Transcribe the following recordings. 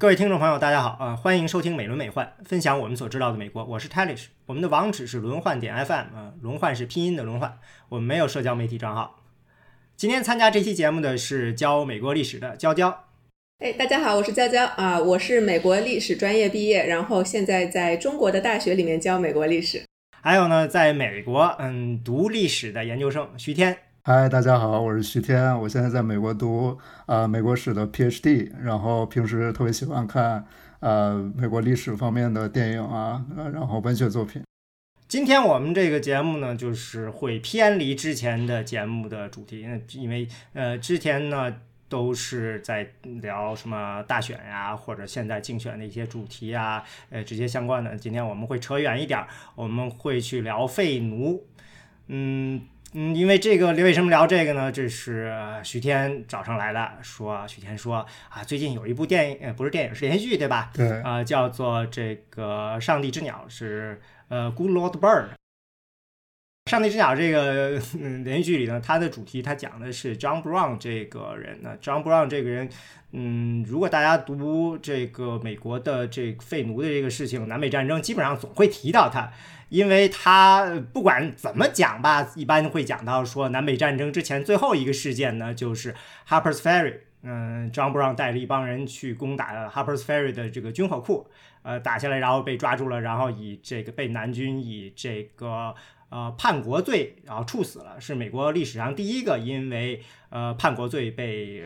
各位听众朋友，大家好啊！欢迎收听美轮美奂，分享我们所知道的美国。我是 Talish，我们的网址是轮换点 FM 啊，轮换是拼音的轮换。我们没有社交媒体账号。今天参加这期节目的是教美国历史的娇娇。哎，大家好，我是娇娇啊，我是美国历史专业毕业，然后现在在中国的大学里面教美国历史。还有呢，在美国嗯读历史的研究生徐天。嗨，大家好，我是徐天，我现在在美国读呃美国史的 PhD，然后平时特别喜欢看呃美国历史方面的电影啊，然后文学作品。今天我们这个节目呢，就是会偏离之前的节目的主题，因为呃之前呢都是在聊什么大选呀，或者现在竞选的一些主题啊，呃直接相关的。今天我们会扯远一点，我们会去聊废奴，嗯。嗯，因为这个为什么聊这个呢？这是徐天找上来的，说徐天说啊，最近有一部电影，呃，不是电影，是连续剧，对吧？对。啊，叫做这个《上帝之鸟》，是呃，Good Lord Bird。上帝之鸟这个连续剧里呢，它的主题它讲的是 John Brown 这个人呢，John Brown 这个人，嗯，如果大家读这个美国的这个废奴的这个事情，南北战争，基本上总会提到他。因为他不管怎么讲吧，一般会讲到说南北战争之前最后一个事件呢，就是 Harper's Ferry。嗯，John Brown 带着一帮人去攻打 Harper's Ferry 的这个军火库，呃，打下来，然后被抓住了，然后以这个被南军以这个呃叛国罪然后处死了，是美国历史上第一个因为呃叛国罪被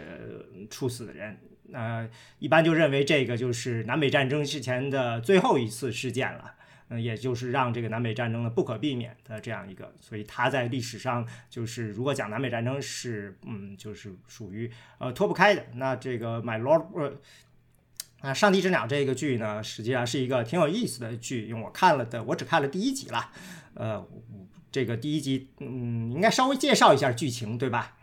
处死的人。呃，一般就认为这个就是南北战争之前的最后一次事件了。嗯，也就是让这个南北战争呢不可避免的这样一个，所以他在历史上就是如果讲南北战争是嗯，就是属于呃脱不开的。那这个 My Lord 呃，啊，上帝之鸟这个剧呢，实际上是一个挺有意思的剧，因为我看了的，我只看了第一集了。呃，这个第一集嗯，应该稍微介绍一下剧情，对吧？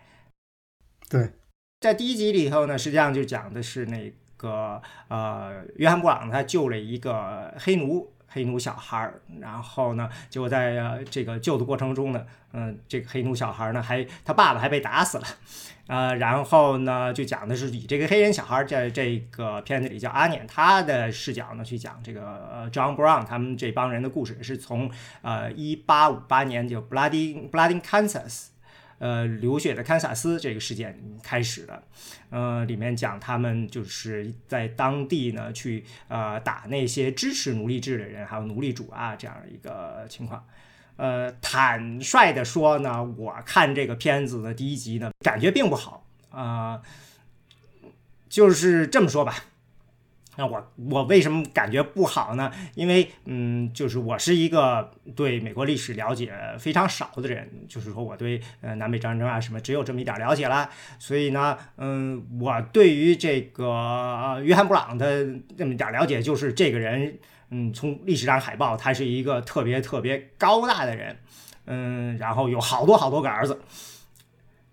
对，在第一集里头呢，实际上就讲的是那个呃，约翰布朗他救了一个黑奴。黑奴小孩儿，然后呢，结果在这个救的过程中呢，嗯，这个黑奴小孩儿呢，还他爸爸还被打死了，呃，然后呢，就讲的是以这个黑人小孩在这个片子里叫阿念，他的视角呢去讲这个 John Brown 他们这帮人的故事，是从呃一八五八年就 Bloody Bloody Kansas。呃，流血的堪萨斯这个事件开始的，呃，里面讲他们就是在当地呢去呃打那些支持奴隶制的人，还有奴隶主啊这样一个情况。呃，坦率的说呢，我看这个片子的第一集呢，感觉并不好啊，就是这么说吧。那我我为什么感觉不好呢？因为嗯，就是我是一个对美国历史了解非常少的人，就是说我对呃南北战争啊什么只有这么一点了解了，所以呢，嗯，我对于这个约翰布朗的这么一点了解，就是这个人，嗯，从历史上海报，他是一个特别特别高大的人，嗯，然后有好多好多个儿子，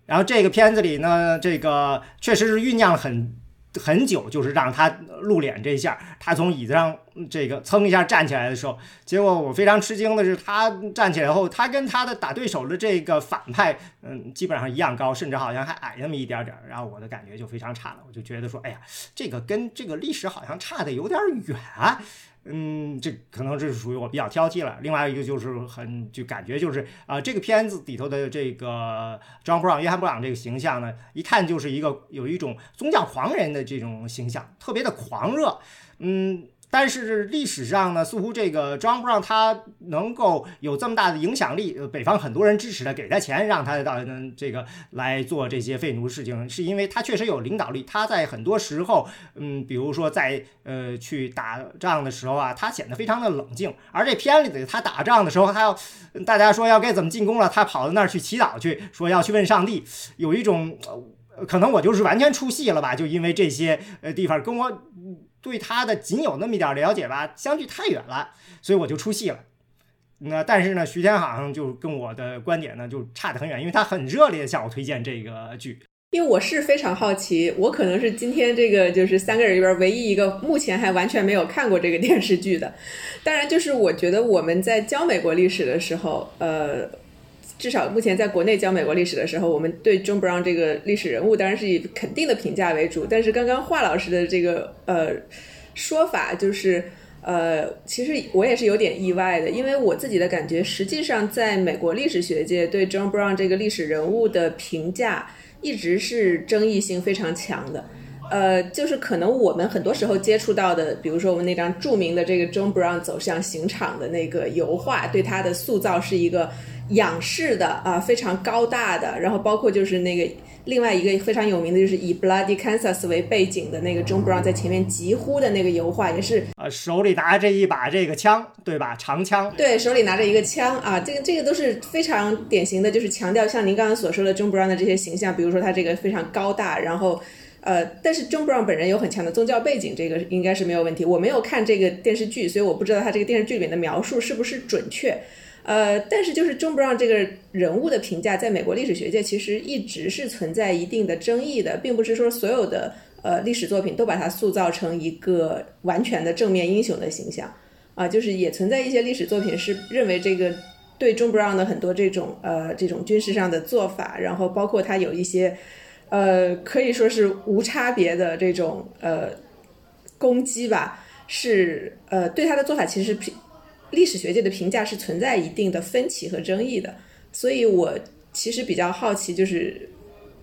然后这个片子里呢，这个确实是酝酿很。很久，就是让他露脸这一下，他从椅子上这个蹭一下站起来的时候，结果我非常吃惊的是，他站起来后，他跟他的打对手的这个反派，嗯，基本上一样高，甚至好像还矮那么一点点。然后我的感觉就非常差了，我就觉得说，哎呀，这个跟这个历史好像差的有点远啊。嗯，这可能这是属于我比较挑剔了。另外一个就是很就感觉就是啊，这个片子里头的这个 John Brown 约翰布朗这个形象呢，一看就是一个有一种宗教狂人的这种形象，特别的狂热。嗯。但是历史上呢，似乎这个 John Brown 他能够有这么大的影响力，呃，北方很多人支持他，给他钱，让他到这个来做这些废奴事情，是因为他确实有领导力。他在很多时候，嗯，比如说在呃去打仗的时候啊，他显得非常的冷静。而这片子里他打仗的时候，他要大家说要该怎么进攻了，他跑到那儿去祈祷去，说要去问上帝，有一种可能我就是完全出戏了吧，就因为这些呃地方跟我。对他的仅有那么一点了解吧，相距太远了，所以我就出戏了。那但是呢，徐天好像就跟我的观点呢就差得很远，因为他很热烈的向我推荐这个剧。因为我是非常好奇，我可能是今天这个就是三个人里边唯一一个目前还完全没有看过这个电视剧的。当然，就是我觉得我们在教美国历史的时候，呃。至少目前在国内教美国历史的时候，我们对 John Brown 这个历史人物当然是以肯定的评价为主。但是刚刚华老师的这个呃说法，就是呃，其实我也是有点意外的，因为我自己的感觉，实际上在美国历史学界对 John Brown 这个历史人物的评价一直是争议性非常强的。呃，就是可能我们很多时候接触到的，比如说我们那张著名的这个 John Brown 走向刑场的那个油画，对他的塑造是一个仰视的啊，非常高大的。然后包括就是那个另外一个非常有名的，就是以 Bloody Kansas 为背景的那个 John Brown 在前面疾呼的那个油画，也是呃手里拿着一把这个枪，对吧？长枪。对，手里拿着一个枪啊，这个这个都是非常典型的，就是强调像您刚刚所说的 John Brown 的这些形象，比如说他这个非常高大，然后。呃，但是 John Brown 本人有很强的宗教背景，这个应该是没有问题。我没有看这个电视剧，所以我不知道他这个电视剧里面的描述是不是准确。呃，但是就是 John Brown 这个人物的评价，在美国历史学界其实一直是存在一定的争议的，并不是说所有的呃历史作品都把他塑造成一个完全的正面英雄的形象啊，就是也存在一些历史作品是认为这个对 John Brown 的很多这种呃这种军事上的做法，然后包括他有一些。呃，可以说是无差别的这种呃攻击吧，是呃对他的做法其实评历史学界的评价是存在一定的分歧和争议的，所以我其实比较好奇，就是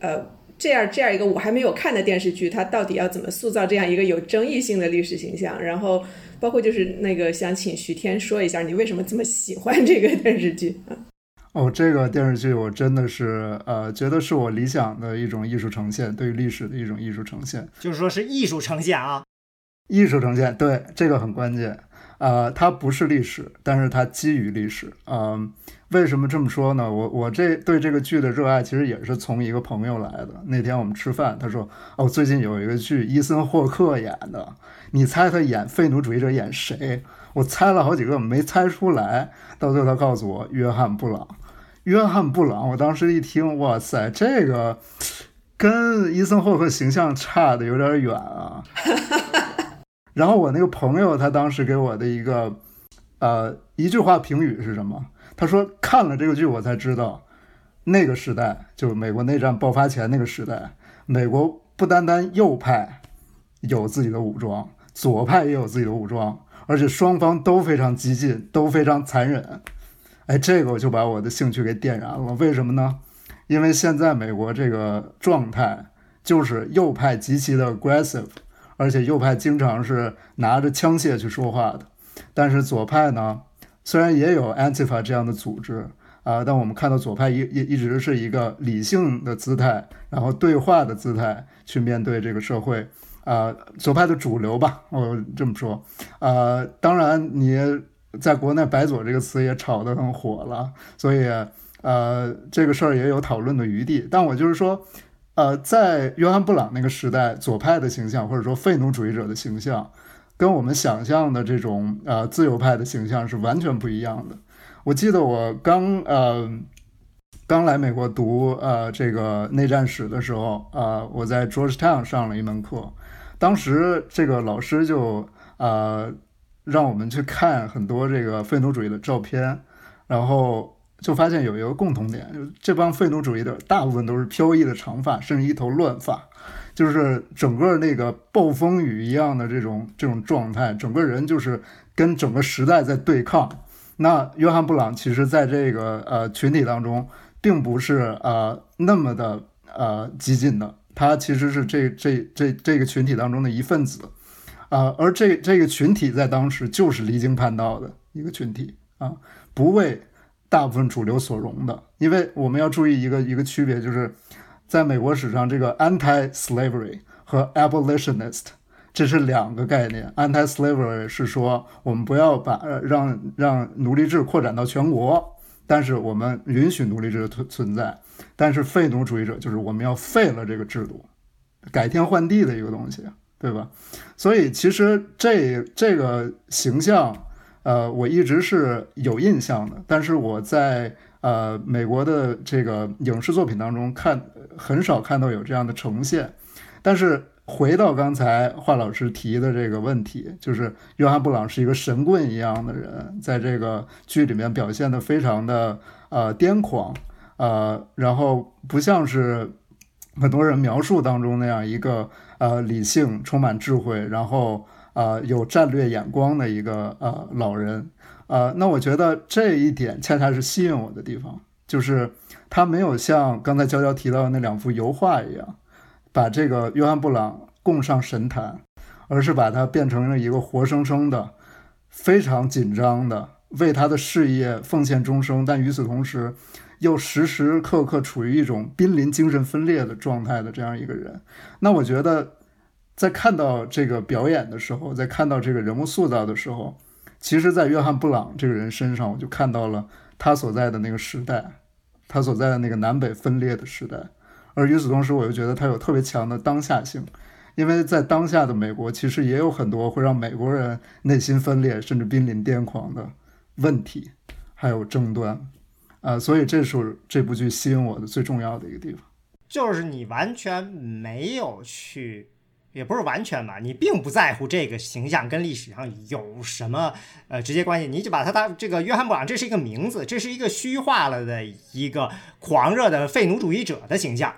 呃这样这样一个我还没有看的电视剧，它到底要怎么塑造这样一个有争议性的历史形象？然后包括就是那个想请徐天说一下，你为什么这么喜欢这个电视剧哦，这个电视剧我真的是呃，觉得是我理想的一种艺术呈现，对于历史的一种艺术呈现，就是说是艺术呈现啊，艺术呈现，对这个很关键。呃，它不是历史，但是它基于历史。嗯，为什么这么说呢？我我这对这个剧的热爱其实也是从一个朋友来的。那天我们吃饭，他说：“哦，最近有一个剧，伊森霍克演的，你猜他演废奴主义者演谁？”我猜了好几个，没猜出来。到最后他告诉我，约翰布朗。约翰·布朗，我当时一听，哇塞，这个跟伊森·霍克形象差的有点远啊。然后我那个朋友，他当时给我的一个呃一句话评语是什么？他说看了这个剧，我才知道那个时代，就是美国内战爆发前那个时代，美国不单单右派有自己的武装，左派也有自己的武装，而且双方都非常激进，都非常残忍。哎，这个我就把我的兴趣给点燃了。为什么呢？因为现在美国这个状态就是右派极其的 aggressive，而且右派经常是拿着枪械去说话的。但是左派呢，虽然也有 Antifa 这样的组织啊，但我们看到左派一一一直是一个理性的姿态，然后对话的姿态去面对这个社会啊，左派的主流吧，我这么说啊。当然你。在国内“白左”这个词也炒得很火了，所以呃，这个事儿也有讨论的余地。但我就是说，呃，在约翰·布朗那个时代，左派的形象或者说废奴主义者的形象，跟我们想象的这种呃自由派的形象是完全不一样的。我记得我刚呃刚来美国读呃这个内战史的时候，呃，我在 Georgetown 上了一门课，当时这个老师就呃。让我们去看很多这个废奴主义的照片，然后就发现有一个共同点，就这帮废奴主义的大部分都是飘逸的长发，甚至一头乱发，就是整个那个暴风雨一样的这种这种状态，整个人就是跟整个时代在对抗。那约翰布朗其实在这个呃群体当中，并不是呃那么的呃激进的，他其实是这这这这个群体当中的一份子。啊，而这这个群体在当时就是离经叛道的一个群体啊，不为大部分主流所容的。因为我们要注意一个一个区别，就是在美国史上，这个 anti-slavery 和 abolitionist 这是两个概念。anti-slavery 是说我们不要把让让奴隶制扩展到全国，但是我们允许奴隶制存存在。但是废奴主义者就是我们要废了这个制度，改天换地的一个东西。对吧？所以其实这这个形象，呃，我一直是有印象的。但是我在呃美国的这个影视作品当中看很少看到有这样的呈现。但是回到刚才华老师提的这个问题，就是约翰布朗是一个神棍一样的人，在这个剧里面表现的非常的呃癫狂，呃，然后不像是很多人描述当中那样一个呃理性、充满智慧，然后呃有战略眼光的一个呃老人，呃，那我觉得这一点恰恰是吸引我的地方，就是他没有像刚才娇娇提到的那两幅油画一样。把这个约翰·布朗供上神坛，而是把他变成了一个活生生的、非常紧张的为他的事业奉献终生，但与此同时又时时刻刻处于一种濒临精神分裂的状态的这样一个人。那我觉得，在看到这个表演的时候，在看到这个人物塑造的时候，其实，在约翰·布朗这个人身上，我就看到了他所在的那个时代，他所在的那个南北分裂的时代。而与此同时，我又觉得他有特别强的当下性，因为在当下的美国，其实也有很多会让美国人内心分裂甚至濒临癫狂的问题，还有争端，啊，所以这是这部剧吸引我的最重要的一个地方，就是你完全没有去，也不是完全吧，你并不在乎这个形象跟历史上有什么呃直接关系，你就把它当这个约翰布朗，这是一个名字，这是一个虚化了的一个狂热的废奴主义者的形象。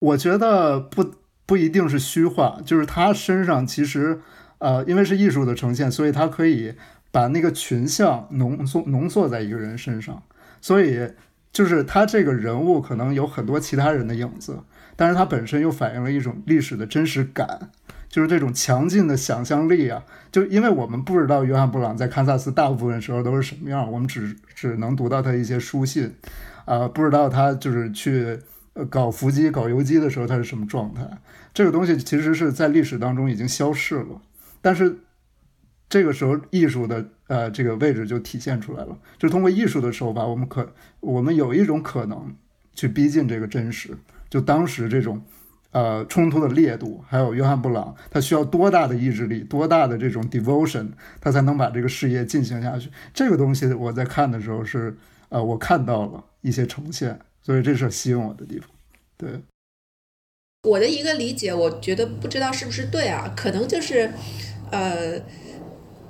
我觉得不不一定是虚化，就是他身上其实，呃，因为是艺术的呈现，所以他可以把那个群像浓缩浓缩在一个人身上，所以就是他这个人物可能有很多其他人的影子，但是它本身又反映了一种历史的真实感，就是这种强劲的想象力啊，就因为我们不知道约翰布朗在堪萨斯大部分时候都是什么样，我们只只能读到他一些书信，啊，不知道他就是去。搞伏击、搞游击的时候，他是什么状态？这个东西其实是在历史当中已经消逝了。但是这个时候，艺术的呃这个位置就体现出来了，就通过艺术的手法，我们可我们有一种可能去逼近这个真实。就当时这种呃冲突的烈度，还有约翰布朗，他需要多大的意志力，多大的这种 devotion，他才能把这个事业进行下去？这个东西我在看的时候是呃我看到了一些呈现。所以这是吸引我的地方，对。我的一个理解，我觉得不知道是不是对啊？可能就是，呃，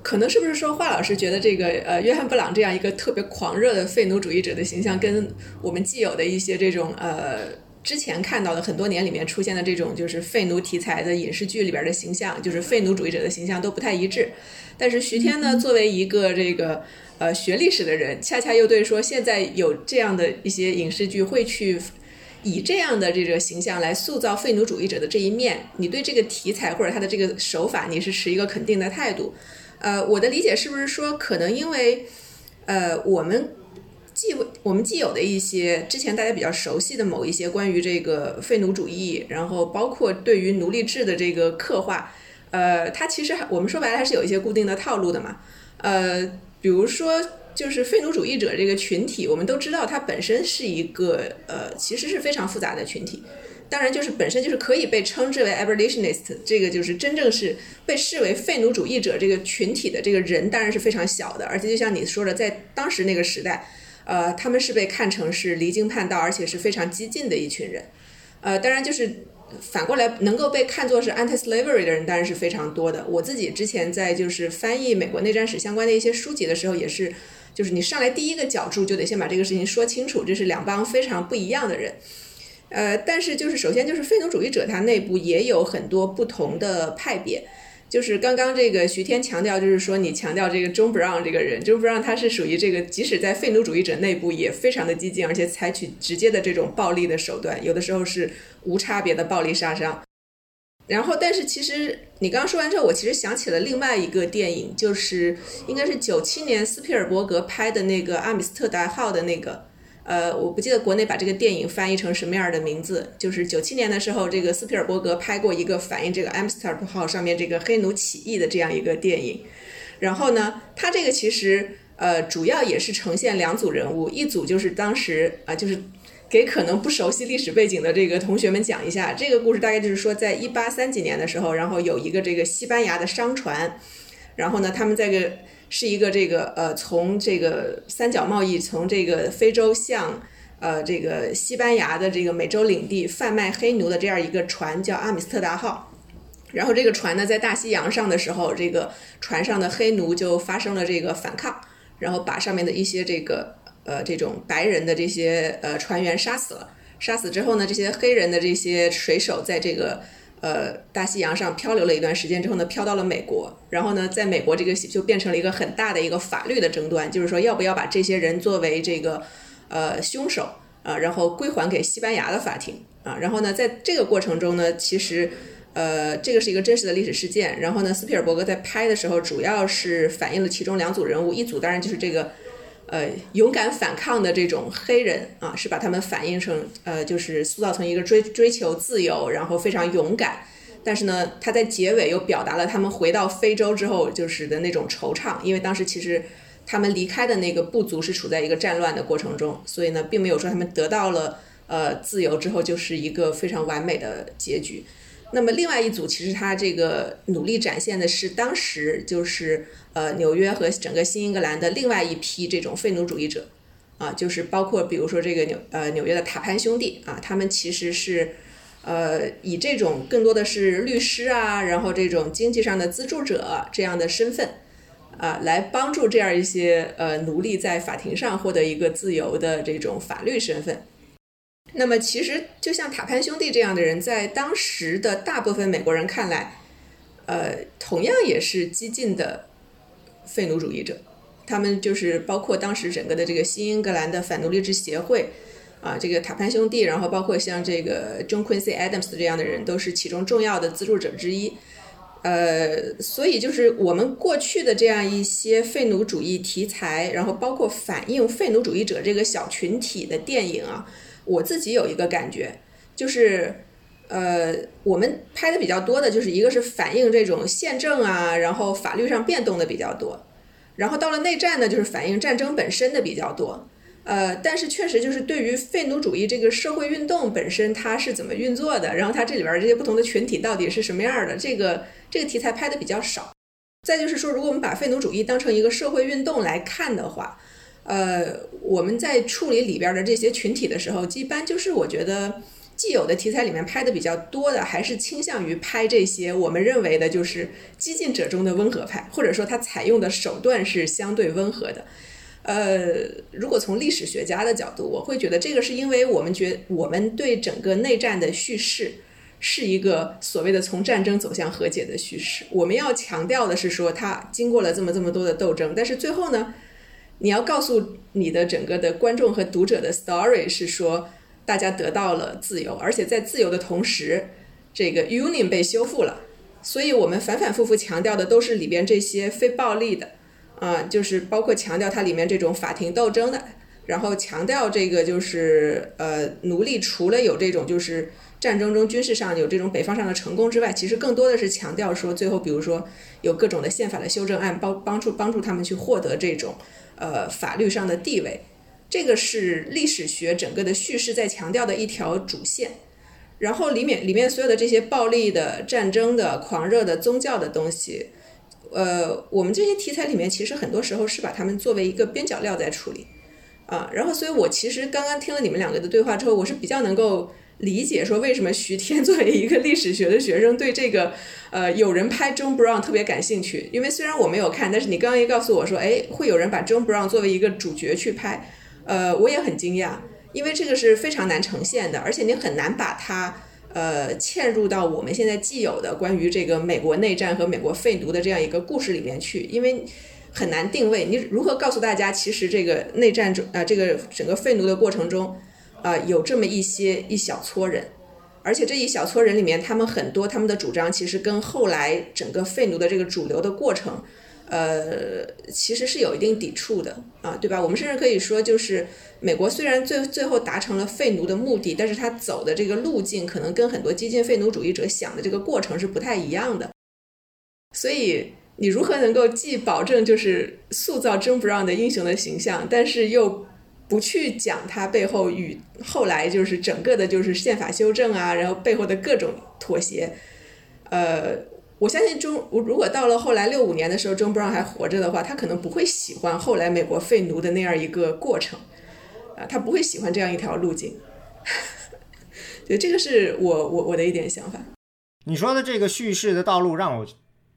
可能是不是说华老师觉得这个呃约翰布朗这样一个特别狂热的废奴主义者的形象，跟我们既有的一些这种呃之前看到的很多年里面出现的这种就是废奴题材的影视剧里边的形象，就是废奴主义者的形象都不太一致。但是徐天呢，作为一个这个。呃，学历史的人恰恰又对说，现在有这样的一些影视剧会去以这样的这个形象来塑造废奴主义者的这一面。你对这个题材或者他的这个手法，你是持一个肯定的态度。呃，我的理解是不是说，可能因为呃，我们既我们既有的一些之前大家比较熟悉的某一些关于这个废奴主义，然后包括对于奴隶制的这个刻画，呃，它其实我们说白了还是有一些固定的套路的嘛，呃。比如说，就是废奴主义者这个群体，我们都知道，它本身是一个呃，其实是非常复杂的群体。当然，就是本身就是可以被称之为 abolitionist，这个就是真正是被视为废奴主义者这个群体的这个人，当然是非常小的。而且，就像你说的，在当时那个时代，呃，他们是被看成是离经叛道，而且是非常激进的一群人。呃，当然就是。反过来，能够被看作是 anti-slavery 的人当然是非常多的。我自己之前在就是翻译美国内战史相关的一些书籍的时候，也是，就是你上来第一个角注就得先把这个事情说清楚，这是两帮非常不一样的人。呃，但是就是首先就是废奴主义者，他内部也有很多不同的派别。就是刚刚这个徐天强调，就是说你强调这个 John Brown 这个人，John Brown 他是属于这个，即使在废奴主义者内部也非常的激进，而且采取直接的这种暴力的手段，有的时候是无差别的暴力杀伤。然后，但是其实你刚刚说完之后，我其实想起了另外一个电影，就是应该是九七年斯皮尔伯格拍的那个《阿米斯特达号》的那个。呃，我不记得国内把这个电影翻译成什么样的名字。就是九七年的时候，这个斯皮尔伯格拍过一个反映这个 Amsterdam 号上面这个黑奴起义的这样一个电影。然后呢，他这个其实呃主要也是呈现两组人物，一组就是当时啊，就是给可能不熟悉历史背景的这个同学们讲一下这个故事，大概就是说在一八三几年的时候，然后有一个这个西班牙的商船，然后呢，他们在个。是一个这个呃，从这个三角贸易，从这个非洲向呃这个西班牙的这个美洲领地贩卖黑奴的这样一个船，叫阿米斯特达号。然后这个船呢在大西洋上的时候，这个船上的黑奴就发生了这个反抗，然后把上面的一些这个呃这种白人的这些呃船员杀死了。杀死之后呢，这些黑人的这些水手在这个呃大西洋上漂流了一段时间之后呢，漂到了美国。然后呢，在美国这个就变成了一个很大的一个法律的争端，就是说要不要把这些人作为这个呃凶手啊，然后归还给西班牙的法庭啊。然后呢，在这个过程中呢，其实呃这个是一个真实的历史事件。然后呢，斯皮尔伯格在拍的时候，主要是反映了其中两组人物，一组当然就是这个。呃，勇敢反抗的这种黑人啊，是把他们反映成呃，就是塑造成一个追追求自由，然后非常勇敢。但是呢，他在结尾又表达了他们回到非洲之后就是的那种惆怅，因为当时其实他们离开的那个部族是处在一个战乱的过程中，所以呢，并没有说他们得到了呃自由之后就是一个非常完美的结局。那么另外一组其实他这个努力展现的是当时就是呃纽约和整个新英格兰的另外一批这种废奴主义者啊，就是包括比如说这个纽呃纽约的塔潘兄弟啊，他们其实是呃以这种更多的是律师啊，然后这种经济上的资助者这样的身份啊，来帮助这样一些呃奴隶在法庭上获得一个自由的这种法律身份。那么，其实就像塔潘兄弟这样的人，在当时的大部分美国人看来，呃，同样也是激进的废奴主义者。他们就是包括当时整个的这个新英格兰的反奴隶制协会啊，这个塔潘兄弟，然后包括像这个 John Quincy Adams 这样的人，都是其中重要的资助者之一。呃，所以就是我们过去的这样一些废奴主义题材，然后包括反映废奴主义者这个小群体的电影啊。我自己有一个感觉，就是，呃，我们拍的比较多的，就是一个是反映这种宪政啊，然后法律上变动的比较多，然后到了内战呢，就是反映战争本身的比较多，呃，但是确实就是对于废奴主义这个社会运动本身它是怎么运作的，然后它这里边这些不同的群体到底是什么样的，这个这个题材拍的比较少。再就是说，如果我们把废奴主义当成一个社会运动来看的话。呃，我们在处理里边的这些群体的时候，一般就是我觉得既有的题材里面拍的比较多的，还是倾向于拍这些我们认为的就是激进者中的温和派，或者说他采用的手段是相对温和的。呃，如果从历史学家的角度，我会觉得这个是因为我们觉我们对整个内战的叙事是一个所谓的从战争走向和解的叙事。我们要强调的是说，他经过了这么这么多的斗争，但是最后呢？你要告诉你的整个的观众和读者的 story 是说，大家得到了自由，而且在自由的同时，这个 union 被修复了。所以我们反反复复强调的都是里边这些非暴力的，啊，就是包括强调它里面这种法庭斗争的，然后强调这个就是呃奴隶除了有这种就是战争中军事上有这种北方上的成功之外，其实更多的是强调说最后比如说有各种的宪法的修正案帮帮助帮助他们去获得这种。呃，法律上的地位，这个是历史学整个的叙事在强调的一条主线。然后里面里面所有的这些暴力的、战争的、狂热的、宗教的东西，呃，我们这些题材里面其实很多时候是把它们作为一个边角料在处理啊。然后，所以我其实刚刚听了你们两个的对话之后，我是比较能够。理解说为什么徐天 作为一个历史学的学生对这个呃有人拍 John Brown 特别感兴趣，因为虽然我没有看，但是你刚刚一告诉我说，哎，会有人把 John Brown 作为一个主角去拍，呃，我也很惊讶，因为这个是非常难呈现的，而且你很难把它呃嵌入到我们现在既有的关于这个美国内战和美国废奴的这样一个故事里面去，因为很难定位。你如何告诉大家，其实这个内战中啊，这个整个废奴的过程中？啊，有这么一些一小撮人，而且这一小撮人里面，他们很多他们的主张其实跟后来整个废奴的这个主流的过程，呃，其实是有一定抵触的啊，对吧？我们甚至可以说，就是美国虽然最最后达成了废奴的目的，但是他走的这个路径可能跟很多激进废奴主义者想的这个过程是不太一样的。所以你如何能够既保证就是塑造真不让的英雄的形象，但是又不去讲它背后与后来就是整个的，就是宪法修正啊，然后背后的各种妥协。呃，我相信中，我如果到了后来六五年的时候，中布朗还活着的话，他可能不会喜欢后来美国废奴的那样一个过程，啊，他不会喜欢这样一条路径。对，这个是我我我的一点想法。你说的这个叙事的道路让我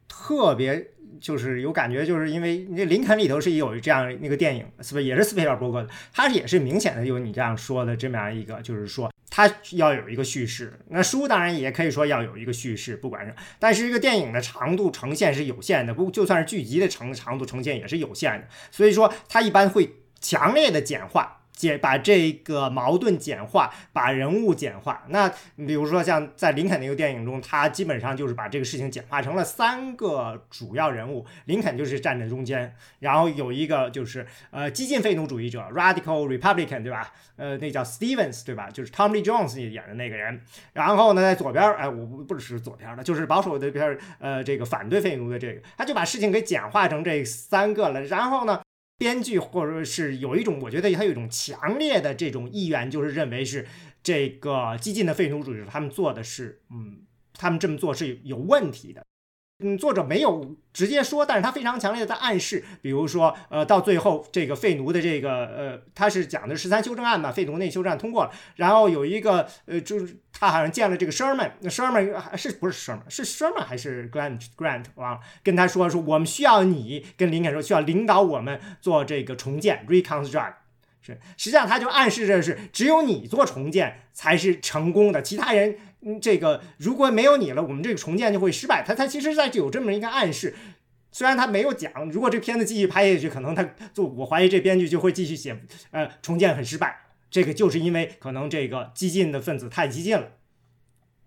特别就是有感觉，就是因为那林肯里头是有这样那个电影，是不是也是斯皮尔伯格的？他也是明显的有你这样说的这么样一个，就是说它要有一个叙事。那书当然也可以说要有一个叙事，不管是，但是这个电影的长度呈现是有限的，不就算是剧集的长长度呈现也是有限的，所以说它一般会强烈的简化。简把这个矛盾简化，把人物简化。那比如说像在林肯那个电影中，他基本上就是把这个事情简化成了三个主要人物，林肯就是站在中间，然后有一个就是呃激进废奴主义者 （Radical Republican） 对吧？呃，那叫 Stevens 对吧？就是 Tommy Jones 演的那个人。然后呢，在左边，哎，我不不是左边的，就是保守的边，呃，这个反对废奴的这个，他就把事情给简化成这三个了。然后呢？编剧或者是有一种，我觉得他有一种强烈的这种意愿，就是认为是这个激进的废奴主义者他们做的是，嗯，他们这么做是有问题的。嗯，作者没有直接说，但是他非常强烈的在暗示，比如说，呃，到最后这个废奴的这个，呃，他是讲的十三修正案嘛，废奴那修正案通过了，然后有一个，呃，就是他好像见了这个 Sherman，Sherman 是不是 Sherman？是 Sherman 还是 Grant？Grant 忘了，跟他说说，我们需要你跟林肯说，需要领导我们做这个重建 Reconstruct，是，实际上他就暗示着是只有你做重建才是成功的，其他人。嗯，这个如果没有你了，我们这个重建就会失败。他他其实在有这么一个暗示，虽然他没有讲，如果这片子继续拍下去，可能他就我怀疑这编剧就会继续写，呃，重建很失败。这个就是因为可能这个激进的分子太激进了。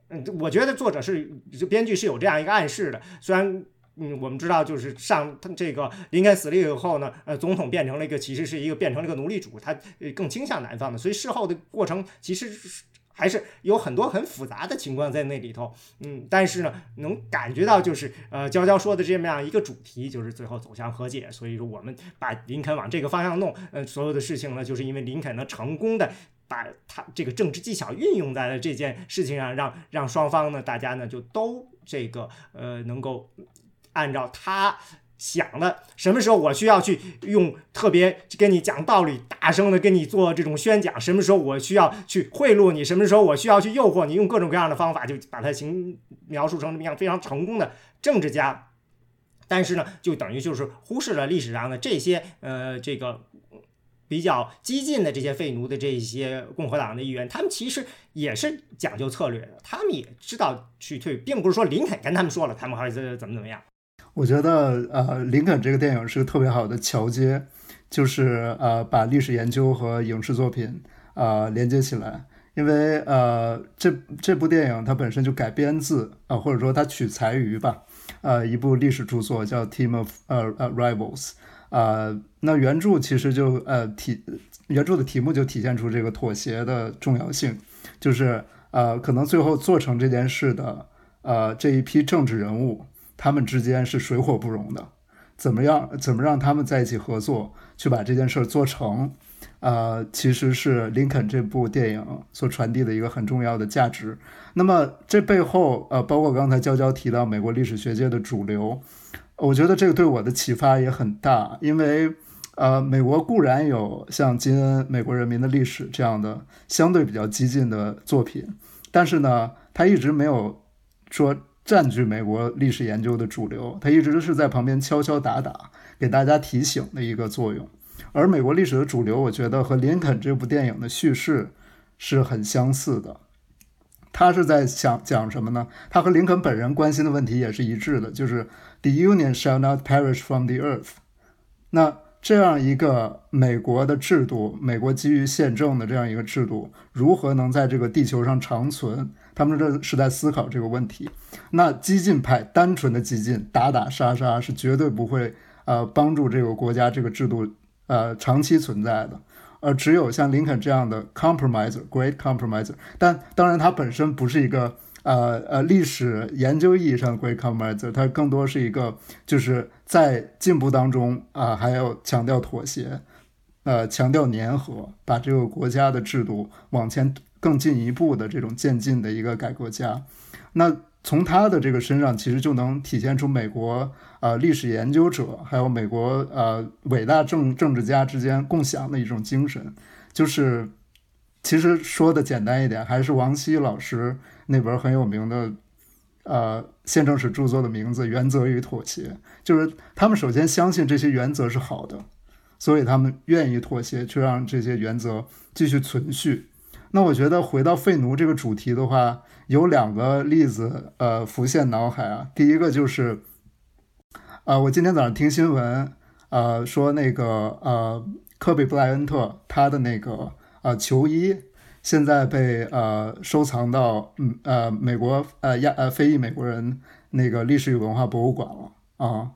嗯，我觉得作者是编剧是有这样一个暗示的。虽然嗯，我们知道就是上他这个林肯死了以后呢，呃，总统变成了一个其实是一个变成了一个奴隶主，他更倾向南方的，所以事后的过程其实是。还是有很多很复杂的情况在那里头，嗯，但是呢，能感觉到就是呃，娇娇说的这么样一个主题，就是最后走向和解。所以说，我们把林肯往这个方向弄，呃，所有的事情呢，就是因为林肯呢成功的把他这个政治技巧运用在了这件事情上，让让双方呢，大家呢就都这个呃能够按照他。想的什么时候我需要去用特别跟你讲道理，大声的跟你做这种宣讲？什么时候我需要去贿赂你？什么时候我需要去诱惑你？用各种各样的方法，就把它形描述成什么样非常成功的政治家。但是呢，就等于就是忽视了历史上的这些呃这个比较激进的这些废奴的这些共和党的议员，他们其实也是讲究策略的，他们也知道去退，并不是说林肯跟他们说了，他们还是怎么怎么样。我觉得呃，林肯这个电影是个特别好的桥接，就是呃，把历史研究和影视作品啊连接起来。因为呃，这这部电影它本身就改编自啊，或者说它取材于吧，呃，一部历史著作叫《Team of 呃呃 Rivals》啊。那原著其实就呃体原著的题目就体现出这个妥协的重要性，就是呃，可能最后做成这件事的呃这一批政治人物。他们之间是水火不容的，怎么样？怎么让他们在一起合作，去把这件事儿做成？呃，其实是林肯这部电影所传递的一个很重要的价值。那么这背后，呃，包括刚才娇娇提到美国历史学界的主流，我觉得这个对我的启发也很大。因为，呃，美国固然有像金恩《美国人民的历史》这样的相对比较激进的作品，但是呢，他一直没有说。占据美国历史研究的主流，他一直是在旁边敲敲打打，给大家提醒的一个作用。而美国历史的主流，我觉得和林肯这部电影的叙事是很相似的。他是在想讲什么呢？他和林肯本人关心的问题也是一致的，就是 “The Union shall not perish from the earth”。那这样一个美国的制度，美国基于宪政的这样一个制度，如何能在这个地球上长存？他们这是在思考这个问题。那激进派单纯的激进，打打杀杀是绝对不会呃帮助这个国家这个制度呃长期存在的。而只有像林肯这样的 compromiser，great compromiser，但当然他本身不是一个呃呃历史研究意义上的 great compromiser，他更多是一个就是在进步当中啊还要强调妥协，呃强调粘合，把这个国家的制度往前。更进一步的这种渐进的一个改革家，那从他的这个身上，其实就能体现出美国呃历史研究者还有美国呃伟大政政治家之间共享的一种精神，就是其实说的简单一点，还是王希老师那本很有名的呃宪政史著作的名字《原则与妥协》，就是他们首先相信这些原则是好的，所以他们愿意妥协，去让这些原则继续存续。那我觉得回到废奴这个主题的话，有两个例子呃浮现脑海啊。第一个就是，啊，我今天早上听新闻，呃，说那个呃科比布莱恩特他的那个呃球衣。现在被呃收藏到嗯呃美国呃亚呃非裔美国人那个历史与文化博物馆了啊，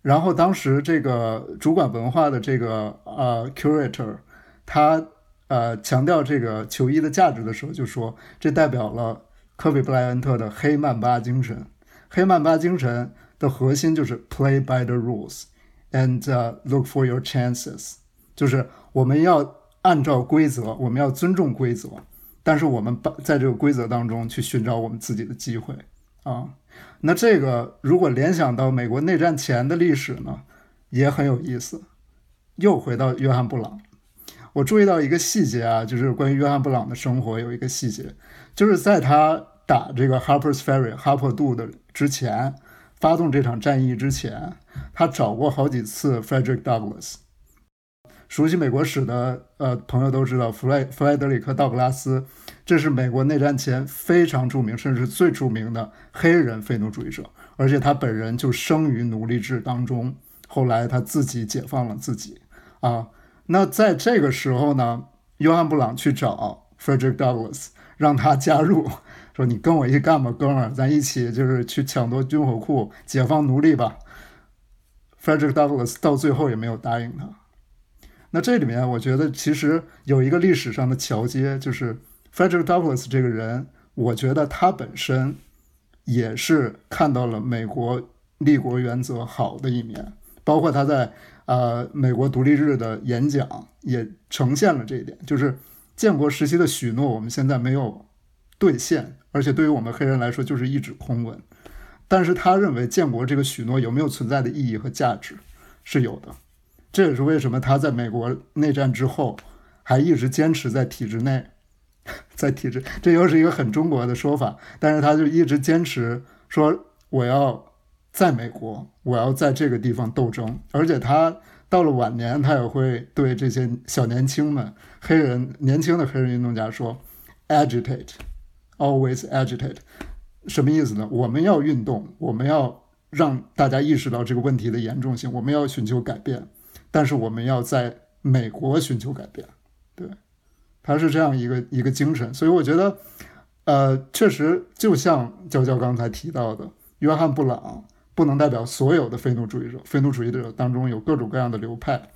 然后当时这个主管文化的这个呃 curator，他呃强调这个球衣的价值的时候就说，这代表了科比布莱恩特的黑曼巴精神。黑曼巴精神的核心就是 play by the rules and look for your chances，就是我们要。按照规则，我们要尊重规则，但是我们把在这个规则当中去寻找我们自己的机会啊。那这个如果联想到美国内战前的历史呢，也很有意思。又回到约翰布朗，我注意到一个细节啊，就是关于约翰布朗的生活有一个细节，就是在他打这个 Harper's Ferry 哈珀渡的之前，发动这场战役之前，他找过好几次 Frederick Douglass。熟悉美国史的呃朋友都知道，弗莱弗莱德里克·道格拉斯，这是美国内战前非常著名，甚至最著名的黑人非奴主义者，而且他本人就生于奴隶制当中，后来他自己解放了自己啊。那在这个时候呢，约翰·布朗去找 Frederick Douglass，让他加入，说你跟我一干吧，哥们儿，咱一起就是去抢夺军火库，解放奴隶吧。Frederick Douglass 到最后也没有答应他。那这里面，我觉得其实有一个历史上的桥接，就是 Frederick Douglass 这个人，我觉得他本身也是看到了美国立国原则好的一面，包括他在呃美国独立日的演讲也呈现了这一点，就是建国时期的许诺，我们现在没有兑现，而且对于我们黑人来说就是一纸空文。但是他认为建国这个许诺有没有存在的意义和价值，是有的。这也是为什么他在美国内战之后还一直坚持在体制内，在体制，这又是一个很中国的说法。但是他就一直坚持说我要在美国，我要在这个地方斗争。而且他到了晚年，他也会对这些小年轻们、黑人年轻的黑人运动家说：“agitate，always agitate。”什么意思呢？我们要运动，我们要让大家意识到这个问题的严重性，我们要寻求改变。但是我们要在美国寻求改变，对，他是这样一个一个精神，所以我觉得，呃，确实就像娇娇刚才提到的，约翰布朗不能代表所有的非奴主义者，非奴主义者当中有各种各样的流派，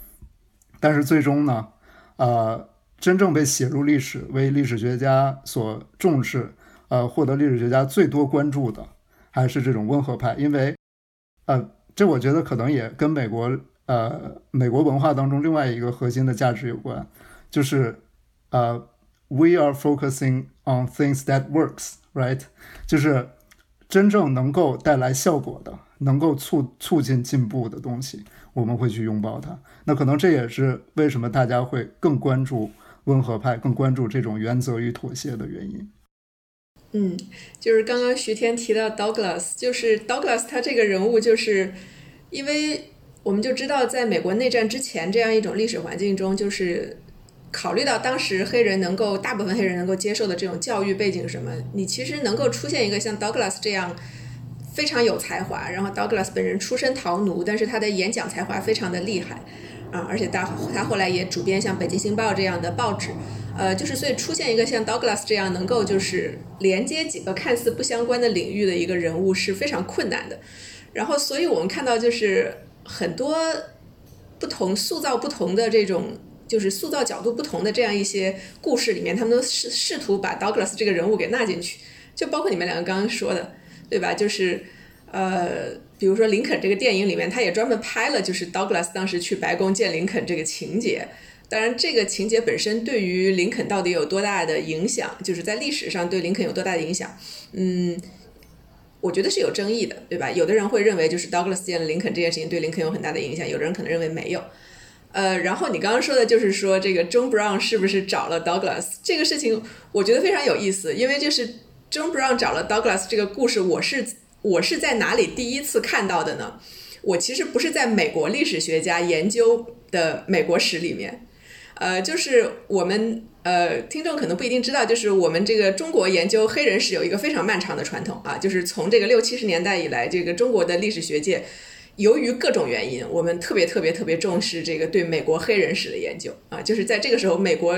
但是最终呢，呃，真正被写入历史、为历史学家所重视、呃，获得历史学家最多关注的，还是这种温和派，因为，呃，这我觉得可能也跟美国。呃，美国文化当中另外一个核心的价值有关，就是呃，we are focusing on things that works，right？就是真正能够带来效果的，能够促促进进步的东西，我们会去拥抱它。那可能这也是为什么大家会更关注温和派，更关注这种原则与妥协的原因。嗯，就是刚刚徐天提到 Douglas，就是 Douglas 他这个人物，就是因为。我们就知道，在美国内战之前这样一种历史环境中，就是考虑到当时黑人能够大部分黑人能够接受的这种教育背景什么，你其实能够出现一个像 Douglas 这样非常有才华，然后 Douglas 本人出身逃奴，但是他的演讲才华非常的厉害啊，而且他他后来也主编像《北京星报》这样的报纸，呃，就是所以出现一个像 Douglas 这样能够就是连接几个看似不相关的领域的一个人物是非常困难的，然后所以我们看到就是。很多不同塑造不同的这种，就是塑造角度不同的这样一些故事里面，他们都试试图把 Douglas 这个人物给纳进去，就包括你们两个刚刚说的，对吧？就是呃，比如说林肯这个电影里面，他也专门拍了，就是 Douglas 当时去白宫见林肯这个情节。当然，这个情节本身对于林肯到底有多大的影响，就是在历史上对林肯有多大的影响，嗯。我觉得是有争议的，对吧？有的人会认为就是 Douglas 见了林肯这件事情对林肯有很大的影响，有的人可能认为没有。呃，然后你刚刚说的就是说这个 John Brown 是不是找了 Douglas 这个事情，我觉得非常有意思，因为就是 John Brown 找了 Douglas 这个故事，我是我是在哪里第一次看到的呢？我其实不是在美国历史学家研究的美国史里面，呃，就是我们呃听众可能不一定知道，就是我们这个中国研究黑人史有一个非常漫长的传统啊，就是从这个六七十年代以来，这个中国的历史学界由于各种原因，我们特别特别特别重视这个对美国黑人史的研究啊，就是在这个时候，美国。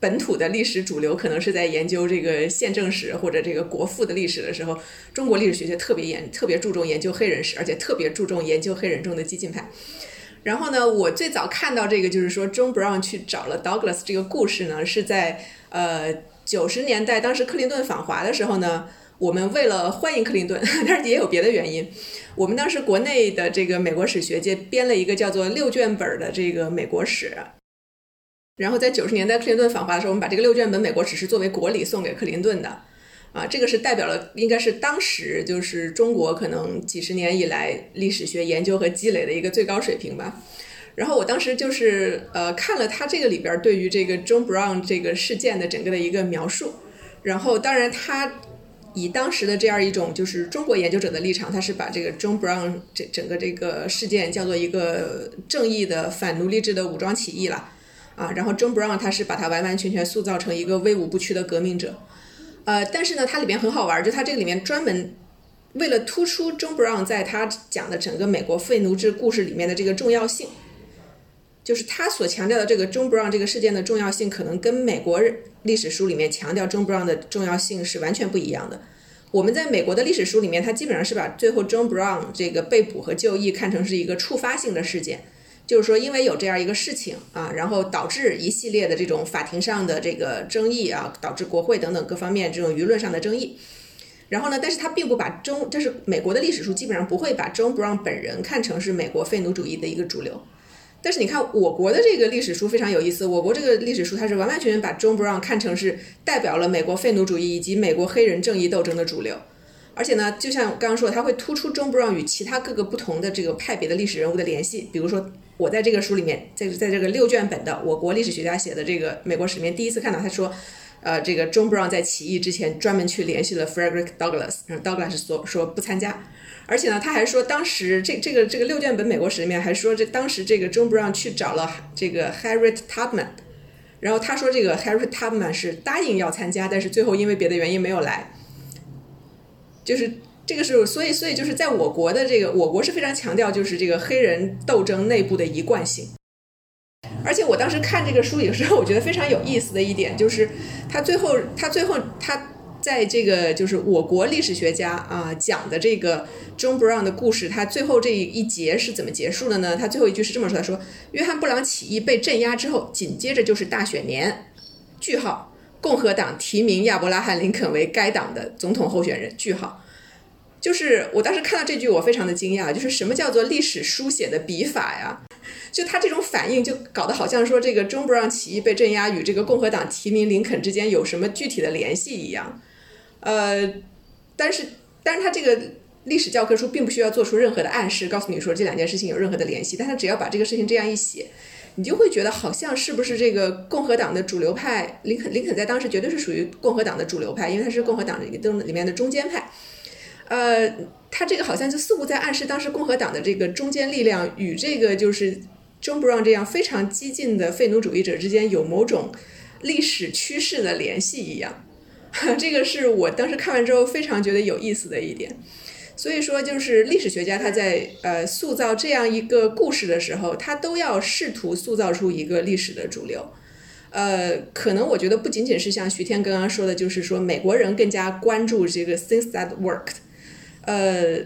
本土的历史主流可能是在研究这个宪政史或者这个国父的历史的时候，中国历史学界特别研特别注重研究黑人史，而且特别注重研究黑人中的激进派。然后呢，我最早看到这个就是说，John Brown 去找了 Douglas 这个故事呢，是在呃九十年代，当时克林顿访华的时候呢，我们为了欢迎克林顿，但是也有别的原因，我们当时国内的这个美国史学界编了一个叫做六卷本的这个美国史。然后在九十年代克林顿访华的时候，我们把这个六卷本美国史是作为国礼送给克林顿的，啊，这个是代表了应该是当时就是中国可能几十年以来历史学研究和积累的一个最高水平吧。然后我当时就是呃看了他这个里边对于这个 John Brown 这个事件的整个的一个描述，然后当然他以当时的这样一种就是中国研究者的立场，他是把这个 John Brown 这整个这个事件叫做一个正义的反奴隶制的武装起义了。啊，然后 John Brown 他是把他完完全全塑造成一个威武不屈的革命者，呃，但是呢，它里边很好玩，就它这个里面专门为了突出 John Brown 在他讲的整个美国废奴制故事里面的这个重要性，就是他所强调的这个 John Brown 这个事件的重要性，可能跟美国历史书里面强调 John Brown 的重要性是完全不一样的。我们在美国的历史书里面，他基本上是把最后 John Brown 这个被捕和就义看成是一个触发性的事件。就是说，因为有这样一个事情啊，然后导致一系列的这种法庭上的这个争议啊，导致国会等等各方面这种舆论上的争议。然后呢，但是他并不把中，这是美国的历史书基本上不会把 John Brown 本人看成是美国废奴主义的一个主流。但是你看我国的这个历史书非常有意思，我国这个历史书它是完完全全把 John Brown 看成是代表了美国废奴主义以及美国黑人正义斗争的主流。而且呢，就像刚刚说的，他会突出 John Brown 与其他各个不同的这个派别的历史人物的联系，比如说。我在这个书里面，在在这个六卷本的我国历史学家写的这个美国史里面，第一次看到他说，呃，这个 John Brown 在起义之前专门去联系了 Frederick Douglass，然后 Douglass 说说不参加，而且呢，他还说当时这这个这个六卷本美国史里面还说这当时这个 John Brown 去找了这个 Harriet Tubman，然后他说这个 Harriet Tubman 是答应要参加，但是最后因为别的原因没有来，就是。这个是，所以，所以就是在我国的这个，我国是非常强调就是这个黑人斗争内部的一贯性。而且我当时看这个书的时候，我觉得非常有意思的一点就是，他最后，他最后，他在这个就是我国历史学家啊讲的这个 John Brown 的故事，他最后这一节是怎么结束的呢？他最后一句是这么说：他说，约翰布朗起义被镇压之后，紧接着就是大选年，句号，共和党提名亚伯拉罕林肯为该党的总统候选人，句号。就是我当时看到这句，我非常的惊讶。就是什么叫做历史书写的笔法呀？就他这种反应，就搞得好像说这个中布让起义被镇压与这个共和党提名林肯之间有什么具体的联系一样。呃，但是，但是他这个历史教科书并不需要做出任何的暗示，告诉你说这两件事情有任何的联系。但他只要把这个事情这样一写，你就会觉得好像是不是这个共和党的主流派林肯？林肯在当时绝对是属于共和党的主流派，因为他是共和党里里面的中间派。呃，他这个好像就似乎在暗示当时共和党的这个中坚力量与这个就是 John Brown 这样非常激进的废奴主义者之间有某种历史趋势的联系一样。这个是我当时看完之后非常觉得有意思的一点。所以说，就是历史学家他在呃塑造这样一个故事的时候，他都要试图塑造出一个历史的主流。呃，可能我觉得不仅仅是像徐天刚刚说的，就是说美国人更加关注这个 things that worked。呃，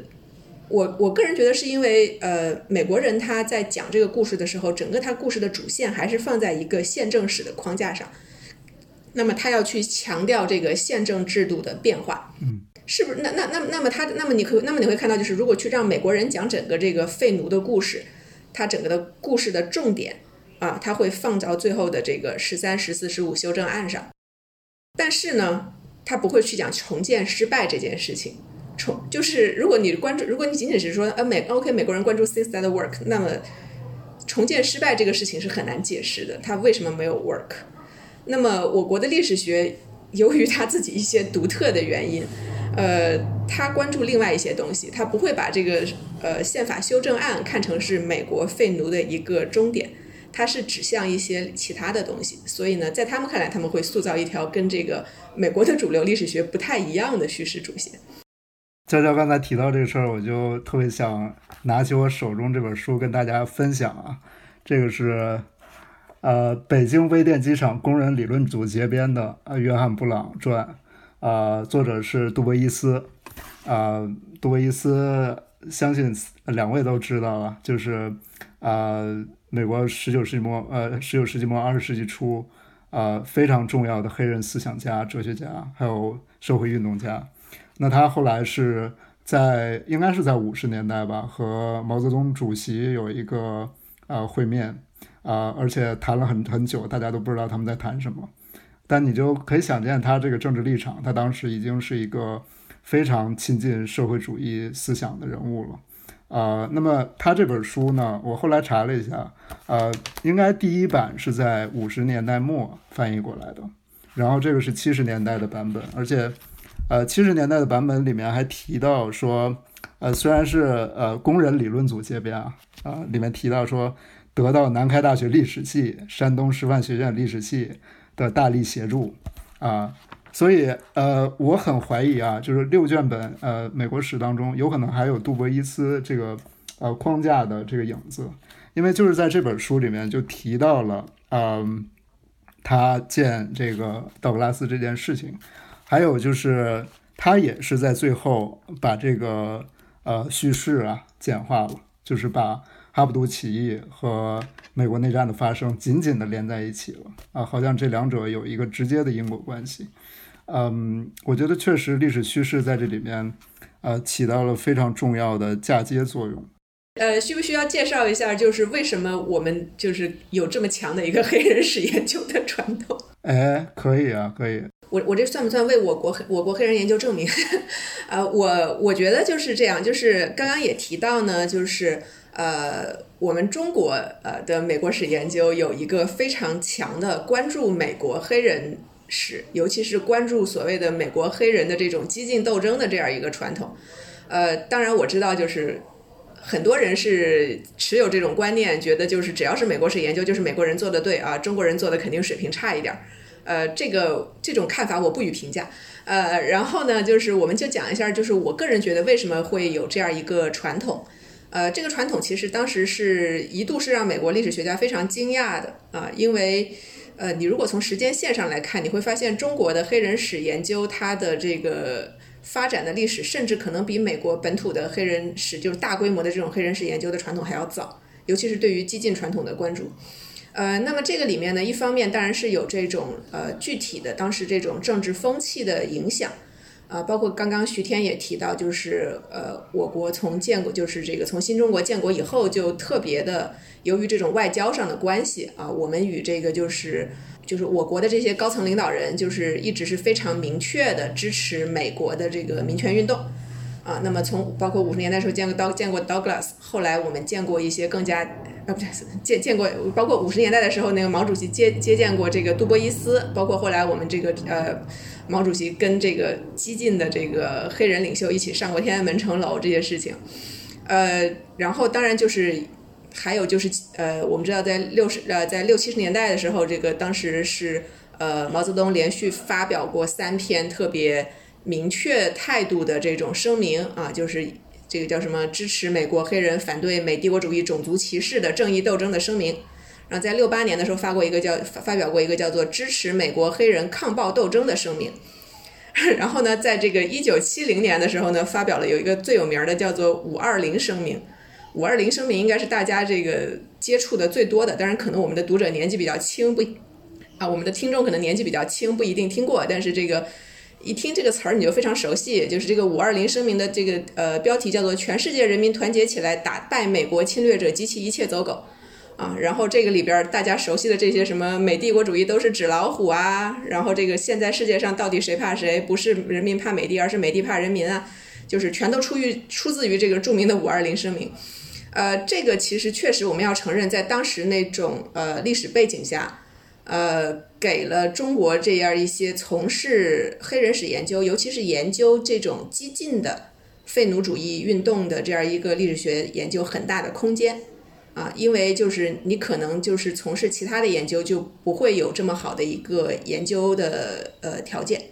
我我个人觉得是因为呃，美国人他在讲这个故事的时候，整个他故事的主线还是放在一个宪政史的框架上。那么他要去强调这个宪政制度的变化，嗯，是不是？那那那那么他那么你可那么你会看到，就是如果去让美国人讲整个这个废奴的故事，他整个的故事的重点啊，他会放到最后的这个十三、十四、十五修正案上。但是呢，他不会去讲重建失败这件事情。重就是如果你关注，如果你仅仅是说呃美 OK 美国人关注 things that work，那么重建失败这个事情是很难解释的，它为什么没有 work？那么我国的历史学由于他自己一些独特的原因，呃，他关注另外一些东西，他不会把这个呃宪法修正案看成是美国废奴的一个终点，它是指向一些其他的东西。所以呢，在他们看来，他们会塑造一条跟这个美国的主流历史学不太一样的叙事主线。娇娇刚才提到这个事儿，我就特别想拿起我手中这本书跟大家分享啊。这个是呃北京微电机厂工人理论组结编的呃约翰布朗传，啊作者是杜博伊斯，啊杜博伊斯相信两位都知道了，就是啊美国十九世纪末呃十九世纪末二十世纪初啊非常重要的黑人思想家、哲学家还有社会运动家。那他后来是在应该是在五十年代吧，和毛泽东主席有一个呃会面啊，而且谈了很很久，大家都不知道他们在谈什么。但你就可以想见他这个政治立场，他当时已经是一个非常亲近社会主义思想的人物了啊。那么他这本书呢，我后来查了一下，呃，应该第一版是在五十年代末翻译过来的，然后这个是七十年代的版本，而且。呃，七十年代的版本里面还提到说，呃，虽然是呃工人理论组接编啊，啊，里面提到说得到南开大学历史系、山东师范学院历史系的大力协助啊，所以呃，我很怀疑啊，就是六卷本呃美国史当中有可能还有杜博伊斯这个呃框架的这个影子，因为就是在这本书里面就提到了，嗯，他见这个道格拉斯这件事情。还有就是，他也是在最后把这个呃叙事啊简化了，就是把哈布都起义和美国内战的发生紧紧的连在一起了啊，好像这两者有一个直接的因果关系。嗯，我觉得确实历史叙事在这里面呃起到了非常重要的嫁接作用。呃，需不需要介绍一下，就是为什么我们就是有这么强的一个黑人史研究的传统？哎，可以啊，可以。我我这算不算为我国我国黑人研究证明？呃，我我觉得就是这样，就是刚刚也提到呢，就是呃，我们中国呃的美国史研究有一个非常强的关注美国黑人史，尤其是关注所谓的美国黑人的这种激进斗争的这样一个传统。呃，当然我知道，就是很多人是持有这种观念，觉得就是只要是美国史研究，就是美国人做的对啊，中国人做的肯定水平差一点儿。呃，这个这种看法我不予评价。呃，然后呢，就是我们就讲一下，就是我个人觉得为什么会有这样一个传统。呃，这个传统其实当时是一度是让美国历史学家非常惊讶的啊，因为呃，你如果从时间线上来看，你会发现中国的黑人史研究它的这个发展的历史，甚至可能比美国本土的黑人史，就是大规模的这种黑人史研究的传统还要早，尤其是对于激进传统的关注。呃，那么这个里面呢，一方面当然是有这种呃具体的当时这种政治风气的影响，啊，包括刚刚徐天也提到，就是呃，我国从建国就是这个从新中国建国以后，就特别的由于这种外交上的关系啊，我们与这个就是就是我国的这些高层领导人，就是一直是非常明确的支持美国的这个民权运动。啊，那么从包括五十年代时候见过刀见过 Douglas，后来我们见过一些更加啊不对，见见过包括五十年代的时候那个毛主席接接见过这个杜波伊斯，包括后来我们这个呃毛主席跟这个激进的这个黑人领袖一起上过天安门城楼这些事情，呃，然后当然就是还有就是呃我们知道在六十呃在六七十年代的时候，这个当时是呃毛泽东连续发表过三篇特别。明确态度的这种声明啊，就是这个叫什么支持美国黑人反对美帝国主义种族歧视的正义斗争的声明。然后在六八年的时候发过一个叫发表过一个叫做支持美国黑人抗暴斗争的声明。然后呢，在这个一九七零年的时候呢，发表了有一个最有名的叫做五二零声明。五二零声明应该是大家这个接触的最多的，当然可能我们的读者年纪比较轻，不啊，我们的听众可能年纪比较轻，不一定听过，但是这个。一听这个词儿你就非常熟悉，就是这个五二零声明的这个呃标题叫做“全世界人民团结起来打败美国侵略者及其一切走狗”，啊，然后这个里边大家熟悉的这些什么美帝国主义都是纸老虎啊，然后这个现在世界上到底谁怕谁？不是人民怕美帝，而是美帝怕人民啊，就是全都出于出自于这个著名的五二零声明。呃，这个其实确实我们要承认，在当时那种呃历史背景下。呃，给了中国这样一些从事黑人史研究，尤其是研究这种激进的废奴主义运动的这样一个历史学研究很大的空间啊，因为就是你可能就是从事其他的研究就不会有这么好的一个研究的呃条件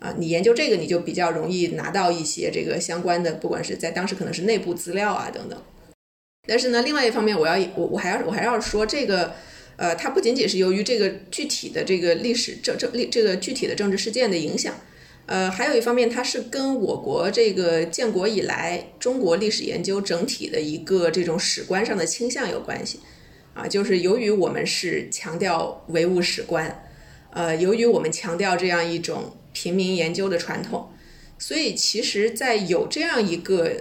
啊，你研究这个你就比较容易拿到一些这个相关的，不管是在当时可能是内部资料啊等等。但是呢，另外一方面，我要我我还要我还要说这个。呃，它不仅仅是由于这个具体的这个历史政政历这个具体的政治事件的影响，呃，还有一方面，它是跟我国这个建国以来中国历史研究整体的一个这种史观上的倾向有关系，啊，就是由于我们是强调唯物史观，呃，由于我们强调这样一种平民研究的传统，所以其实，在有这样一个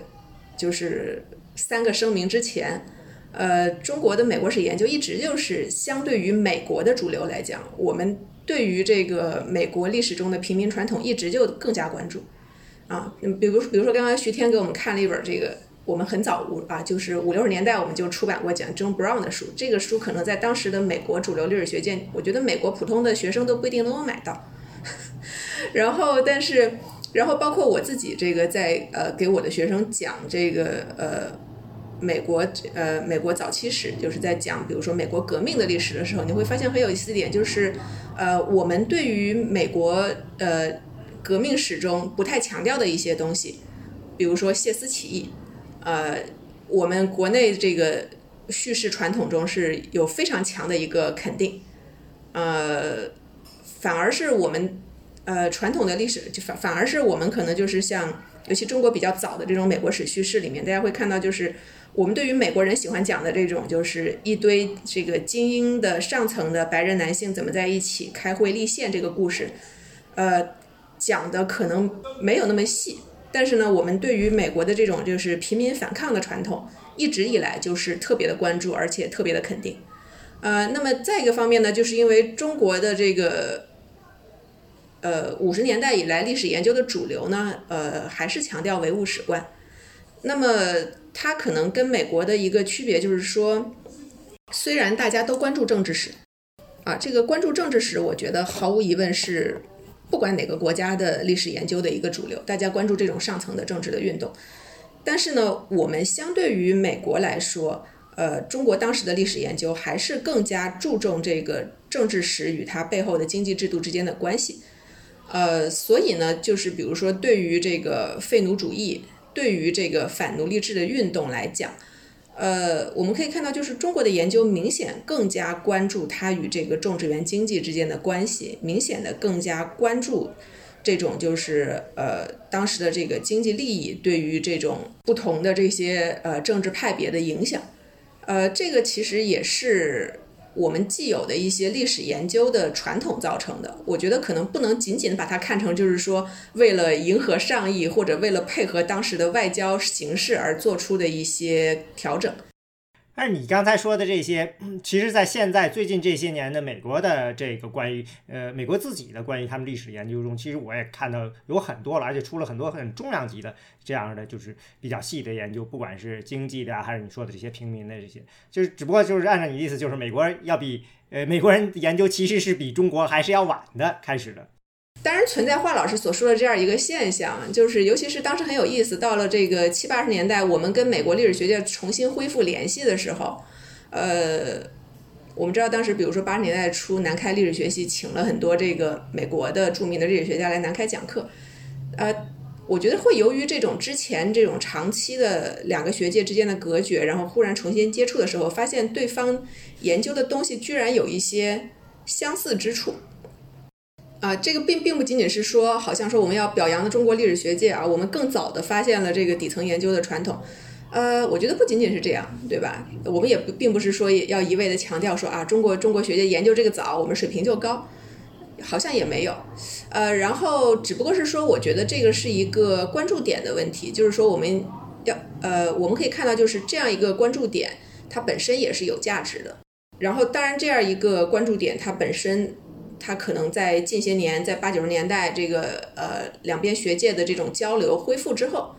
就是三个声明之前。呃，中国的美国史研究一直就是相对于美国的主流来讲，我们对于这个美国历史中的平民传统一直就更加关注啊。比如，比如说刚刚徐天给我们看了一本这个，我们很早五啊，就是五六十年代我们就出版过讲 John Brown 的书。这个书可能在当时的美国主流历史学界，我觉得美国普通的学生都不一定能够买到。然后，但是，然后包括我自己这个在呃给我的学生讲这个呃。美国呃，美国早期史就是在讲，比如说美国革命的历史的时候，你会发现很有意思一点就是，呃，我们对于美国呃革命史中不太强调的一些东西，比如说谢斯起义，呃，我们国内这个叙事传统中是有非常强的一个肯定，呃，反而是我们呃传统的历史就反反而是我们可能就是像，尤其中国比较早的这种美国史叙事里面，大家会看到就是。我们对于美国人喜欢讲的这种，就是一堆这个精英的上层的白人男性怎么在一起开会立宪这个故事，呃，讲的可能没有那么细，但是呢，我们对于美国的这种就是平民反抗的传统，一直以来就是特别的关注，而且特别的肯定。呃，那么再一个方面呢，就是因为中国的这个，呃，五十年代以来历史研究的主流呢，呃，还是强调唯物史观，那么。它可能跟美国的一个区别就是说，虽然大家都关注政治史，啊，这个关注政治史，我觉得毫无疑问是不管哪个国家的历史研究的一个主流，大家关注这种上层的政治的运动。但是呢，我们相对于美国来说，呃，中国当时的历史研究还是更加注重这个政治史与它背后的经济制度之间的关系。呃，所以呢，就是比如说对于这个废奴主义。对于这个反奴隶制的运动来讲，呃，我们可以看到，就是中国的研究明显更加关注它与这个种植园经济之间的关系，明显的更加关注这种就是呃当时的这个经济利益对于这种不同的这些呃政治派别的影响，呃，这个其实也是。我们既有的一些历史研究的传统造成的，我觉得可能不能仅仅把它看成就是说为了迎合上意或者为了配合当时的外交形势而做出的一些调整。但是你刚才说的这些，其实，在现在最近这些年的美国的这个关于呃美国自己的关于他们历史研究中，其实我也看到有很多了，而且出了很多很重量级的这样的就是比较细的研究，不管是经济的还是你说的这些平民的这些，就是只不过就是按照你的意思，就是美国要比呃美国人研究其实是比中国还是要晚的开始的。当然存在华老师所说的这样一个现象，就是尤其是当时很有意思，到了这个七八十年代，我们跟美国历史学界重新恢复联系的时候，呃，我们知道当时，比如说八十年代初，南开历史学系请了很多这个美国的著名的历史学家来南开讲课，呃，我觉得会由于这种之前这种长期的两个学界之间的隔绝，然后忽然重新接触的时候，发现对方研究的东西居然有一些相似之处。啊，这个并并不仅仅是说，好像说我们要表扬的中国历史学界啊，我们更早的发现了这个底层研究的传统。呃，我觉得不仅仅是这样，对吧？我们也不并不是说要一味的强调说啊，中国中国学界研究这个早，我们水平就高，好像也没有。呃，然后只不过是说，我觉得这个是一个关注点的问题，就是说我们要呃，我们可以看到，就是这样一个关注点，它本身也是有价值的。然后，当然这样一个关注点，它本身。它可能在近些年，在八九十年代，这个呃两边学界的这种交流恢复之后，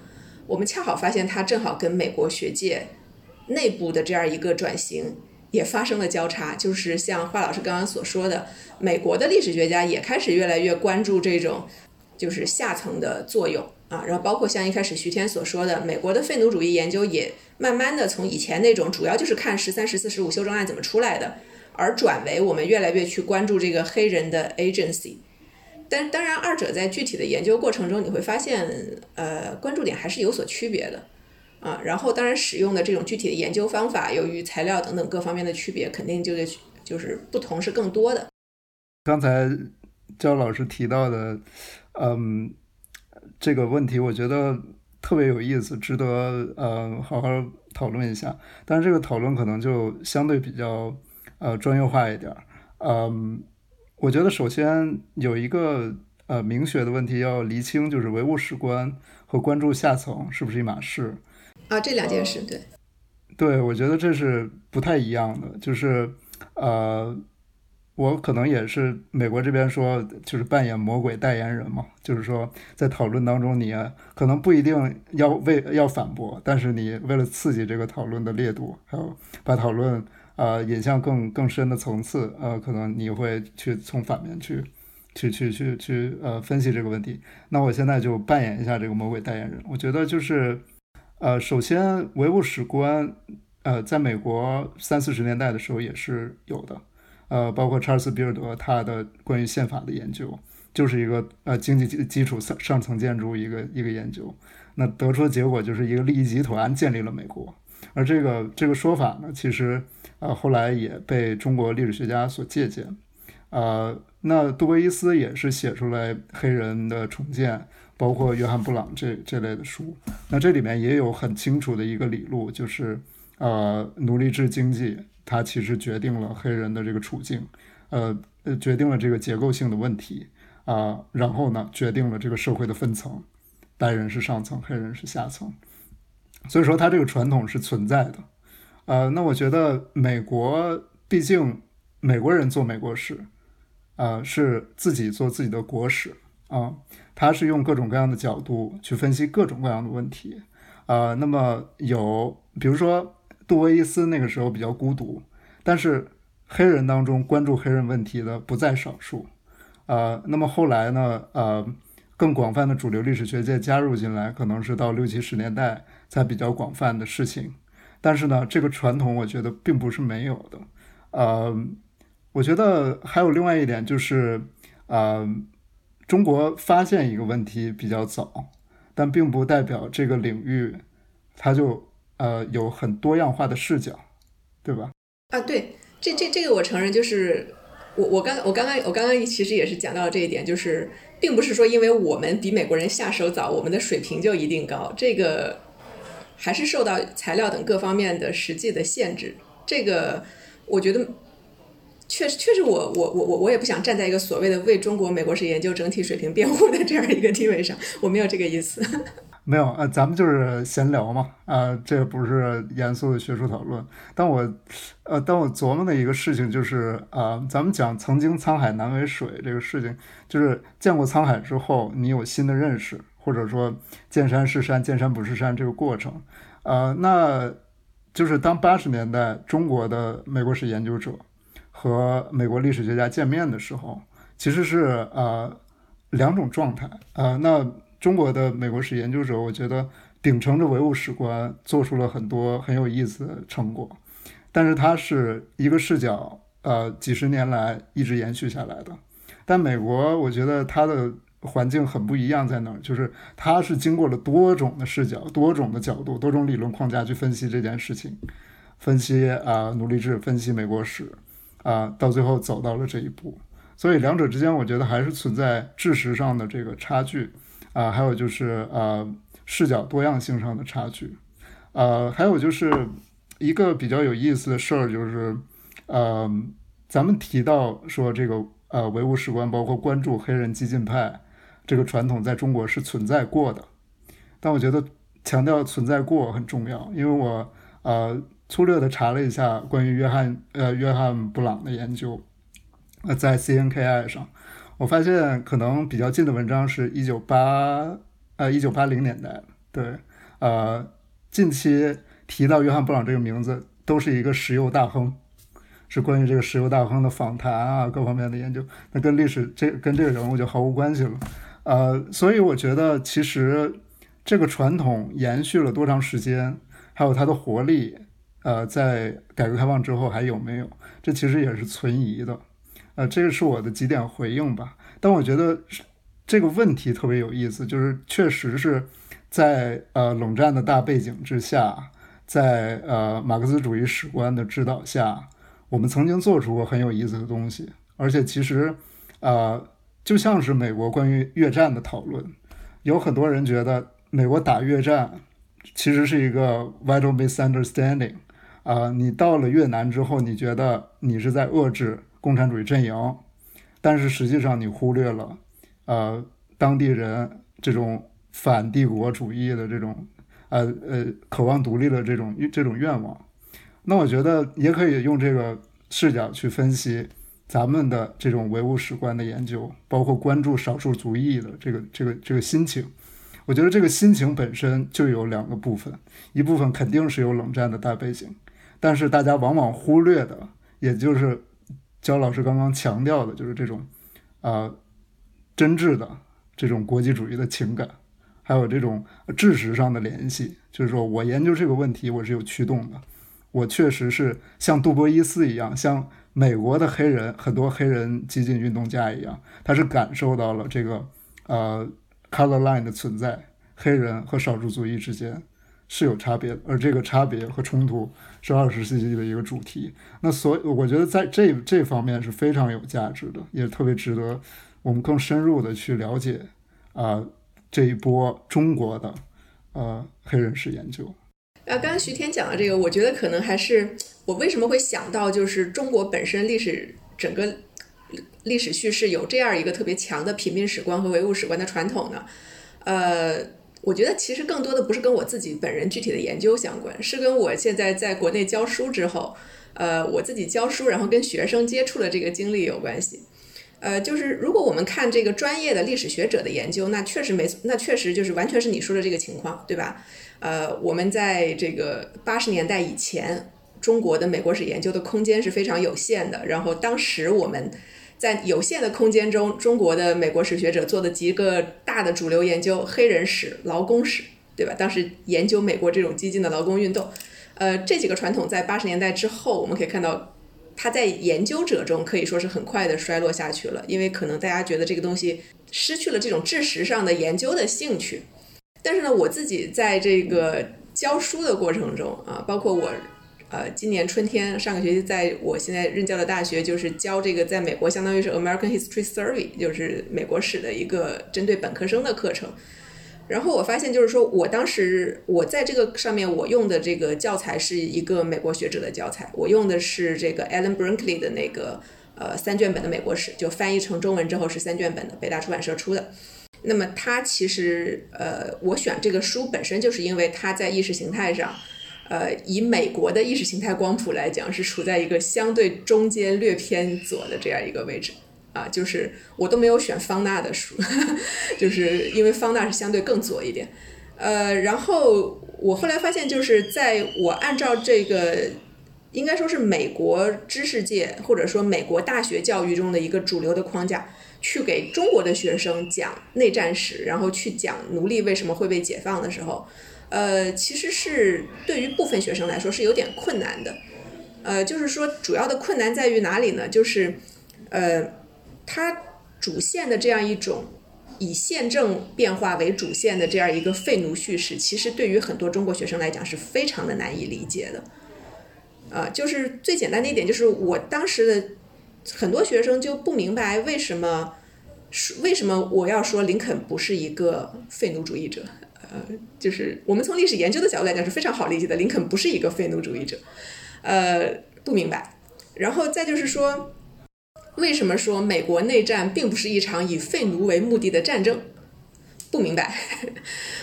我们恰好发现它正好跟美国学界内部的这样一个转型也发生了交叉，就是像华老师刚刚所说的，美国的历史学家也开始越来越关注这种就是下层的作用啊，然后包括像一开始徐天所说的，美国的废奴主义研究也慢慢的从以前那种主要就是看十三、十四、十五修正案怎么出来的，而转为我们越来越去关注这个黑人的 agency。但当然，二者在具体的研究过程中，你会发现，呃，关注点还是有所区别的，啊，然后当然使用的这种具体的研究方法，由于材料等等各方面的区别，肯定就得就是不同是更多的。刚才焦老师提到的，嗯，这个问题我觉得特别有意思，值得呃好好讨论一下。但是这个讨论可能就相对比较呃专业化一点，嗯。我觉得首先有一个呃明学的问题要厘清，就是唯物史观和关注下层是不是一码事啊？这两件事，对，对，我觉得这是不太一样的。就是呃，我可能也是美国这边说，就是扮演魔鬼代言人嘛，就是说在讨论当中，你可能不一定要为要反驳，但是你为了刺激这个讨论的烈度，还有把讨论。呃，引向更更深的层次，呃，可能你会去从反面去，去去去去呃分析这个问题。那我现在就扮演一下这个魔鬼代言人。我觉得就是，呃，首先唯物史观，呃，在美国三四十年代的时候也是有的，呃，包括查尔斯比尔德他的关于宪法的研究，就是一个呃经济基基础上上层建筑一个一个研究，那得出的结果就是一个利益集团建立了美国，而这个这个说法呢，其实。呃，后来也被中国历史学家所借鉴，呃，那杜威伊斯也是写出来黑人的重建，包括约翰布朗这这类的书，那这里面也有很清楚的一个理路，就是呃，奴隶制经济它其实决定了黑人的这个处境，呃呃，决定了这个结构性的问题啊，然后呢，决定了这个社会的分层，白人是上层，黑人是下层，所以说它这个传统是存在的。呃，那我觉得美国毕竟美国人做美国史，呃，是自己做自己的国史啊，他是用各种各样的角度去分析各种各样的问题，啊，那么有比如说杜威伊斯那个时候比较孤独，但是黑人当中关注黑人问题的不在少数，啊，那么后来呢，呃，更广泛的主流历史学界加入进来，可能是到六七十年代才比较广泛的事情。但是呢，这个传统我觉得并不是没有的，呃，我觉得还有另外一点就是，呃，中国发现一个问题比较早，但并不代表这个领域它就呃有很多样化的视角，对吧？啊，对，这这这个我承认，就是我我刚我刚刚我刚刚其实也是讲到了这一点，就是并不是说因为我们比美国人下手早，我们的水平就一定高，这个。还是受到材料等各方面的实际的限制，这个我觉得确实确实，我我我我我也不想站在一个所谓的为中国美国史研究整体水平辩护的这样一个地位上，我没有这个意思。没有呃，咱们就是闲聊嘛，啊，这不是严肃的学术讨论。但我呃，但我琢磨的一个事情就是啊，咱们讲曾经沧海难为水这个事情，就是见过沧海之后，你有新的认识。或者说见山是山，见山不是山这个过程，呃，那就是当八十年代中国的美国史研究者和美国历史学家见面的时候，其实是呃两种状态，呃，那中国的美国史研究者，我觉得秉承着唯物史观，做出了很多很有意思的成果，但是它是一个视角，呃，几十年来一直延续下来的，但美国，我觉得它的。环境很不一样，在哪儿？就是他是经过了多种的视角、多种的角度、多种理论框架去分析这件事情，分析啊奴隶制，分析美国史，啊，到最后走到了这一步。所以两者之间，我觉得还是存在知识上的这个差距，啊，还有就是呃视角多样性上的差距，呃，还有就是一个比较有意思的事儿，就是呃，咱们提到说这个呃唯物史观，包括关注黑人激进派。这个传统在中国是存在过的，但我觉得强调存在过很重要，因为我呃粗略的查了一下关于约翰呃约翰布朗的研究，呃在 CNKI 上，我发现可能比较近的文章是一九八呃一九八零年代，对，呃近期提到约翰布朗这个名字都是一个石油大亨，是关于这个石油大亨的访谈啊，各方面的研究，那跟历史这跟这个人物就毫无关系了。呃，所以我觉得其实这个传统延续了多长时间，还有它的活力，呃，在改革开放之后还有没有？这其实也是存疑的。呃，这个是我的几点回应吧。但我觉得这个问题特别有意思，就是确实是在呃冷战的大背景之下，在呃马克思主义史观的指导下。我们曾经做出过很有意思的东西，而且其实，呃，就像是美国关于越战的讨论，有很多人觉得美国打越战其实是一个 vital misunderstanding，啊，你到了越南之后，你觉得你是在遏制共产主义阵营，但是实际上你忽略了，呃，当地人这种反帝国主义的这种，呃呃，渴望独立的这种这种愿望。那我觉得也可以用这个视角去分析咱们的这种唯物史观的研究，包括关注少数族裔的这个这个这个心情。我觉得这个心情本身就有两个部分，一部分肯定是有冷战的大背景，但是大家往往忽略的，也就是焦老师刚刚强调的，就是这种啊真挚的这种国际主义的情感，还有这种知识上的联系。就是说我研究这个问题，我是有驱动的。我确实是像杜波伊斯一样，像美国的黑人很多黑人激进运动家一样，他是感受到了这个呃 color line 的存在，黑人和少数族裔之间是有差别的，而这个差别和冲突是二十世纪的一个主题。那所以我觉得在这这方面是非常有价值的，也特别值得我们更深入的去了解啊这一波中国的呃黑人史研究。啊，刚刚徐天讲的这个，我觉得可能还是我为什么会想到，就是中国本身历史整个历史叙事有这样一个特别强的平民史观和唯物史观的传统呢？呃，我觉得其实更多的不是跟我自己本人具体的研究相关，是跟我现在在国内教书之后，呃，我自己教书，然后跟学生接触的这个经历有关系。呃，就是如果我们看这个专业的历史学者的研究，那确实没，那确实就是完全是你说的这个情况，对吧？呃，我们在这个八十年代以前，中国的美国史研究的空间是非常有限的。然后当时我们在有限的空间中，中国的美国史学者做的几个大的主流研究，黑人史、劳工史，对吧？当时研究美国这种激进的劳工运动，呃，这几个传统在八十年代之后，我们可以看到。它在研究者中可以说是很快的衰落下去了，因为可能大家觉得这个东西失去了这种知识上的研究的兴趣。但是呢，我自己在这个教书的过程中啊，包括我，呃，今年春天上个学期在我现在任教的大学，就是教这个在美国相当于是 American History Survey，就是美国史的一个针对本科生的课程。然后我发现，就是说我当时我在这个上面我用的这个教材是一个美国学者的教材，我用的是这个 Alan Brinkley 的那个呃三卷本的美国史，就翻译成中文之后是三卷本的，北大出版社出的。那么它其实呃，我选这个书本身就是因为它在意识形态上，呃，以美国的意识形态光谱来讲，是处在一个相对中间略偏左的这样一个位置。啊，就是我都没有选方纳的书，就是因为方纳是相对更左一点。呃，然后我后来发现，就是在我按照这个应该说是美国知识界或者说美国大学教育中的一个主流的框架，去给中国的学生讲内战史，然后去讲奴隶为什么会被解放的时候，呃，其实是对于部分学生来说是有点困难的。呃，就是说主要的困难在于哪里呢？就是呃。它主线的这样一种以宪政变化为主线的这样一个废奴叙事，其实对于很多中国学生来讲是非常的难以理解的。啊，就是最简单的一点，就是我当时的很多学生就不明白为什么为什么我要说林肯不是一个废奴主义者。呃，就是我们从历史研究的角度来讲是非常好理解的，林肯不是一个废奴主义者。呃，不明白。然后再就是说。为什么说美国内战并不是一场以废奴为目的的战争？不明白。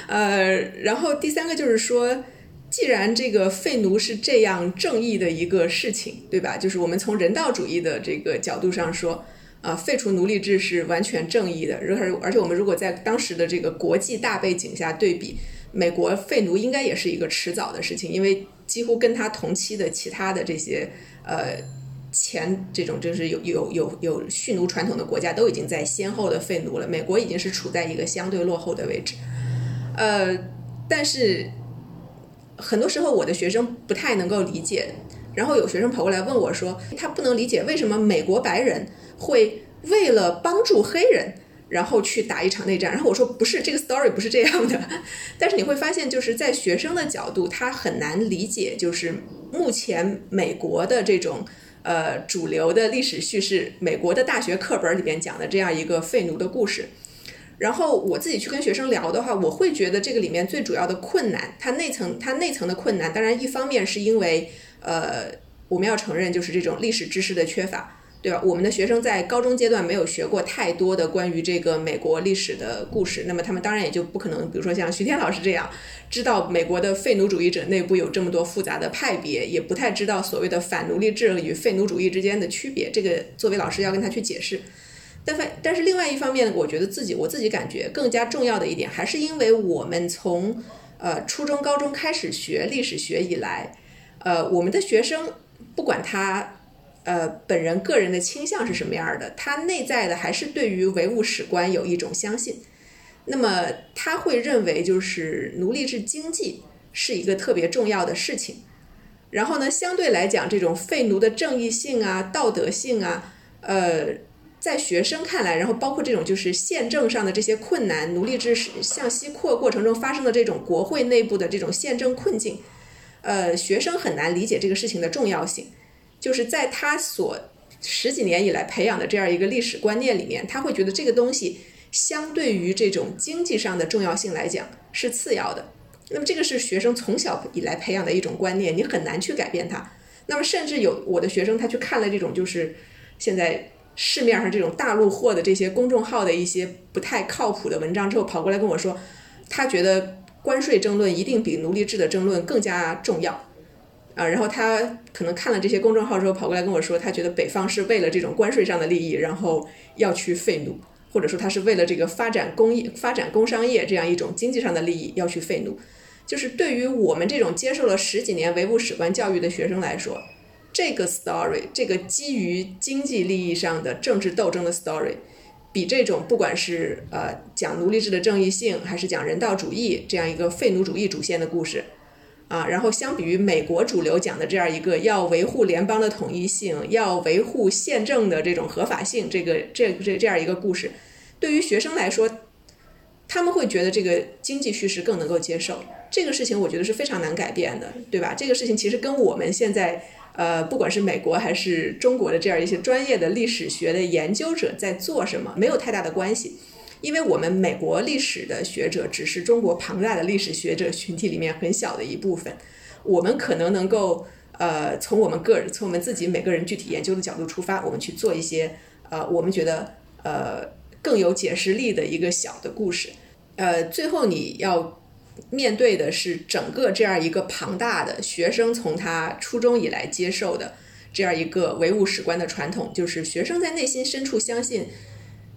呃，然后第三个就是说，既然这个废奴是这样正义的一个事情，对吧？就是我们从人道主义的这个角度上说，啊，废除奴隶制是完全正义的。而而且我们如果在当时的这个国际大背景下对比，美国废奴应该也是一个迟早的事情，因为几乎跟他同期的其他的这些呃。前这种就是有有有有蓄奴传统的国家都已经在先后的废奴了，美国已经是处在一个相对落后的位置。呃，但是很多时候我的学生不太能够理解，然后有学生跑过来问我说，他不能理解为什么美国白人会为了帮助黑人。然后去打一场内战，然后我说不是这个 story 不是这样的，但是你会发现就是在学生的角度，他很难理解，就是目前美国的这种呃主流的历史叙事，美国的大学课本里边讲的这样一个废奴的故事。然后我自己去跟学生聊的话，我会觉得这个里面最主要的困难，它内层它内层的困难，当然一方面是因为呃我们要承认就是这种历史知识的缺乏。对吧？我们的学生在高中阶段没有学过太多的关于这个美国历史的故事，那么他们当然也就不可能，比如说像徐天老师这样，知道美国的废奴主义者内部有这么多复杂的派别，也不太知道所谓的反奴隶制与废奴主义之间的区别。这个作为老师要跟他去解释。但反但是另外一方面，我觉得自己我自己感觉更加重要的一点，还是因为我们从呃初中、高中开始学历史学以来，呃，我们的学生不管他。呃，本人个人的倾向是什么样的？他内在的还是对于唯物史观有一种相信。那么他会认为，就是奴隶制经济是一个特别重要的事情。然后呢，相对来讲，这种废奴的正义性啊、道德性啊，呃，在学生看来，然后包括这种就是宪政上的这些困难，奴隶制向西扩过程中发生的这种国会内部的这种宪政困境，呃，学生很难理解这个事情的重要性。就是在他所十几年以来培养的这样一个历史观念里面，他会觉得这个东西相对于这种经济上的重要性来讲是次要的。那么这个是学生从小以来培养的一种观念，你很难去改变它。那么甚至有我的学生，他去看了这种就是现在市面上这种大陆货的这些公众号的一些不太靠谱的文章之后，跑过来跟我说，他觉得关税争论一定比奴隶制的争论更加重要。啊，然后他可能看了这些公众号之后，跑过来跟我说，他觉得北方是为了这种关税上的利益，然后要去废奴，或者说他是为了这个发展工业、发展工商业这样一种经济上的利益要去废奴。就是对于我们这种接受了十几年唯物史观教育的学生来说，这个 story，这个基于经济利益上的政治斗争的 story，比这种不管是呃讲奴隶制的正义性，还是讲人道主义这样一个废奴主义主线的故事。啊，然后相比于美国主流讲的这样一个要维护联邦的统一性，要维护宪政的这种合法性，这个这这这样一个故事，对于学生来说，他们会觉得这个经济叙事更能够接受。这个事情我觉得是非常难改变的，对吧？这个事情其实跟我们现在呃，不管是美国还是中国的这样一些专业的历史学的研究者在做什么，没有太大的关系。因为我们美国历史的学者只是中国庞大的历史学者群体里面很小的一部分，我们可能能够呃从我们个人从我们自己每个人具体研究的角度出发，我们去做一些呃我们觉得呃更有解释力的一个小的故事。呃，最后你要面对的是整个这样一个庞大的学生从他初中以来接受的这样一个唯物史观的传统，就是学生在内心深处相信。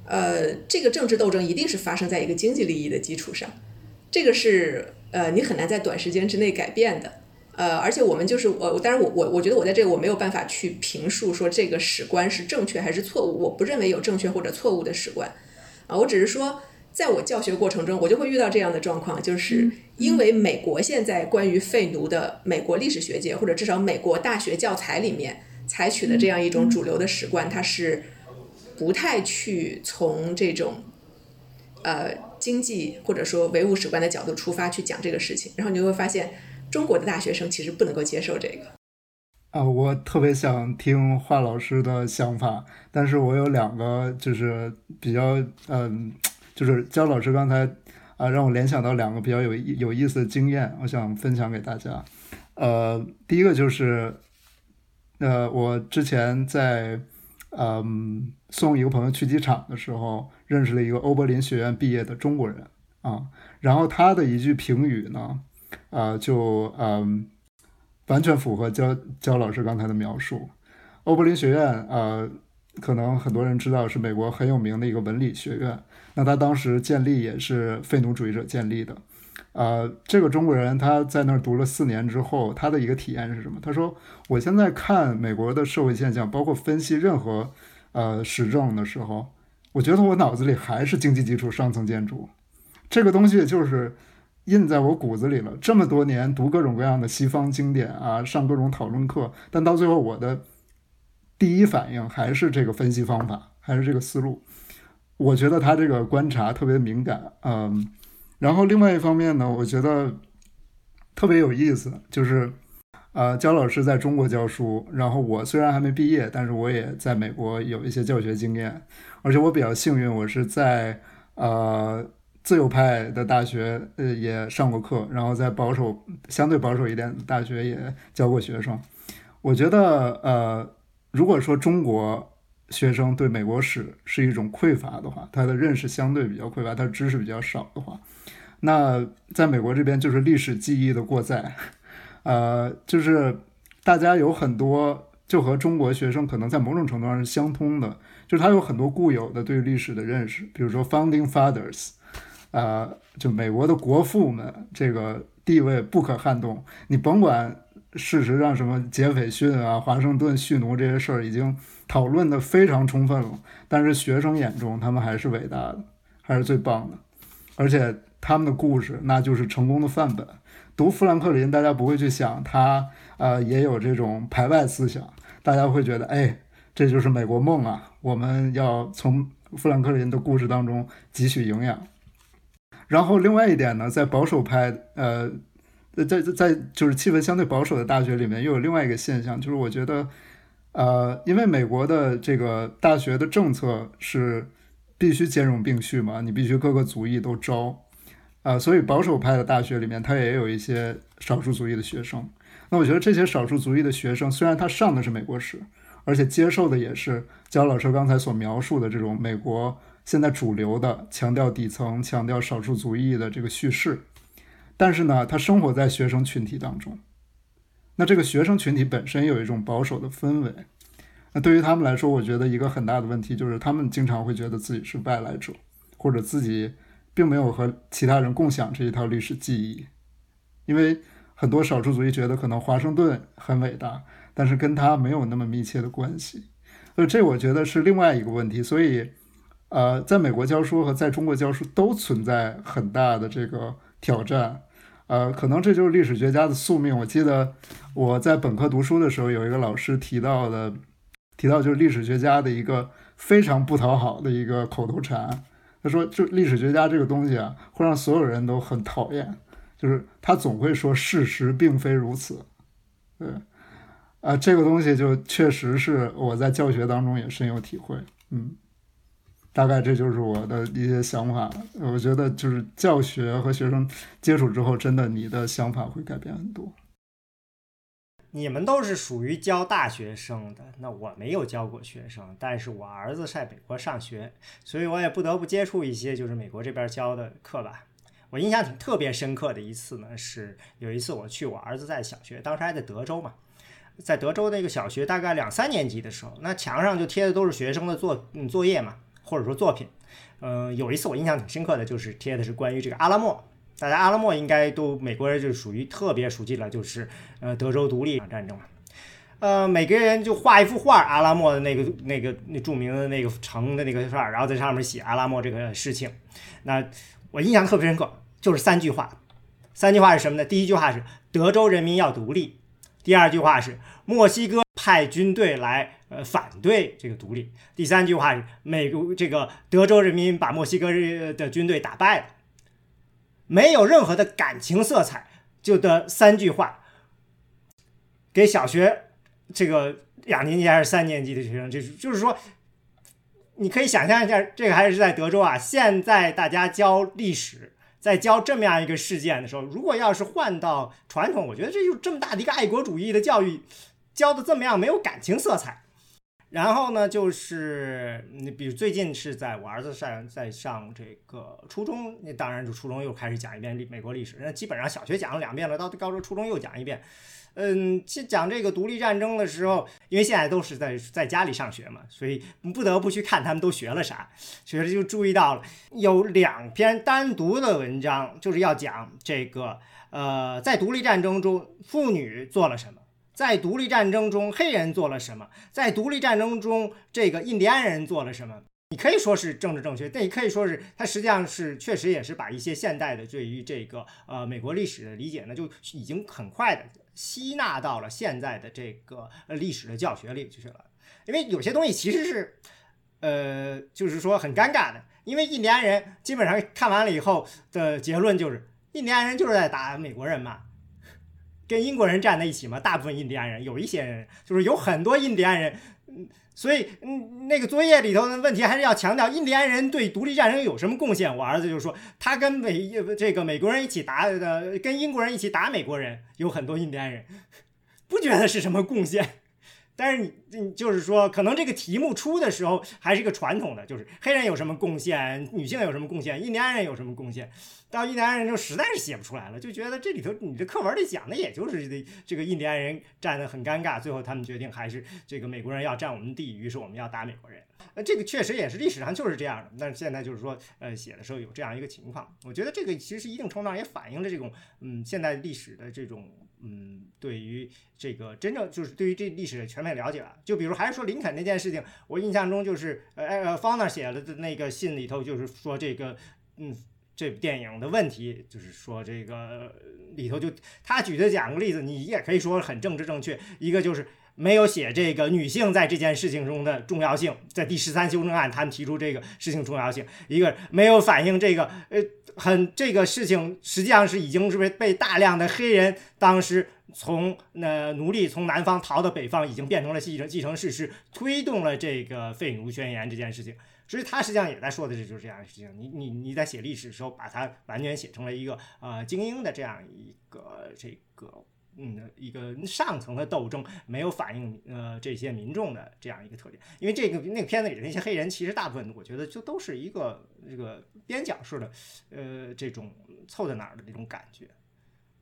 呃，这个政治斗争一定是发生在一个经济利益的基础上，这个是呃你很难在短时间之内改变的。呃，而且我们就是我，当然我我我觉得我在这个我没有办法去评述说这个史观是正确还是错误，我不认为有正确或者错误的史观啊，我只是说在我教学过程中，我就会遇到这样的状况，就是因为美国现在关于废奴的美国历史学界或者至少美国大学教材里面采取的这样一种主流的史观，它是。不太去从这种，呃，经济或者说唯物史观的角度出发去讲这个事情，然后你就会发现，中国的大学生其实不能够接受这个。啊，我特别想听华老师的想法，但是我有两个就是比较，嗯，就是焦老师刚才啊让我联想到两个比较有意有意思的经验，我想分享给大家。呃，第一个就是，呃，我之前在。嗯，送一个朋友去机场的时候，认识了一个欧柏林学院毕业的中国人啊。然后他的一句评语呢，啊，就嗯，完全符合焦焦老师刚才的描述。欧柏林学院啊，可能很多人知道是美国很有名的一个文理学院。那他当时建立也是废奴主义者建立的。呃，这个中国人他在那儿读了四年之后，他的一个体验是什么？他说：“我现在看美国的社会现象，包括分析任何呃时政的时候，我觉得我脑子里还是经济基础、上层建筑这个东西，就是印在我骨子里了。这么多年读各种各样的西方经典啊，上各种讨论课，但到最后我的第一反应还是这个分析方法，还是这个思路。我觉得他这个观察特别敏感，嗯。”然后另外一方面呢，我觉得特别有意思，就是呃，焦老师在中国教书，然后我虽然还没毕业，但是我也在美国有一些教学经验，而且我比较幸运，我是在呃自由派的大学呃也上过课，然后在保守相对保守一点的大学也教过学生。我觉得呃，如果说中国学生对美国史是一种匮乏的话，他的认识相对比较匮乏，他知识比较少的话。那在美国这边就是历史记忆的过载，呃，就是大家有很多就和中国学生可能在某种程度上是相通的，就是他有很多固有的对历史的认识，比如说 Founding Fathers，啊，就美国的国父们这个地位不可撼动。你甭管事实上什么杰斐逊啊、华盛顿蓄奴这些事儿已经讨论的非常充分了，但是学生眼中他们还是伟大的，还是最棒的，而且。他们的故事，那就是成功的范本。读富兰克林，大家不会去想他，呃，也有这种排外思想。大家会觉得，哎，这就是美国梦啊！我们要从富兰克林的故事当中汲取营养。然后，另外一点呢，在保守派，呃，在在就是气氛相对保守的大学里面，又有另外一个现象，就是我觉得，呃，因为美国的这个大学的政策是必须兼容并蓄嘛，你必须各个族裔都招。啊，所以保守派的大学里面，他也有一些少数族裔的学生。那我觉得这些少数族裔的学生，虽然他上的是美国史，而且接受的也是焦老师刚才所描述的这种美国现在主流的强调底层、强调少数族裔的这个叙事，但是呢，他生活在学生群体当中。那这个学生群体本身有一种保守的氛围。那对于他们来说，我觉得一个很大的问题就是，他们经常会觉得自己是外来者，或者自己。并没有和其他人共享这一套历史记忆，因为很多少数族裔觉得可能华盛顿很伟大，但是跟他没有那么密切的关系，所以这我觉得是另外一个问题。所以，呃，在美国教书和在中国教书都存在很大的这个挑战，呃，可能这就是历史学家的宿命。我记得我在本科读书的时候，有一个老师提到的，提到就是历史学家的一个非常不讨好的一个口头禅。他说：“就历史学家这个东西啊，会让所有人都很讨厌。就是他总会说事实并非如此。对，啊，这个东西就确实是我在教学当中也深有体会。嗯，大概这就是我的一些想法。我觉得就是教学和学生接触之后，真的你的想法会改变很多。”你们都是属于教大学生的，那我没有教过学生，但是我儿子在美国上学，所以我也不得不接触一些就是美国这边教的课吧。我印象挺特别深刻的一次呢，是有一次我去我儿子在小学，当时还在德州嘛，在德州那个小学大概两三年级的时候，那墙上就贴的都是学生的作作业嘛，或者说作品。嗯，有一次我印象挺深刻的，就是贴的是关于这个阿拉莫。大家阿拉莫应该都美国人就属于特别熟悉了，就是呃德州独立战争嘛，呃每个人就画一幅画，阿拉莫的那个那个那著名的那个城的那个画，然后在上面写阿拉莫这个事情。那我印象特别深刻，就是三句话，三句话是什么呢？第一句话是德州人民要独立，第二句话是墨西哥派军队来呃反对这个独立，第三句话是美国这个德州人民把墨西哥的军队打败了。没有任何的感情色彩，就的三句话，给小学这个两年级还是三年级的学生，就是就是说，你可以想象一下，这个还是在德州啊。现在大家教历史，在教这么样一个事件的时候，如果要是换到传统，我觉得这就这么大的一个爱国主义的教育，教的这么样没有感情色彩。然后呢，就是你比如最近是在我儿子上在上这个初中，那当然就初中又开始讲一遍历美国历史，那基本上小学讲了两遍了，到高中初中又讲一遍。嗯，去讲这个独立战争的时候，因为现在都是在在家里上学嘛，所以不得不去看他们都学了啥，学了就注意到了有两篇单独的文章，就是要讲这个呃，在独立战争中妇女做了什么。在独立战争中，黑人做了什么？在独立战争中，这个印第安人做了什么？你可以说是政治正确，但也可以说是它实际上是确实也是把一些现代的对于这个呃美国历史的理解呢，就已经很快的吸纳到了现在的这个呃历史的教学里去了。因为有些东西其实是呃，就是说很尴尬的，因为印第安人基本上看完了以后的结论就是，印第安人就是在打美国人嘛。跟英国人站在一起嘛，大部分印第安人，有一些人就是有很多印第安人，嗯，所以嗯，那个作业里头的问题还是要强调印第安人对独立战争有什么贡献。我儿子就说，他跟美这个美国人一起打的，跟英国人一起打美国人，有很多印第安人，不觉得是什么贡献。但是你，你就是说，可能这个题目出的时候还是一个传统的，就是黑人有什么贡献，女性有什么贡献，印第安人有什么贡献。到印第安人就实在是写不出来了，就觉得这里头你这课文里讲的也就是这这个印第安人站得很尴尬。最后他们决定还是这个美国人要占我们地，于是我们要打美国人。那这个确实也是历史上就是这样的。但是现在就是说，呃，写的时候有这样一个情况，我觉得这个其实一定程度上也反映了这种，嗯，现代历史的这种。嗯，对于这个真正就是对于这历史的全面了解了，就比如还是说林肯那件事情，我印象中就是呃呃方那写了的那个信里头，就是说这个嗯这部电影的问题，就是说这个里头就他举的两个例子，你也可以说很政治正确，一个就是没有写这个女性在这件事情中的重要性，在第十三修正案他们提出这个事情重要性，一个没有反映这个呃。很这个事情实际上是已经是被被大量的黑人当时从那奴隶从南方逃到北方，已经变成了继承继承事实，推动了这个废奴宣言这件事情。所以他实际上也在说的这就是这样的事情。你你你在写历史的时候，把它完全写成了一个呃精英的这样一个这个。嗯，一个上层的斗争没有反映呃这些民众的这样一个特点，因为这个那个片子里的那些黑人，其实大部分我觉得就都是一个这个边角式的，呃，这种凑在哪儿的那种感觉。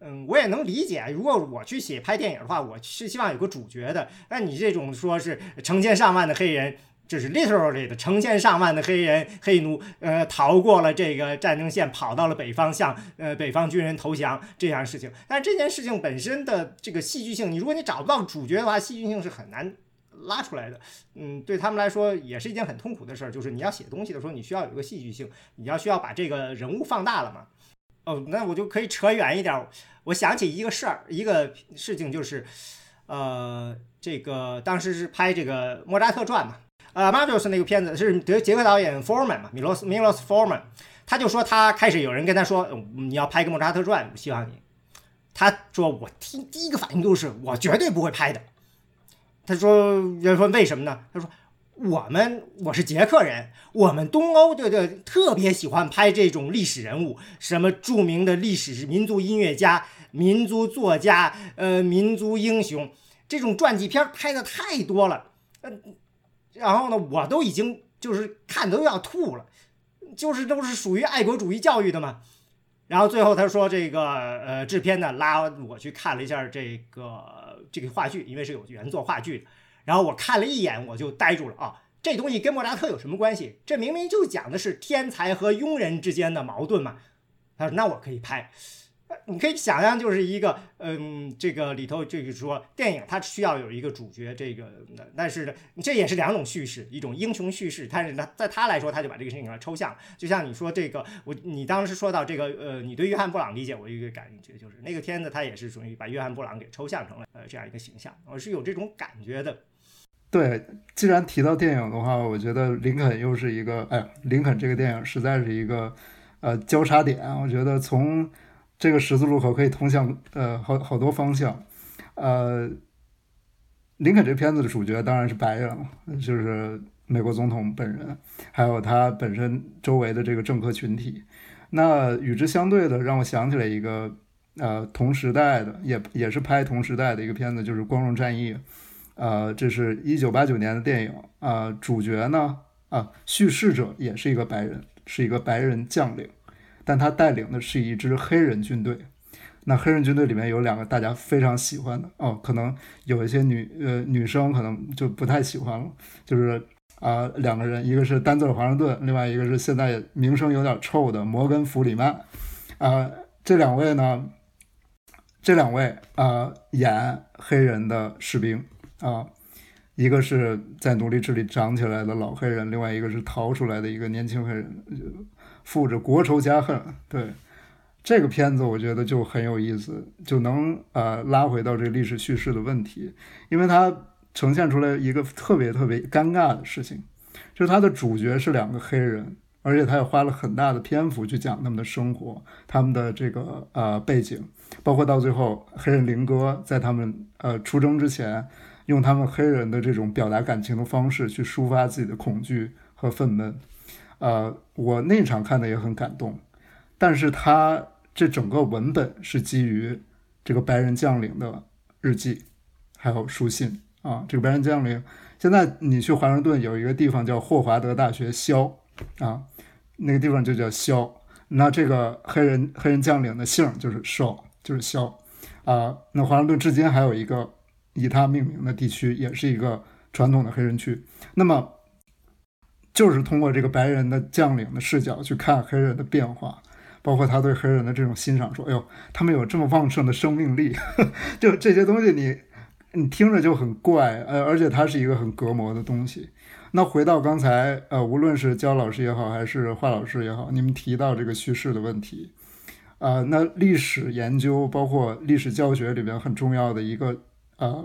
嗯，我也能理解，如果我去写拍电影的话，我是希望有个主角的。那你这种说是成千上万的黑人。就是 literally 的成千上万的黑人黑奴，呃，逃过了这个战争线，跑到了北方，向呃北方军人投降这样事情。但是这件事情本身的这个戏剧性，你如果你找不到主角的话，戏剧性是很难拉出来的。嗯，对他们来说也是一件很痛苦的事儿，就是你要写东西的时候，你需要有一个戏剧性，你要需要把这个人物放大了嘛。哦，那我就可以扯远一点，我想起一个事儿，一个事情就是，呃，这个当时是拍这个莫扎特传嘛。呃，马就是那个片子是德捷克导演 Forman 嘛，米罗斯米罗斯 Forman，他就说他开始有人跟他说你要拍个莫扎特传，希望你。他说我第第一个反应就是我绝对不会拍的。他说人说为什么呢？他说我们我是捷克人，我们东欧的的特别喜欢拍这种历史人物，什么著名的历史民族音乐家、民族作家、呃民族英雄，这种传记片拍的太多了，嗯。然后呢，我都已经就是看都要吐了，就是都是属于爱国主义教育的嘛。然后最后他说这个呃制片呢拉我去看了一下这个这个话剧，因为是有原作话剧的。然后我看了一眼我就呆住了啊，这东西跟莫扎特有什么关系？这明明就讲的是天才和庸人之间的矛盾嘛。他说那我可以拍。你可以想象，就是一个，嗯，这个里头就是说，电影它需要有一个主角，这个，但是呢，这也是两种叙事，一种英雄叙事，但是呢，在他来说，他就把这个事情给抽象，就像你说这个，我你当时说到这个，呃，你对约翰布朗理解，我一个感觉就是那个片子，他也是属于把约翰布朗给抽象成了呃这样一个形象，我是有这种感觉的。对，既然提到电影的话，我觉得林肯又是一个，哎，林肯这个电影实在是一个，呃，交叉点，我觉得从。这个十字路口可以通向呃好好多方向，呃，林肯这片子的主角当然是白人了，就是美国总统本人，还有他本身周围的这个政客群体。那与之相对的，让我想起来一个呃同时代的，也也是拍同时代的一个片子，就是《光荣战役》。呃，这是一九八九年的电影啊，主角呢啊，叙事者也是一个白人，是一个白人将领，但他带领的是一支黑人军队。那黑人军队里面有两个大家非常喜欢的哦，可能有一些女呃女生可能就不太喜欢了，就是啊两个人，一个是丹泽尔华盛顿，另外一个是现在名声有点臭的摩根弗里曼，啊这两位呢，这两位啊演黑人的士兵。啊，一个是在奴隶制里长起来的老黑人，另外一个是逃出来的一个年轻黑人，负着国仇家恨，对。这个片子我觉得就很有意思，就能呃拉回到这个历史叙事的问题，因为它呈现出来一个特别特别尴尬的事情，就是它的主角是两个黑人，而且他也花了很大的篇幅去讲他们的生活，他们的这个呃背景，包括到最后黑人林哥在他们呃出征之前，用他们黑人的这种表达感情的方式去抒发自己的恐惧和愤懑，呃，我那场看的也很感动，但是他。这整个文本是基于这个白人将领的日记，还有书信啊。这个白人将领，现在你去华盛顿有一个地方叫霍华德大学肖啊，那个地方就叫肖。那这个黑人黑人将领的姓就是肖，就是肖啊。那华盛顿至今还有一个以他命名的地区，也是一个传统的黑人区。那么就是通过这个白人的将领的视角去看黑人的变化。包括他对黑人的这种欣赏，说：“哎呦，他们有这么旺盛的生命力，呵 就这些东西，你你听着就很怪，呃，而且它是一个很隔膜的东西。那回到刚才，呃，无论是焦老师也好，还是华老师也好，你们提到这个叙事的问题，啊，那历史研究包括历史教学里边很重要的一个呃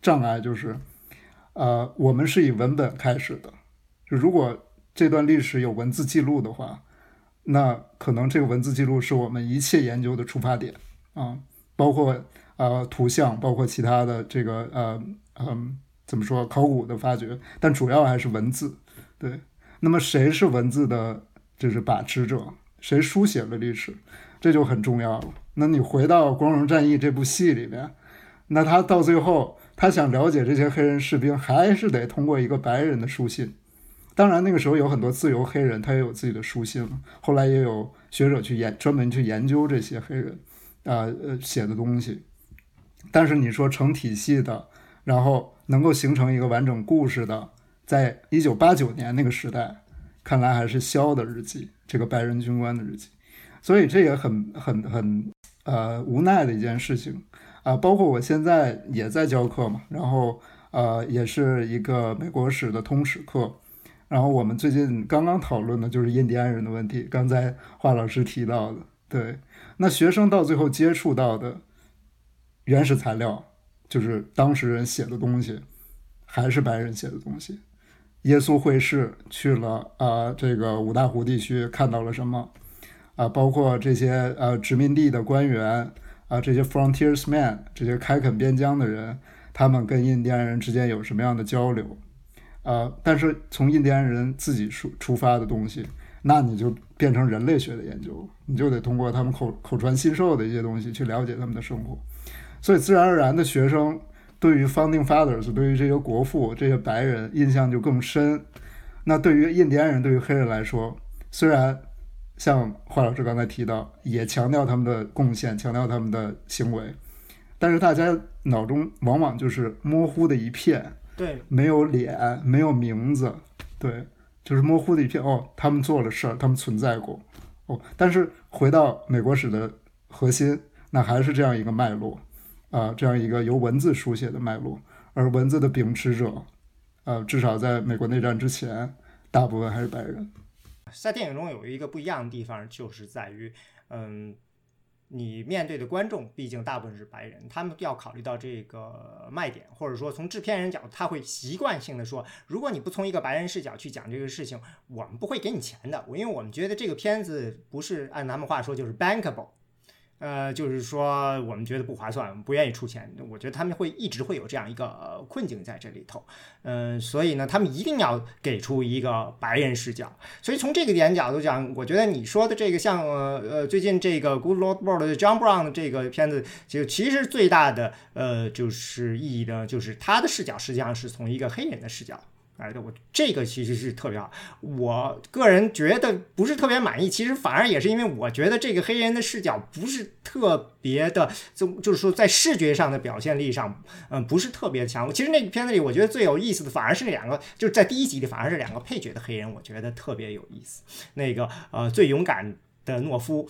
障碍就是，呃，我们是以文本开始的，就如果这段历史有文字记录的话。”那可能这个文字记录是我们一切研究的出发点啊，包括呃图像，包括其他的这个呃嗯怎么说考古的发掘，但主要还是文字。对，那么谁是文字的，就是把持者？谁书写了历史？这就很重要了。那你回到《光荣战役》这部戏里面，那他到最后，他想了解这些黑人士兵，还是得通过一个白人的书信。当然，那个时候有很多自由黑人，他也有自己的书信。后来也有学者去研专门去研究这些黑人，啊呃写的东西。但是你说成体系的，然后能够形成一个完整故事的，在一九八九年那个时代，看来还是肖的日记，这个白人军官的日记。所以这也很很很呃无奈的一件事情啊。包括我现在也在教课嘛，然后呃也是一个美国史的通史课。然后我们最近刚刚讨论的就是印第安人的问题。刚才华老师提到的，对，那学生到最后接触到的原始材料，就是当事人写的东西，还是白人写的东西。耶稣会士去了啊，这个五大湖地区看到了什么？啊，包括这些呃殖民地的官员啊，这些 frontiersmen，这些开垦边疆的人，他们跟印第安人之间有什么样的交流？呃，但是从印第安人自己出出发的东西，那你就变成人类学的研究，你就得通过他们口口传心授的一些东西去了解他们的生活，所以自然而然的学生对于 founding fathers，对于这些国父、这些白人印象就更深。那对于印第安人，对于黑人来说，虽然像华老师刚才提到，也强调他们的贡献，强调他们的行为，但是大家脑中往往就是模糊的一片。对，没有脸，没有名字，对，就是模糊的一片。哦，他们做了事儿，他们存在过，哦，但是回到美国史的核心，那还是这样一个脉络，啊，这样一个由文字书写的脉络，而文字的秉持者，呃，至少在美国内战之前，大部分还是白人。在电影中有一个不一样的地方，就是在于，嗯。你面对的观众毕竟大部分是白人，他们要考虑到这个卖点，或者说从制片人角度，他会习惯性的说，如果你不从一个白人视角去讲这个事情，我们不会给你钱的。因为我们觉得这个片子不是按他们话说就是 bankable，呃，就是说我们觉得不划算，不愿意出钱。我觉得他们会一直会有这样一个困境在这里头，嗯，所以呢，他们一定要给出一个白人视角。所以从这个点角度讲，我觉得你说的这个像呃最近这个 Good Lord Bird John Brown 这个片子，就其实最大的呃就是意义呢，就是他的视角实际上是从一个黑人的视角。哎，我这个其实是特别好，我个人觉得不是特别满意。其实反而也是因为我觉得这个黑人的视角不是特别的，就就是说在视觉上的表现力上，嗯，不是特别强。其实那个片子里，我觉得最有意思的反而是那两个，就是在第一集里反而是两个配角的黑人，我觉得特别有意思。那个呃，最勇敢的懦夫。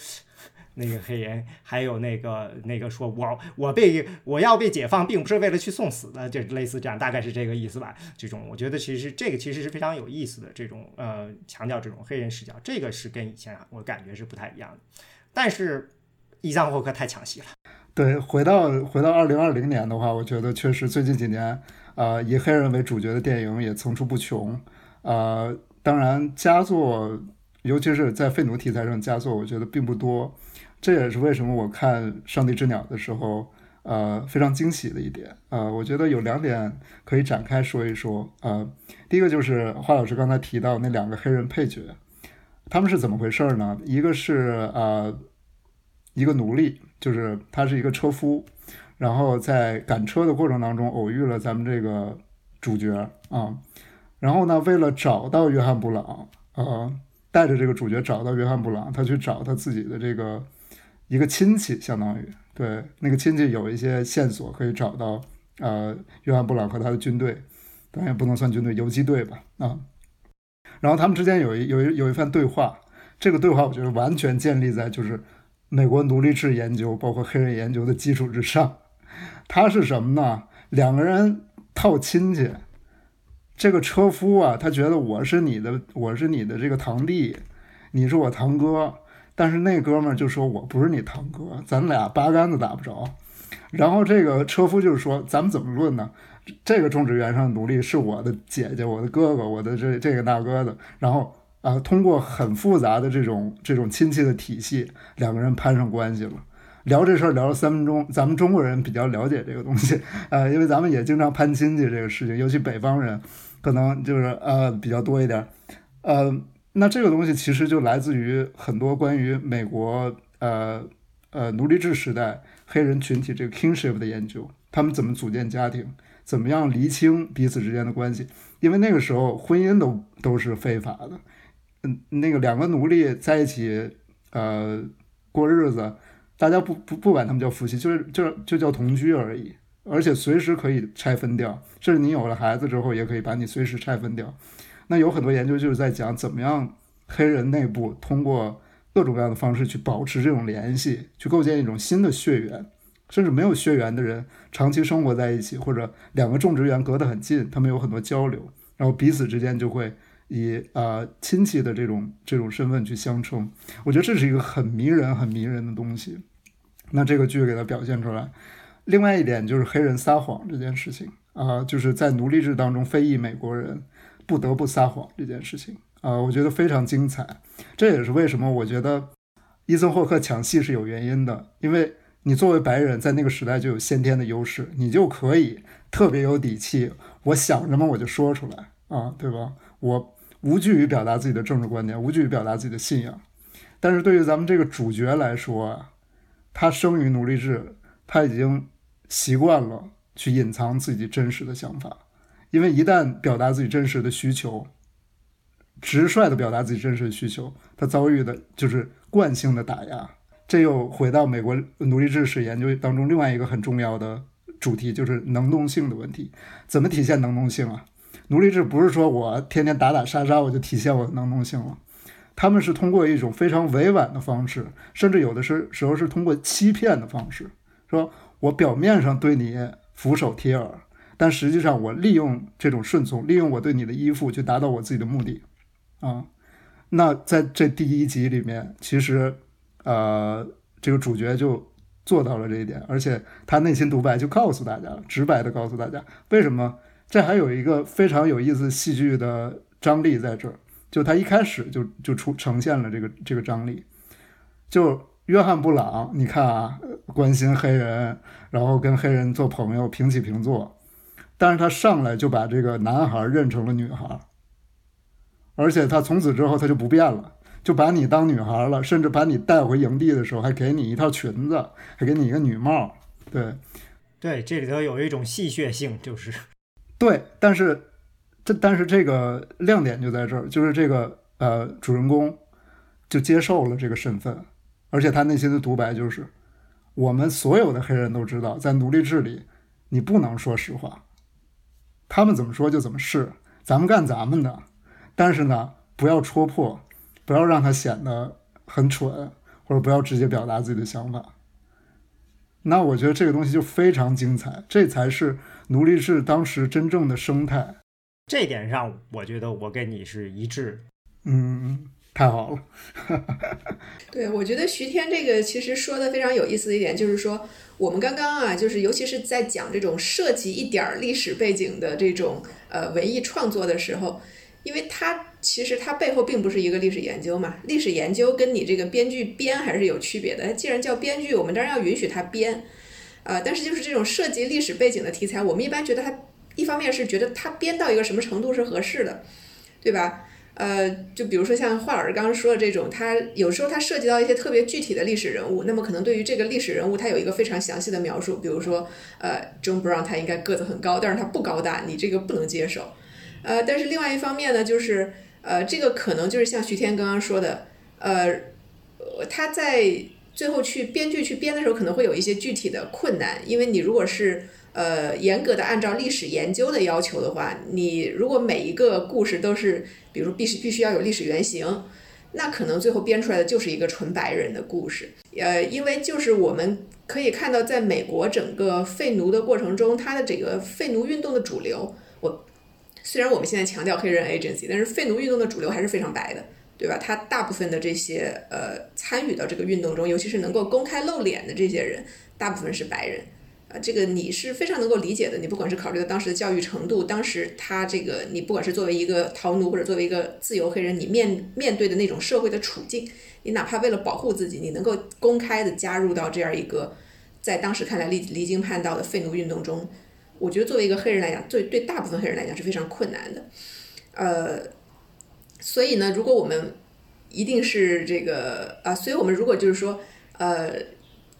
那个黑人，还有那个那个说，我我被我要被解放，并不是为了去送死的，就类似这样，大概是这个意思吧。这种我觉得其实这个其实是非常有意思的，这种呃强调这种黑人视角，这个是跟以前我感觉是不太一样的。但是伊桑霍克太抢戏了。对，回到回到二零二零年的话，我觉得确实最近几年，呃，以黑人为主角的电影也层出不穷。呃，当然佳作，尤其是在废奴题材上佳作，我觉得并不多。这也是为什么我看《上帝之鸟》的时候，呃，非常惊喜的一点。呃，我觉得有两点可以展开说一说。呃，第一个就是华老师刚才提到那两个黑人配角，他们是怎么回事呢？一个是呃，一个奴隶，就是他是一个车夫，然后在赶车的过程当中偶遇了咱们这个主角啊，然后呢，为了找到约翰布朗，呃，带着这个主角找到约翰布朗，他去找他自己的这个。一个亲戚，相当于对那个亲戚有一些线索可以找到，呃，约翰布朗和他的军队，当然也不能算军队，游击队吧，啊，然后他们之间有一有一有一番对话，这个对话我觉得完全建立在就是美国奴隶制研究，包括黑人研究的基础之上。他是什么呢？两个人套亲戚，这个车夫啊，他觉得我是你的，我是你的这个堂弟，你是我堂哥。但是那哥们儿就说：“我不是你堂哥，咱俩八竿子打不着。”然后这个车夫就是说：“咱们怎么论呢？这个种植园上的奴隶是我的姐姐、我的哥哥、我的这这个大哥的。”然后啊，通过很复杂的这种这种亲戚的体系，两个人攀上关系了。聊这事儿聊了三分钟，咱们中国人比较了解这个东西，呃，因为咱们也经常攀亲戚这个事情，尤其北方人可能就是呃比较多一点，呃。那这个东西其实就来自于很多关于美国呃呃奴隶制时代黑人群体这个 kingship 的研究，他们怎么组建家庭，怎么样厘清彼此之间的关系，因为那个时候婚姻都都是非法的，嗯，那个两个奴隶在一起呃过日子，大家不不不管他们叫夫妻，就是就就叫同居而已，而且随时可以拆分掉，甚至你有了孩子之后也可以把你随时拆分掉。那有很多研究就是在讲怎么样黑人内部通过各种各样的方式去保持这种联系，去构建一种新的血缘，甚至没有血缘的人长期生活在一起，或者两个种植园隔得很近，他们有很多交流，然后彼此之间就会以啊亲戚的这种这种身份去相称。我觉得这是一个很迷人、很迷人的东西。那这个剧给它表现出来。另外一点就是黑人撒谎这件事情啊，就是在奴隶制当中非裔美国人。不得不撒谎这件事情啊，我觉得非常精彩。这也是为什么我觉得伊森霍克抢戏是有原因的，因为你作为白人，在那个时代就有先天的优势，你就可以特别有底气。我想什么我就说出来啊，对吧？我无惧于表达自己的政治观点，无惧于表达自己的信仰。但是对于咱们这个主角来说啊，他生于奴隶制，他已经习惯了去隐藏自己真实的想法。因为一旦表达自己真实的需求，直率的表达自己真实的需求，他遭遇的就是惯性的打压。这又回到美国奴隶制史研究当中另外一个很重要的主题，就是能动性的问题。怎么体现能动性啊？奴隶制不是说我天天打打杀杀我就体现我的能动性了，他们是通过一种非常委婉的方式，甚至有的是时候是通过欺骗的方式，说我表面上对你俯首帖耳。但实际上，我利用这种顺从，利用我对你的依附，去达到我自己的目的，啊，那在这第一集里面，其实，呃，这个主角就做到了这一点，而且他内心独白就告诉大家了，直白的告诉大家为什么。这还有一个非常有意思戏剧的张力在这儿，就他一开始就就出呈现了这个这个张力，就约翰布朗，你看啊，关心黑人，然后跟黑人做朋友，平起平坐，但是他上来就把这个男孩认成了女孩，而且他从此之后他就不变了，就把你当女孩了，甚至把你带回营地的时候还给你一套裙子，还给你一个女帽，对，对，这里头有一种戏谑性，就是对，但是这但是这个亮点就在这儿，就是这个呃主人公就接受了这个身份。而且他内心的独白就是：我们所有的黑人都知道，在奴隶制里，你不能说实话。他们怎么说就怎么是，咱们干咱们的。但是呢，不要戳破，不要让他显得很蠢，或者不要直接表达自己的想法。那我觉得这个东西就非常精彩，这才是奴隶制当时真正的生态。这点上，我觉得我跟你是一致。嗯。太好了，对我觉得徐天这个其实说的非常有意思的一点就是说，我们刚刚啊，就是尤其是在讲这种涉及一点儿历史背景的这种呃文艺创作的时候，因为它其实它背后并不是一个历史研究嘛，历史研究跟你这个编剧编还是有区别的。既然叫编剧，我们当然要允许他编，呃，但是就是这种涉及历史背景的题材，我们一般觉得它一方面是觉得它编到一个什么程度是合适的，对吧？呃，就比如说像华老师刚刚说的这种，他有时候他涉及到一些特别具体的历史人物，那么可能对于这个历史人物，他有一个非常详细的描述。比如说，呃，John Brown 他应该个子很高，但是他不高大，你这个不能接受。呃，但是另外一方面呢，就是呃，这个可能就是像徐天刚刚说的，呃，他在最后去编剧去编的时候，可能会有一些具体的困难，因为你如果是。呃，严格的按照历史研究的要求的话，你如果每一个故事都是，比如必须必须要有历史原型，那可能最后编出来的就是一个纯白人的故事。呃，因为就是我们可以看到，在美国整个废奴的过程中，它的这个废奴运动的主流，我虽然我们现在强调黑人 agency，但是废奴运动的主流还是非常白的，对吧？他大部分的这些呃参与到这个运动中，尤其是能够公开露脸的这些人，大部分是白人。啊，这个你是非常能够理解的。你不管是考虑到当时的教育程度，当时他这个你不管是作为一个逃奴或者作为一个自由黑人，你面面对的那种社会的处境，你哪怕为了保护自己，你能够公开的加入到这样一个在当时看来离离经叛道的废奴运动中，我觉得作为一个黑人来讲，对对大部分黑人来讲是非常困难的。呃，所以呢，如果我们一定是这个啊，所以我们如果就是说呃。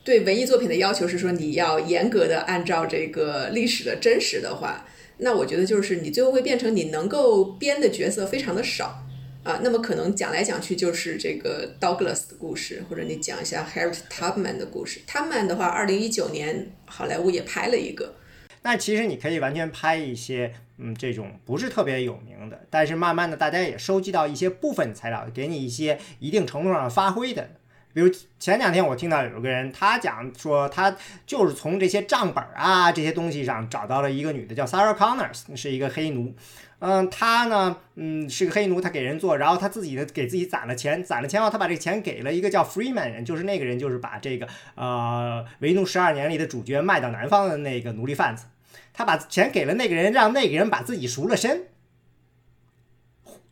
对文艺作品的要求是说，你要严格的按照这个历史的真实的话，那我觉得就是你最后会变成你能够编的角色非常的少啊。那么可能讲来讲去就是这个 Douglas 的故事，或者你讲一下 Harriet Tubman 的故事。他们的话，二零一九年好莱坞也拍了一个。那其实你可以完全拍一些，嗯，这种不是特别有名的，但是慢慢的大家也收集到一些部分材料，给你一些一定程度上发挥的。比如前两天我听到有个人，他讲说他就是从这些账本啊这些东西上找到了一个女的叫 Sarah Connors，是一个黑奴。嗯，他呢，嗯，是个黑奴，他给人做，然后他自己呢给自己攒了钱，攒了钱后他把这个钱给了一个叫 Freeman 人，就是那个人就是把这个呃《为奴十二年》里的主角卖到南方的那个奴隶贩子，他把钱给了那个人，让那个人把自己赎了身，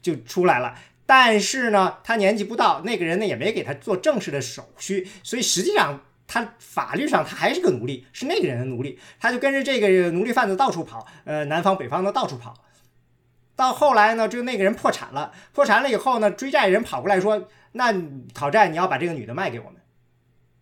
就出来了。但是呢，他年纪不到，那个人呢也没给他做正式的手续，所以实际上他法律上他还是个奴隶，是那个人的奴隶，他就跟着这个奴隶贩子到处跑，呃，南方北方的到处跑。到后来呢，就那个人破产了，破产了以后呢，追债人跑过来说，那讨债你要把这个女的卖给我们。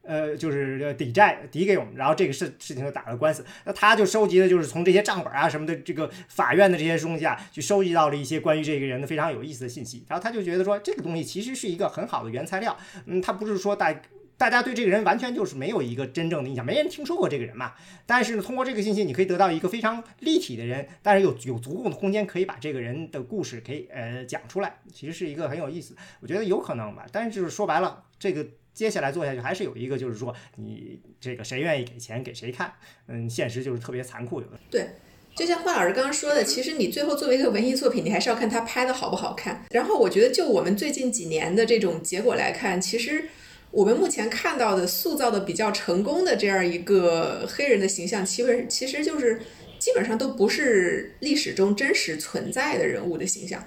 呃，就是抵债抵给我们，然后这个事事情就打了官司。那他就收集的就是从这些账本啊什么的，这个法院的这些东西啊，去收集到了一些关于这个人的非常有意思的信息。然后他就觉得说，这个东西其实是一个很好的原材料。嗯，他不是说大大家对这个人完全就是没有一个真正的印象，没人听说过这个人嘛。但是呢，通过这个信息，你可以得到一个非常立体的人，但是有有足够的空间可以把这个人的故事可以呃讲出来，其实是一个很有意思。我觉得有可能吧，但是就是说白了，这个。接下来做下去还是有一个，就是说你这个谁愿意给钱给谁看，嗯，现实就是特别残酷，有的。对，就像华老师刚刚说的，其实你最后作为一个文艺作品，你还是要看他拍的好不好看。然后我觉得，就我们最近几年的这种结果来看，其实我们目前看到的塑造的比较成功的这样一个黑人的形象，其实其实就是基本上都不是历史中真实存在的人物的形象。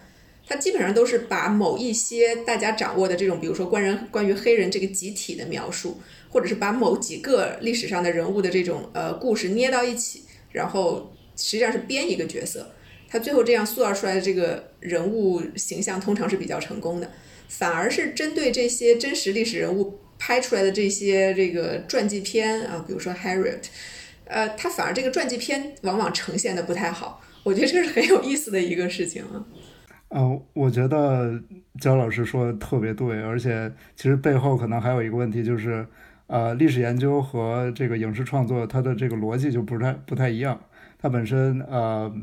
它基本上都是把某一些大家掌握的这种，比如说关人关于黑人这个集体的描述，或者是把某几个历史上的人物的这种呃故事捏到一起，然后实际上是编一个角色。他最后这样塑造出来的这个人物形象通常是比较成功的，反而是针对这些真实历史人物拍出来的这些这个传记片啊，比如说 Harriet，呃，他反而这个传记片往往呈现的不太好。我觉得这是很有意思的一个事情啊。嗯，我觉得焦老师说的特别对，而且其实背后可能还有一个问题，就是呃，历史研究和这个影视创作它的这个逻辑就不太不太一样，它本身呃。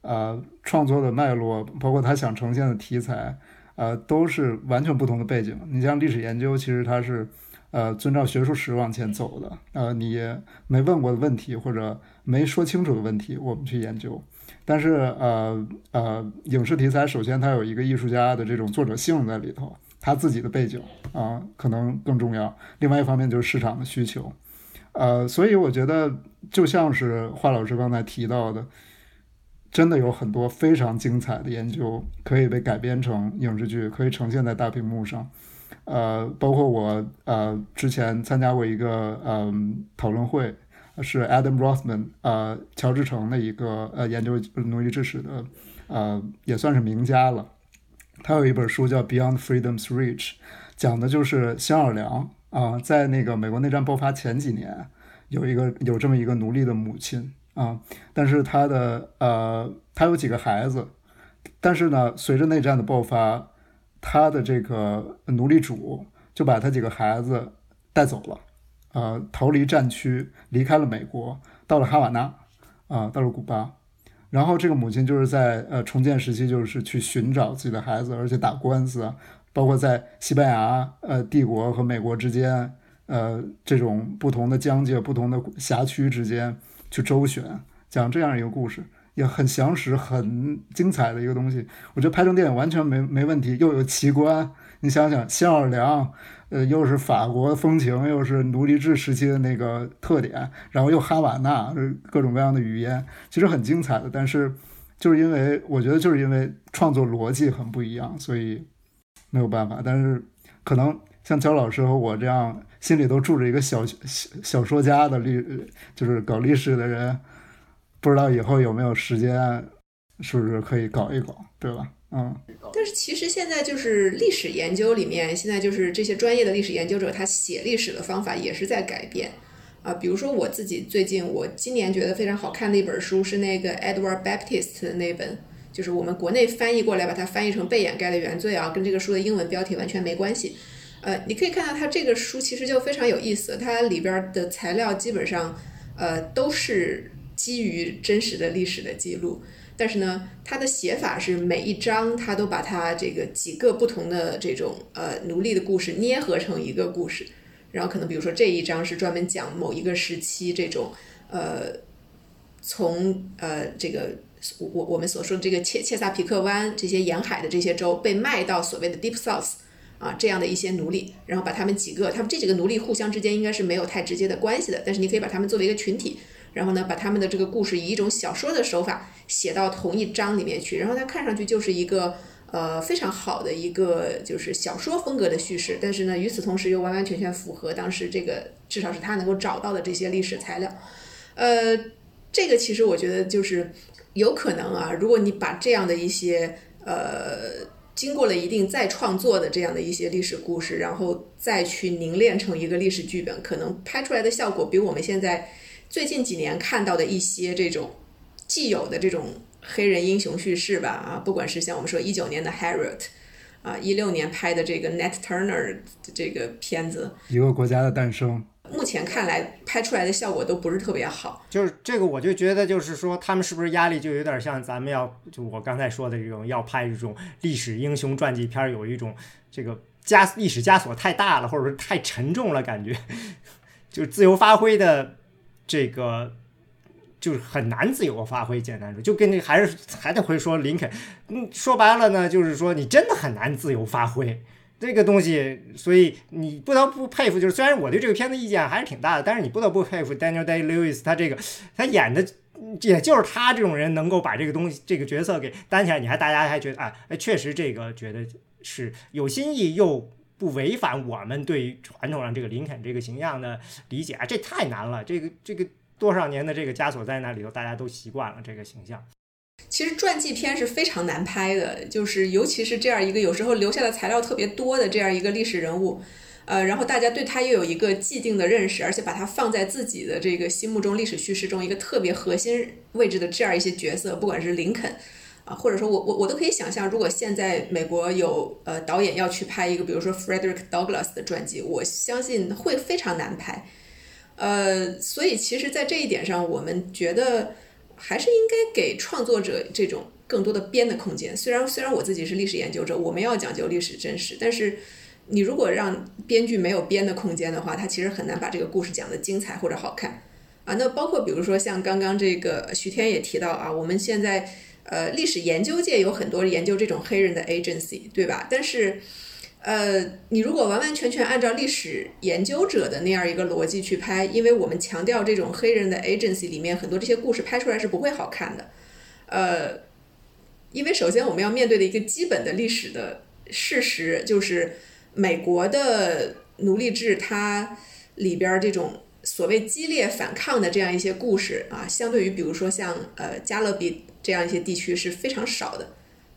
呃，创作的脉络，包括他想呈现的题材，呃，都是完全不同的背景。你像历史研究，其实它是，呃，遵照学术史往前走的。呃，你没问过的问题或者没说清楚的问题，我们去研究。但是，呃呃，影视题材首先它有一个艺术家的这种作者性在里头，他自己的背景啊，可能更重要。另外一方面就是市场的需求。呃，所以我觉得就像是华老师刚才提到的。真的有很多非常精彩的研究可以被改编成影视剧，可以呈现在大屏幕上。呃，包括我呃之前参加过一个嗯讨论会，是 Adam Rothman 呃乔治城的一个呃研究奴隶制史的呃也算是名家了。他有一本书叫《Beyond Freedom's Reach》，讲的就是新奥尔良啊，在那个美国内战爆发前几年，有一个有这么一个奴隶的母亲。啊，但是他的呃，他有几个孩子，但是呢，随着内战的爆发，他的这个奴隶主就把他几个孩子带走了，呃，逃离战区，离开了美国，到了哈瓦那，啊，到了古巴，然后这个母亲就是在呃重建时期，就是去寻找自己的孩子，而且打官司，包括在西班牙呃帝国和美国之间，呃这种不同的疆界、不同的辖区之间。去周旋，讲这样一个故事，也很详实、很精彩的一个东西。我觉得拍成电影完全没没问题，又有奇观。你想想，新奥尔良，呃，又是法国风情，又是奴隶制时期的那个特点，然后又哈瓦那，各种各样的语言，其实很精彩的。但是，就是因为我觉得，就是因为创作逻辑很不一样，所以没有办法。但是，可能像焦老师和我这样。心里都住着一个小小小说家的历，就是搞历史的人，不知道以后有没有时间，是不是可以搞一搞，对吧？嗯。但是其实现在就是历史研究里面，现在就是这些专业的历史研究者，他写历史的方法也是在改变啊。比如说我自己最近，我今年觉得非常好看的一本书是那个 Edward Baptist 的那本，就是我们国内翻译过来把它翻译成《被掩盖的原罪》啊，跟这个书的英文标题完全没关系。呃，你可以看到它这个书其实就非常有意思，它里边的材料基本上，呃，都是基于真实的历史的记录，但是呢，它的写法是每一章它都把它这个几个不同的这种呃奴隶的故事捏合成一个故事，然后可能比如说这一章是专门讲某一个时期这种呃，从呃这个我我们所说的这个切切萨皮克湾这些沿海的这些州被卖到所谓的 Deep South。啊，这样的一些奴隶，然后把他们几个，他们这几个奴隶互相之间应该是没有太直接的关系的，但是你可以把他们作为一个群体，然后呢，把他们的这个故事以一种小说的手法写到同一章里面去，然后它看上去就是一个呃非常好的一个就是小说风格的叙事，但是呢，与此同时又完完全全符合当时这个至少是他能够找到的这些历史材料，呃，这个其实我觉得就是有可能啊，如果你把这样的一些呃。经过了一定再创作的这样的一些历史故事，然后再去凝练成一个历史剧本，可能拍出来的效果比我们现在最近几年看到的一些这种既有的这种黑人英雄叙事吧，啊，不管是像我们说一九年的 Harriet，啊，一六年拍的这个 Nat Turner 这个片子，一个国家的诞生。目前看来，拍出来的效果都不是特别好。就是这个，我就觉得，就是说，他们是不是压力就有点像咱们要，就我刚才说的这种，要拍这种历史英雄传记片，有一种这个枷历史枷锁太大了，或者说太沉重了，感觉 就是自由发挥的这个就是很难自由发挥。简单说，就跟那还是还得会说林肯，嗯，说白了呢，就是说你真的很难自由发挥。这个东西，所以你不得不佩服。就是虽然我对这个片子意见还是挺大的，但是你不得不佩服 Daniel Day Lewis，他这个他演的也就是他这种人能够把这个东西、这个角色给担起来，你还大家还觉得哎哎，确实这个觉得是有新意又不违反我们对于传统上这个林肯这个形象的理解啊，这太难了。这个这个多少年的这个枷锁在那里头，大家都习惯了这个形象。其实传记片是非常难拍的，就是尤其是这样一个有时候留下的材料特别多的这样一个历史人物。呃，然后大家对他又有一个既定的认识，而且把他放在自己的这个心目中历史叙事中一个特别核心位置的这样一些角色，不管是林肯啊，或者说我我我都可以想象，如果现在美国有呃导演要去拍一个，比如说 Frederick Douglass 的传记，我相信会非常难拍。呃，所以其实，在这一点上，我们觉得还是应该给创作者这种更多的编的空间。虽然虽然我自己是历史研究者，我们要讲究历史真实，但是。你如果让编剧没有编的空间的话，他其实很难把这个故事讲得精彩或者好看啊。那包括比如说像刚刚这个徐天也提到啊，我们现在呃历史研究界有很多研究这种黑人的 agency，对吧？但是呃，你如果完完全全按照历史研究者的那样一个逻辑去拍，因为我们强调这种黑人的 agency 里面很多这些故事拍出来是不会好看的。呃，因为首先我们要面对的一个基本的历史的事实就是。美国的奴隶制，它里边这种所谓激烈反抗的这样一些故事啊，相对于比如说像呃加勒比这样一些地区是非常少的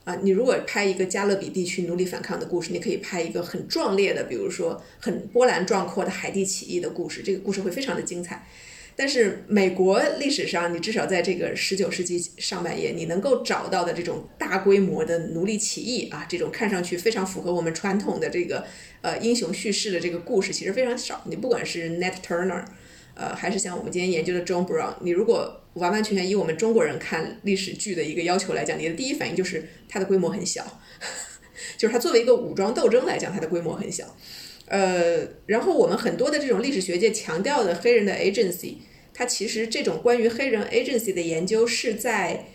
啊。你如果拍一个加勒比地区奴隶反抗的故事，你可以拍一个很壮烈的，比如说很波澜壮阔的海地起义的故事，这个故事会非常的精彩。但是美国历史上，你至少在这个十九世纪上半叶，你能够找到的这种大规模的奴隶起义啊，这种看上去非常符合我们传统的这个呃英雄叙事的这个故事，其实非常少。你不管是 Nat Turner，呃，还是像我们今天研究的 John Brown，你如果完完全全以我们中国人看历史剧的一个要求来讲，你的第一反应就是它的规模很小，就是它作为一个武装斗争来讲，它的规模很小。呃，然后我们很多的这种历史学界强调的黑人的 agency，它其实这种关于黑人 agency 的研究是在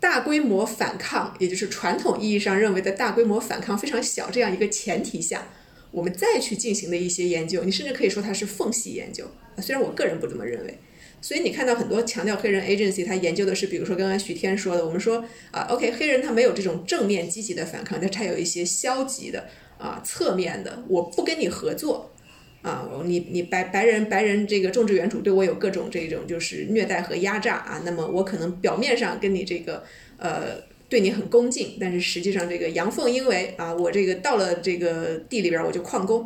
大规模反抗，也就是传统意义上认为的大规模反抗非常小这样一个前提下，我们再去进行的一些研究。你甚至可以说它是缝隙研究，虽然我个人不这么认为。所以你看到很多强调黑人 agency，他研究的是，比如说刚刚徐天说的，我们说啊，OK，黑人他没有这种正面积极的反抗，但他有一些消极的。啊，侧面的，我不跟你合作，啊，你你白白人白人这个种植园主对我有各种这种就是虐待和压榨啊，那么我可能表面上跟你这个呃对你很恭敬，但是实际上这个阳奉阴违啊，我这个到了这个地里边我就旷工，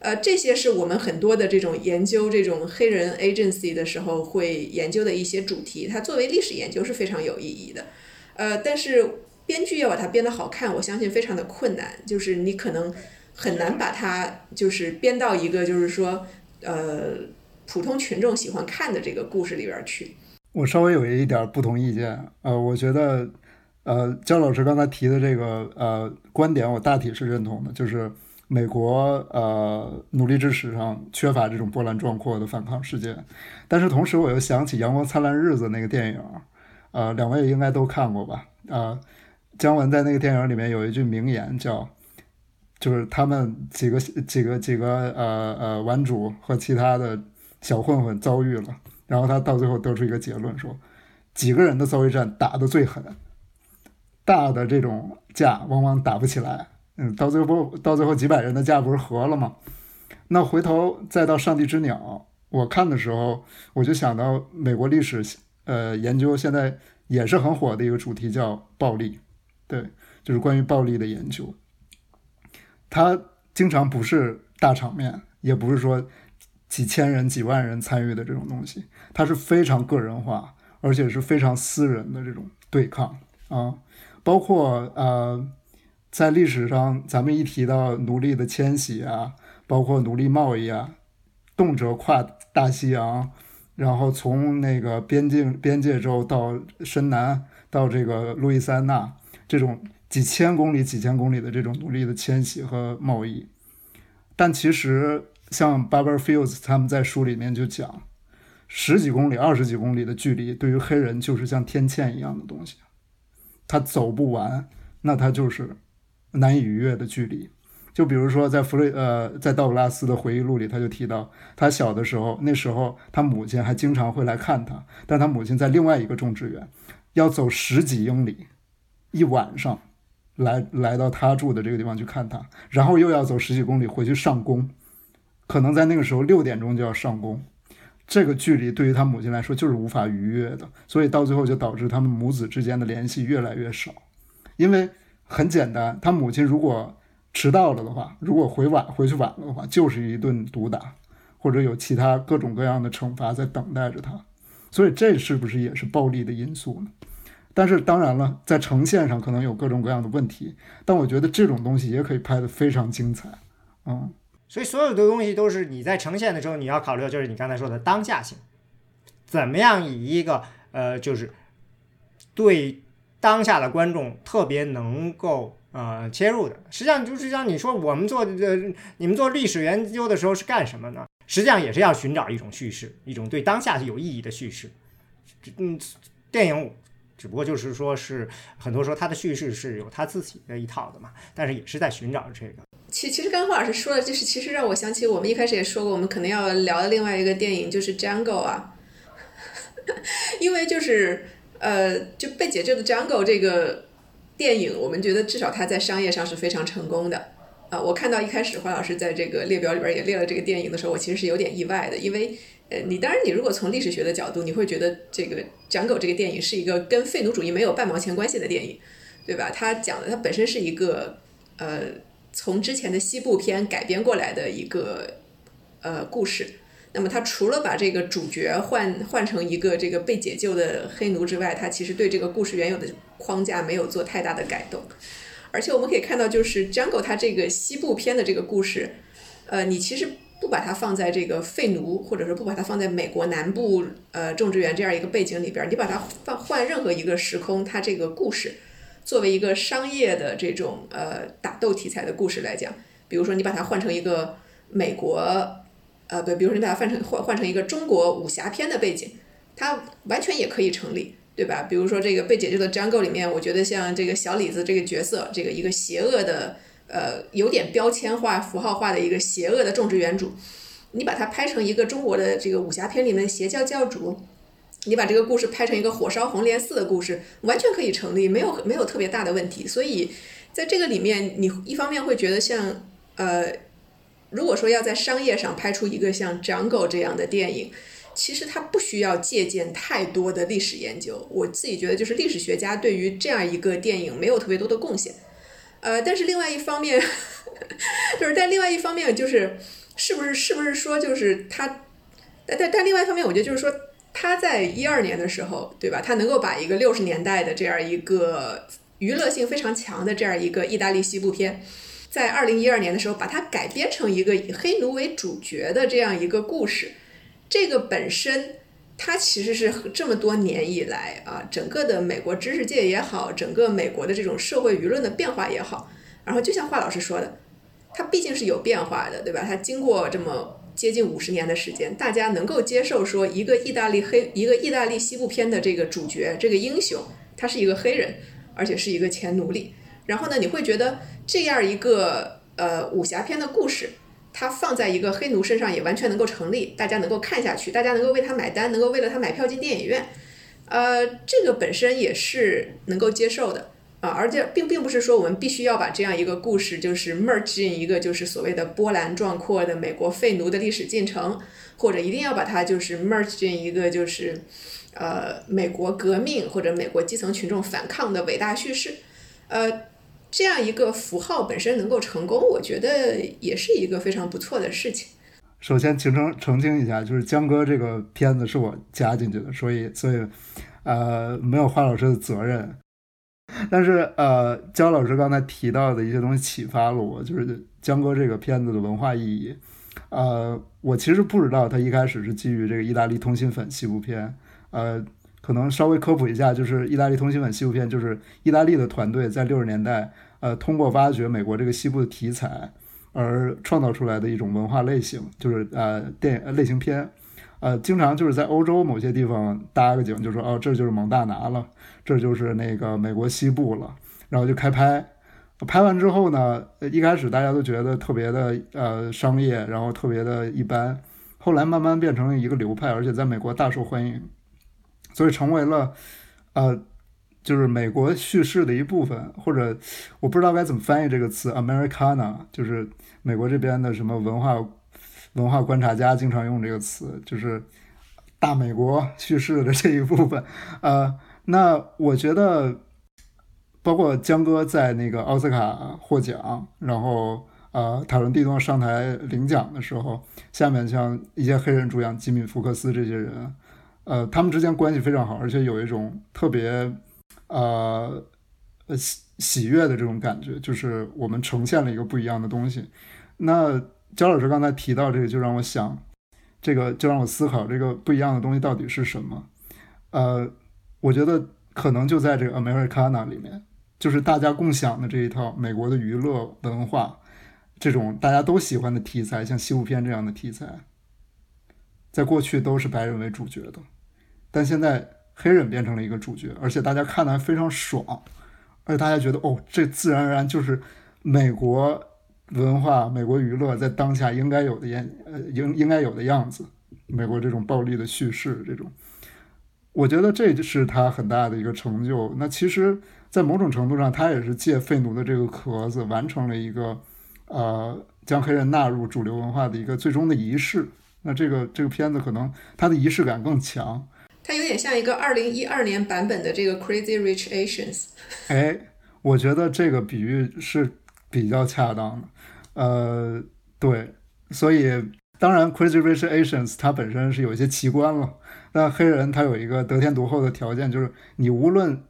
呃，这些是我们很多的这种研究这种黑人 agency 的时候会研究的一些主题，它作为历史研究是非常有意义的，呃，但是。编剧要把它编得好看，我相信非常的困难。就是你可能很难把它就是编到一个就是说呃普通群众喜欢看的这个故事里边去。我稍微有一点不同意见，呃，我觉得呃焦老师刚才提的这个呃观点，我大体是认同的，就是美国呃奴隶制史上缺乏这种波澜壮阔的反抗事件。但是同时我又想起《阳光灿烂日子》那个电影，呃，两位应该都看过吧？啊。姜文在那个电影里面有一句名言，叫“就是他们几个几个几个呃呃玩主和其他的小混混遭遇了，然后他到最后得出一个结论，说几个人的遭遇战打得最狠，大的这种架往往打不起来，嗯，到最后到最后几百人的架不是和了吗？那回头再到《上帝之鸟》，我看的时候我就想到美国历史呃研究现在也是很火的一个主题，叫暴力。对，就是关于暴力的研究，它经常不是大场面，也不是说几千人、几万人参与的这种东西，它是非常个人化，而且是非常私人的这种对抗啊。包括呃，在历史上，咱们一提到奴隶的迁徙啊，包括奴隶贸易啊，动辄跨大西洋，然后从那个边境边界州到深南，到这个路易斯安那。这种几千公里、几千公里的这种奴隶的迁徙和贸易，但其实像 Barbara Fields 他们在书里面就讲，十几公里、二十几公里的距离对于黑人就是像天堑一样的东西，他走不完，那他就是难以逾越的距离。就比如说在弗雷呃，在道格拉斯的回忆录里，他就提到，他小的时候，那时候他母亲还经常会来看他，但他母亲在另外一个种植园，要走十几英里，一晚上，来来到他住的这个地方去看他，然后又要走十几公里回去上工，可能在那个时候六点钟就要上工，这个距离对于他母亲来说就是无法逾越的，所以到最后就导致他们母子之间的联系越来越少，因为很简单，他母亲如果迟到了的话，如果回晚回去晚了的话，就是一顿毒打，或者有其他各种各样的惩罚在等待着他。所以这是不是也是暴力的因素呢？但是当然了，在呈现上可能有各种各样的问题，但我觉得这种东西也可以拍得非常精彩。嗯，所以所有的东西都是你在呈现的时候，你要考虑就是你刚才说的当下性，怎么样以一个呃，就是对当下的观众特别能够。呃，切入的，实际上就是像你说，我们做呃，你们做历史研究的时候是干什么呢？实际上也是要寻找一种叙事，一种对当下有意义的叙事。嗯，电影只不过就是说是很多时候它的叙事是有它自己的一套的嘛，但是也是在寻找这个。其其实刚才霍老师说的，就是其实让我想起我们一开始也说过，我们可能要聊的另外一个电影就是《Jungle》啊，因为就是呃，就被解救的《Jungle》这个。电影，我们觉得至少它在商业上是非常成功的啊！我看到一开始黄老师在这个列表里边也列了这个电影的时候，我其实是有点意外的，因为呃，你当然你如果从历史学的角度，你会觉得这个《讲狗》这个电影是一个跟废奴主义没有半毛钱关系的电影，对吧？它讲的它本身是一个呃从之前的西部片改编过来的一个呃故事。那么他除了把这个主角换换成一个这个被解救的黑奴之外，他其实对这个故事原有的框架没有做太大的改动。而且我们可以看到，就是《Jungle》它这个西部片的这个故事，呃，你其实不把它放在这个废奴，或者说不把它放在美国南部呃种植园这样一个背景里边，你把它放换任何一个时空，它这个故事作为一个商业的这种呃打斗题材的故事来讲，比如说你把它换成一个美国。呃，对，比如说你把它换成换换成一个中国武侠片的背景，它完全也可以成立，对吧？比如说这个被解救的 Jungle 里面，我觉得像这个小李子这个角色，这个一个邪恶的，呃，有点标签化、符号化的一个邪恶的种植园主，你把它拍成一个中国的这个武侠片里面的邪教教主，你把这个故事拍成一个火烧红莲寺的故事，完全可以成立，没有没有特别大的问题。所以在这个里面，你一方面会觉得像呃。如果说要在商业上拍出一个像《长狗》这样的电影，其实它不需要借鉴太多的历史研究。我自己觉得，就是历史学家对于这样一个电影没有特别多的贡献。呃，但是另外一方面，就是但另外一方面就是，是不是是不是说就是他，但但但另外一方面，我觉得就是说他在一二年的时候，对吧？他能够把一个六十年代的这样一个娱乐性非常强的这样一个意大利西部片。在二零一二年的时候，把它改编成一个以黑奴为主角的这样一个故事，这个本身它其实是这么多年以来啊，整个的美国知识界也好，整个美国的这种社会舆论的变化也好，然后就像华老师说的，它毕竟是有变化的，对吧？它经过这么接近五十年的时间，大家能够接受说一个意大利黑一个意大利西部片的这个主角这个英雄，他是一个黑人，而且是一个前奴隶。然后呢，你会觉得这样一个呃武侠片的故事，它放在一个黑奴身上也完全能够成立，大家能够看下去，大家能够为他买单，能够为了他买票进电影院，呃，这个本身也是能够接受的啊。而且并并不是说我们必须要把这样一个故事就是 merge 进一个就是所谓的波澜壮阔的美国废奴的历史进程，或者一定要把它就是 merge 进一个就是呃美国革命或者美国基层群众反抗的伟大叙事，呃。这样一个符号本身能够成功，我觉得也是一个非常不错的事情。首先，请澄澄清一下，就是江哥这个片子是我加进去的，所以所以呃没有花老师的责任。但是呃，焦老师刚才提到的一些东西启发了我，就是江哥这个片子的文化意义。呃，我其实不知道他一开始是基于这个意大利通心粉西部片，呃。可能稍微科普一下，就是意大利通心粉西部片，就是意大利的团队在六十年代，呃，通过挖掘美国这个西部的题材而创造出来的一种文化类型，就是呃电影类型片，呃，经常就是在欧洲某些地方搭个景，就说哦这就是蒙大拿了，这就是那个美国西部了，然后就开拍，拍完之后呢，一开始大家都觉得特别的呃商业，然后特别的一般，后来慢慢变成了一个流派，而且在美国大受欢迎，所以成为了呃就是美国叙事的一部分，或者我不知道该怎么翻译这个词，Americana，就是美国这边的什么文化文化观察家经常用这个词，就是大美国叙事的这一部分，呃，那我觉得。包括江哥在那个奥斯卡获奖，然后呃，塔伦蒂诺上台领奖的时候，下面像一些黑人主演吉米·福克斯这些人，呃，他们之间关系非常好，而且有一种特别呃喜喜悦的这种感觉，就是我们呈现了一个不一样的东西。那焦老师刚才提到这个，就让我想，这个就让我思考这个不一样的东西到底是什么。呃，我觉得可能就在这个 Americana 里面。就是大家共享的这一套美国的娱乐文化，这种大家都喜欢的题材，像西部片这样的题材，在过去都是白人为主角的，但现在黑人变成了一个主角，而且大家看的还非常爽，而且大家觉得哦，这自然而然就是美国文化、美国娱乐在当下应该有的样呃应应该有的样子，美国这种暴力的叙事，这种，我觉得这是他很大的一个成就。那其实。在某种程度上，他也是借废奴的这个壳子，完成了一个，呃，将黑人纳入主流文化的一个最终的仪式。那这个这个片子可能它的仪式感更强。它有点像一个二零一二年版本的这个 Crazy Rich Asians。哎，我觉得这个比喻是比较恰当的。呃，对，所以当然 Crazy Rich Asians 它本身是有一些奇观了。那黑人他有一个得天独厚的条件，就是你无论。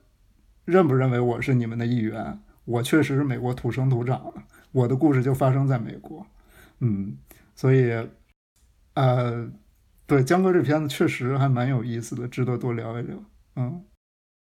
认不认为我是你们的一员？我确实是美国土生土长的，我的故事就发生在美国。嗯，所以，呃，对江哥这片子确实还蛮有意思的，值得多聊一聊。嗯，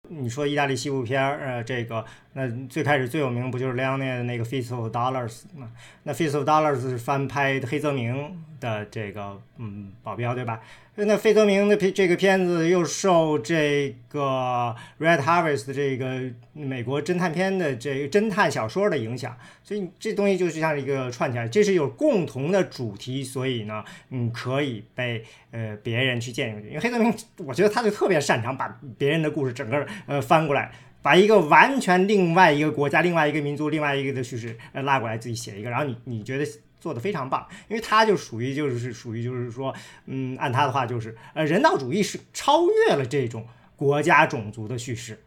你说意大利西部片儿，呃，这个那最开始最有名不就是莱昂内的那个《Fist of Dollars》吗？那《Fist of Dollars》是翻拍黑泽明的这个嗯保镖，对吧？那费泽明的片这个片子又受这个 Red Harvest 这个美国侦探片的这个侦探小说的影响，所以这东西就是像一个串起来，这是有共同的主题，所以呢，嗯，可以被呃别人去借用。因为黑泽明，我觉得他就特别擅长把别人的故事整个呃翻过来，把一个完全另外一个国家、另外一个民族、另外一个的叙事呃拉过来自己写一个，然后你你觉得？做的非常棒，因为他就属于就是属于就是说，嗯，按他的话就是，呃，人道主义是超越了这种国家种族的叙事，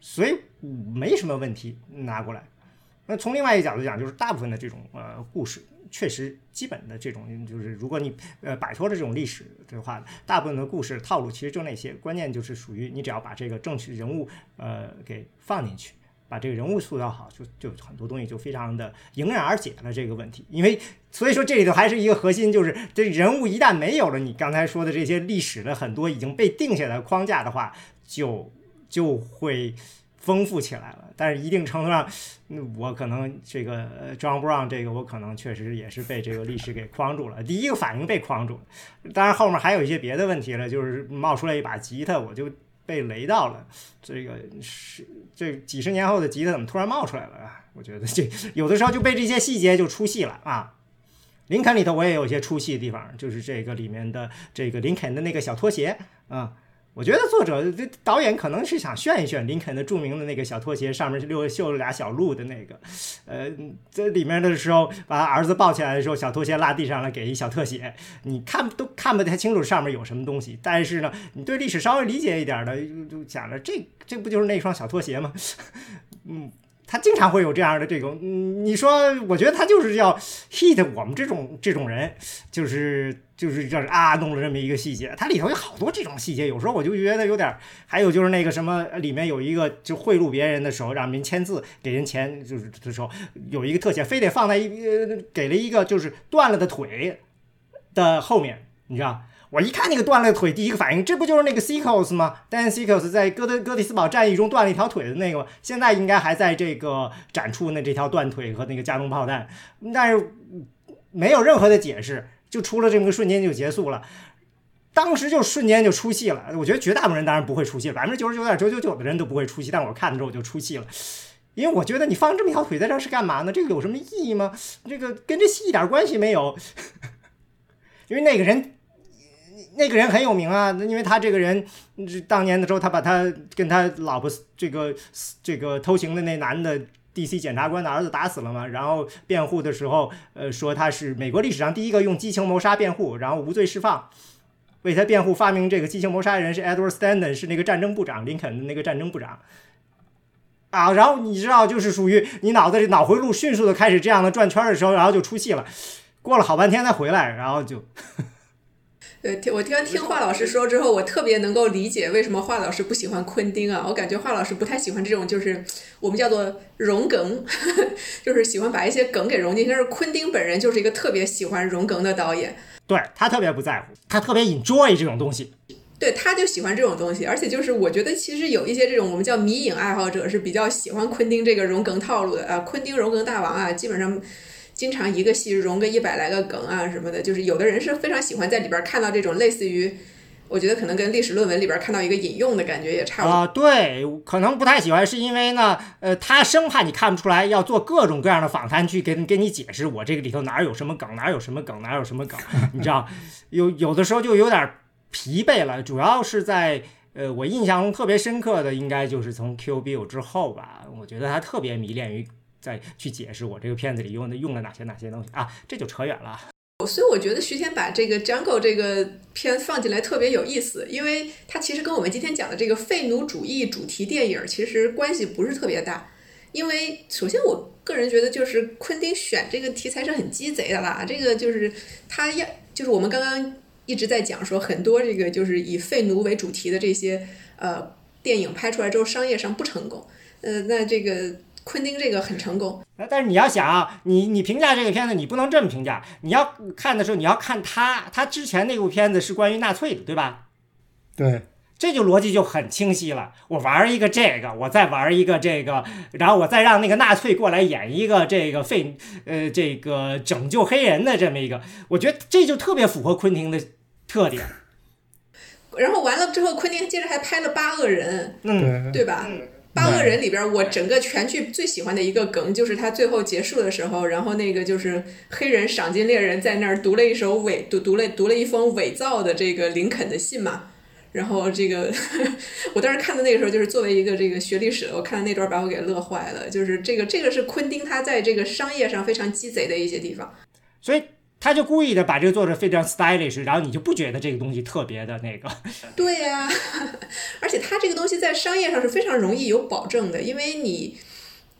所以没什么问题拿过来。那从另外一个角度讲，就是大部分的这种呃故事，确实基本的这种就是，如果你呃摆脱了这种历史的话，大部分的故事套路其实就那些，关键就是属于你只要把这个正确人物呃给放进去。把这个人物塑造好，就就很多东西就非常的迎刃而解了这个问题。因为所以说这里头还是一个核心，就是这人物一旦没有了你刚才说的这些历史的很多已经被定下的框架的话，就就会丰富起来了。但是一定程度上，我可能这个 John Brown 这个我可能确实也是被这个历史给框住了。第一个反应被框住，当然后面还有一些别的问题了，就是冒出来一把吉他，我就。被雷到了，这个是这几十年后的吉他怎么突然冒出来了啊？我觉得这有的时候就被这些细节就出戏了啊。林肯里头我也有一些出戏的地方，就是这个里面的这个林肯的那个小拖鞋啊。我觉得作者这导演可能是想炫一炫林肯的著名的那个小拖鞋，上面溜绣了俩小鹿的那个，呃，在里面的时候把他儿子抱起来的时候，小拖鞋落地上了，给一小特写，你看都看不太清楚上面有什么东西，但是呢，你对历史稍微理解一点的，就就想着这这不就是那双小拖鞋吗？嗯。他经常会有这样的这种，嗯，你说，我觉得他就是要 hit 我们这种这种人，就是就是就是啊，弄了这么一个细节，它里头有好多这种细节，有时候我就觉得有点，还有就是那个什么，里面有一个就贿赂别人的时候，让人签字给人钱，就是的时候有一个特写，非得放在一给了一个就是断了的腿的后面，你知道。我一看那个断了腿，第一个反应，这不就是那个 Seekos 吗？Dan Seekos 在哥德哥蒂斯堡战役中断了一条腿的那个？现在应该还在这个展出那这条断腿和那个加农炮弹，但是没有任何的解释，就出了这么个瞬间就结束了。当时就瞬间就出戏了。我觉得绝大部分人当然不会出戏，百分之九十九点九九九的人都不会出戏，但我看的时候我就出戏了。因为我觉得你放这么一条腿在这儿是干嘛呢？这个有什么意义吗？这个跟这戏一点关系没有。因为那个人，那个人很有名啊，因为他这个人，当年的时候他把他跟他老婆这个这个偷情的那男的 DC 检察官的儿子打死了嘛，然后辩护的时候，呃，说他是美国历史上第一个用激情谋杀辩护，然后无罪释放。为他辩护发明这个激情谋杀的人是 Edward Stanton，是那个战争部长，林肯的那个战争部长。啊，然后你知道，就是属于你脑子里脑回路迅速的开始这样的转圈的时候，然后就出戏了，过了好半天才回来，然后就。对，听我听听华老师说之后，我特别能够理解为什么华老师不喜欢昆汀啊。我感觉华老师不太喜欢这种，就是我们叫做融梗，就是喜欢把一些梗给融进去。但是昆汀本人就是一个特别喜欢融梗的导演，对他特别不在乎，他特别 enjoy 这种东西。对，他就喜欢这种东西，而且就是我觉得其实有一些这种我们叫迷影爱好者是比较喜欢昆汀这个融梗套路的啊，昆汀融梗大王啊，基本上经常一个戏融个一百来个梗啊什么的，就是有的人是非常喜欢在里边看到这种类似于，我觉得可能跟历史论文里边看到一个引用的感觉也差不多。啊，对，可能不太喜欢是因为呢，呃，他生怕你看不出来，要做各种各样的访谈去跟跟你解释我这个里头哪有什么梗，哪有什么梗，哪有什么梗，你知道，有有的时候就有点。疲惫了，主要是在呃，我印象中特别深刻的，应该就是从 Q B O 之后吧。我觉得他特别迷恋于再去解释我这个片子里用的用了哪些哪些东西啊，这就扯远了。所以我觉得徐天把这个 Jungle 这个片放进来特别有意思，因为它其实跟我们今天讲的这个废奴主义主题电影其实关系不是特别大。因为首先我个人觉得就是昆汀选这个题材是很鸡贼的啦，这个就是他要就是我们刚刚。一直在讲说很多这个就是以废奴为主题的这些呃电影拍出来之后商业上不成功，呃，那这个昆汀这个很成功。但是你要想啊，你你评价这个片子，你不能这么评价。你要看的时候，你要看他他之前那部片子是关于纳粹的，对吧？对，这就逻辑就很清晰了。我玩一个这个，我再玩一个这个，然后我再让那个纳粹过来演一个这个废呃这个拯救黑人的这么一个，我觉得这就特别符合昆汀的。特点，然后完了之后，昆汀接着还拍了《八恶人》，嗯，对吧？《八恶人》里边，我整个全剧最喜欢的一个梗，就是他最后结束的时候，然后那个就是黑人赏金猎人在那儿读了一首伪读读了读了一封伪造的这个林肯的信嘛。然后这个 我当时看的那个时候，就是作为一个这个学历史的，我看的那段把我给乐坏了。就是这个这个是昆汀他在这个商业上非常鸡贼的一些地方，所以。他就故意的把这个做的非常 stylish，然后你就不觉得这个东西特别的那个。对呀，而且他这个东西在商业上是非常容易有保证的，因为你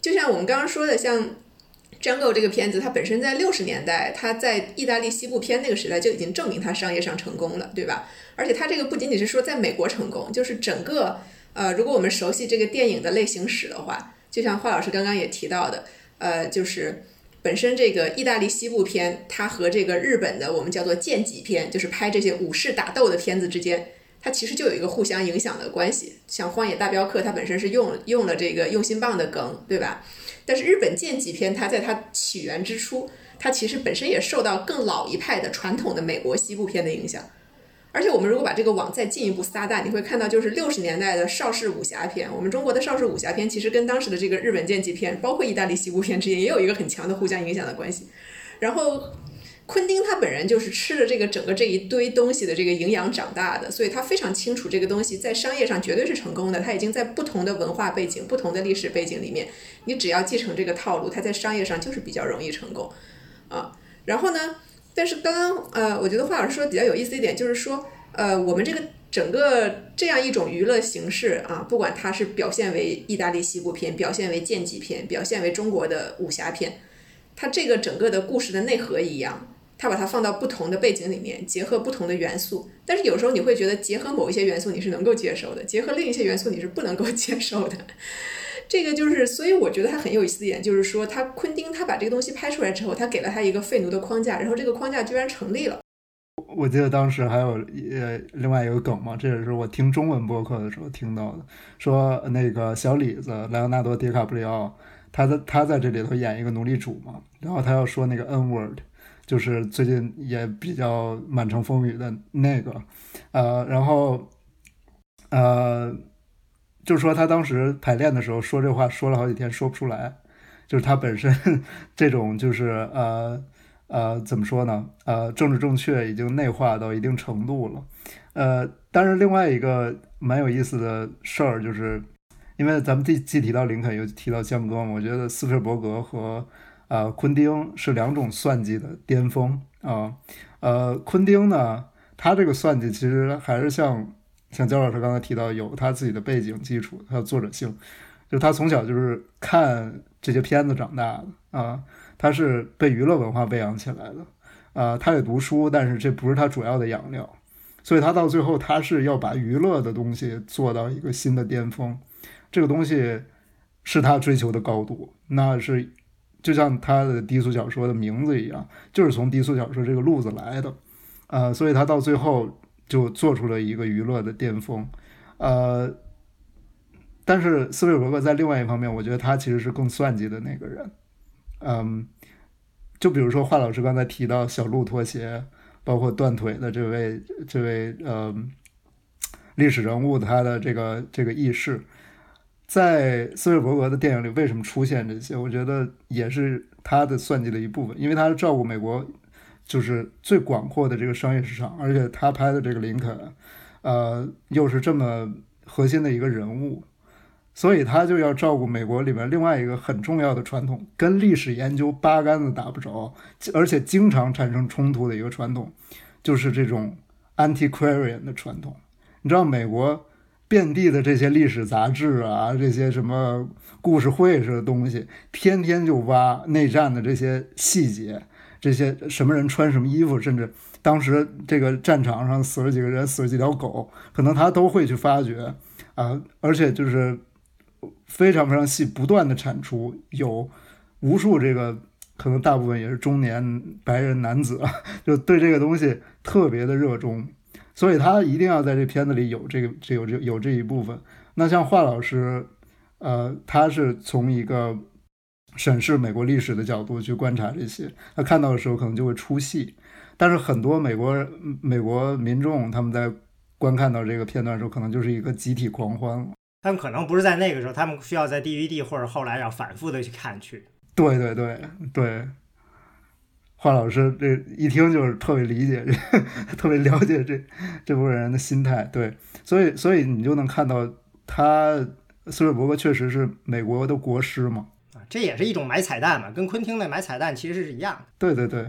就像我们刚刚说的，像《Jungle》这个片子，它本身在六十年代，它在意大利西部片那个时代就已经证明它商业上成功了，对吧？而且它这个不仅仅是说在美国成功，就是整个呃，如果我们熟悉这个电影的类型史的话，就像华老师刚刚也提到的，呃，就是。本身这个意大利西部片，它和这个日本的我们叫做剑戟片，就是拍这些武士打斗的片子之间，它其实就有一个互相影响的关系。像《荒野大镖客》，它本身是用用了这个用心棒的梗，对吧？但是日本剑戟片，它在它起源之初，它其实本身也受到更老一派的传统的美国西部片的影响。而且我们如果把这个网再进一步撒大，你会看到，就是六十年代的邵氏武侠片，我们中国的邵氏武侠片其实跟当时的这个日本剑戟片，包括意大利西部片之间也有一个很强的互相影响的关系。然后，昆汀他本人就是吃着这个整个这一堆东西的这个营养长大的，所以他非常清楚这个东西在商业上绝对是成功的。他已经在不同的文化背景、不同的历史背景里面，你只要继承这个套路，他在商业上就是比较容易成功啊。然后呢？但是刚刚呃，我觉得华老师说的比较有意思一点，就是说，呃，我们这个整个这样一种娱乐形式啊，不管它是表现为意大利西部片，表现为剑戟片，表现为中国的武侠片，它这个整个的故事的内核一样，他把它放到不同的背景里面，结合不同的元素。但是有时候你会觉得，结合某一些元素你是能够接受的，结合另一些元素你是不能够 接受的。这个就是，所以我觉得他很有意思的点，就是说他昆汀他把这个东西拍出来之后，他给了他一个废奴的框架，然后这个框架居然成立了。我记得当时还有呃另外一个梗嘛，这也是我听中文播客的时候听到的，说那个小李子莱昂纳多·迪卡普里奥，他在他在这里头演一个奴隶主嘛，然后他要说那个 N word，就是最近也比较满城风雨的那个，呃，然后呃。就是说他当时排练的时候说这话说了好几天说不出来，就是他本身这种就是呃呃怎么说呢？呃，政治正确已经内化到一定程度了。呃，但是另外一个蛮有意思的事儿就是。因为咱们既既提到林肯，又提到江哥嘛，我觉得斯皮尔伯格和呃昆汀是两种算计的巅峰啊。呃，昆汀呢，他这个算计其实还是像像焦老师刚才提到，有他自己的背景基础，他有作者性，就他从小就是看这些片子长大的啊，他是被娱乐文化喂养起来的啊，他也读书，但是这不是他主要的养料，所以他到最后他是要把娱乐的东西做到一个新的巅峰。这个东西是他追求的高度，那是就像他的低俗小说的名字一样，就是从低俗小说这个路子来的，呃，所以他到最后就做出了一个娱乐的巅峰，呃，但是斯皮尔伯格在另外一方面，我觉得他其实是更算计的那个人，嗯，就比如说华老师刚才提到小鹿拖鞋，包括断腿的这位这位呃历史人物，他的这个这个轶事。在斯皮尔伯格的电影里，为什么出现这些？我觉得也是他的算计的一部分，因为他是照顾美国，就是最广阔的这个商业市场，而且他拍的这个林肯，呃，又是这么核心的一个人物，所以他就要照顾美国里面另外一个很重要的传统，跟历史研究八竿子打不着，而且经常产生冲突的一个传统，就是这种 antiquarian 的传统。你知道美国？遍地的这些历史杂志啊，这些什么故事会似的东西，天天就挖内战的这些细节，这些什么人穿什么衣服，甚至当时这个战场上死了几个人，死了几条狗，可能他都会去发掘啊，而且就是非常非常细，不断的产出，有无数这个可能大部分也是中年白人男子，就对这个东西特别的热衷。所以他一定要在这片子里有这个，这有这有这一部分。那像华老师，呃，他是从一个审视美国历史的角度去观察这些，他看到的时候可能就会出戏。但是很多美国美国民众他们在观看到这个片段的时候，可能就是一个集体狂欢了。他们可能不是在那个时候，他们需要在 DVD 或者后来要反复的去看去。对对对对。华老师这一听就是特别理解，特别了解这这部分人的心态，对，所以所以你就能看到他斯皮尔伯格确实是美国的国师嘛，啊，这也是一种买彩蛋嘛，跟昆汀的买彩蛋其实是一样的。对对对，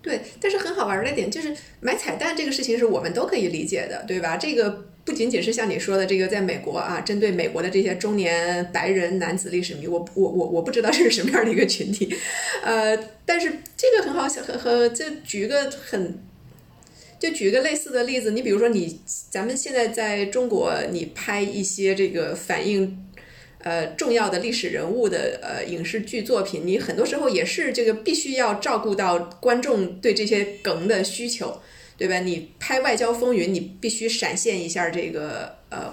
对，但是很好玩的点就是买彩蛋这个事情是我们都可以理解的，对吧？这个。不仅仅是像你说的这个，在美国啊，针对美国的这些中年白人男子历史迷，我我我我不知道这是什么样的一个群体，呃，但是这个很好，和和就举一个很，就举一个类似的例子，你比如说你咱们现在在中国，你拍一些这个反映呃重要的历史人物的呃影视剧作品，你很多时候也是这个必须要照顾到观众对这些梗的需求。对吧？你拍《外交风云》，你必须闪现一下这个呃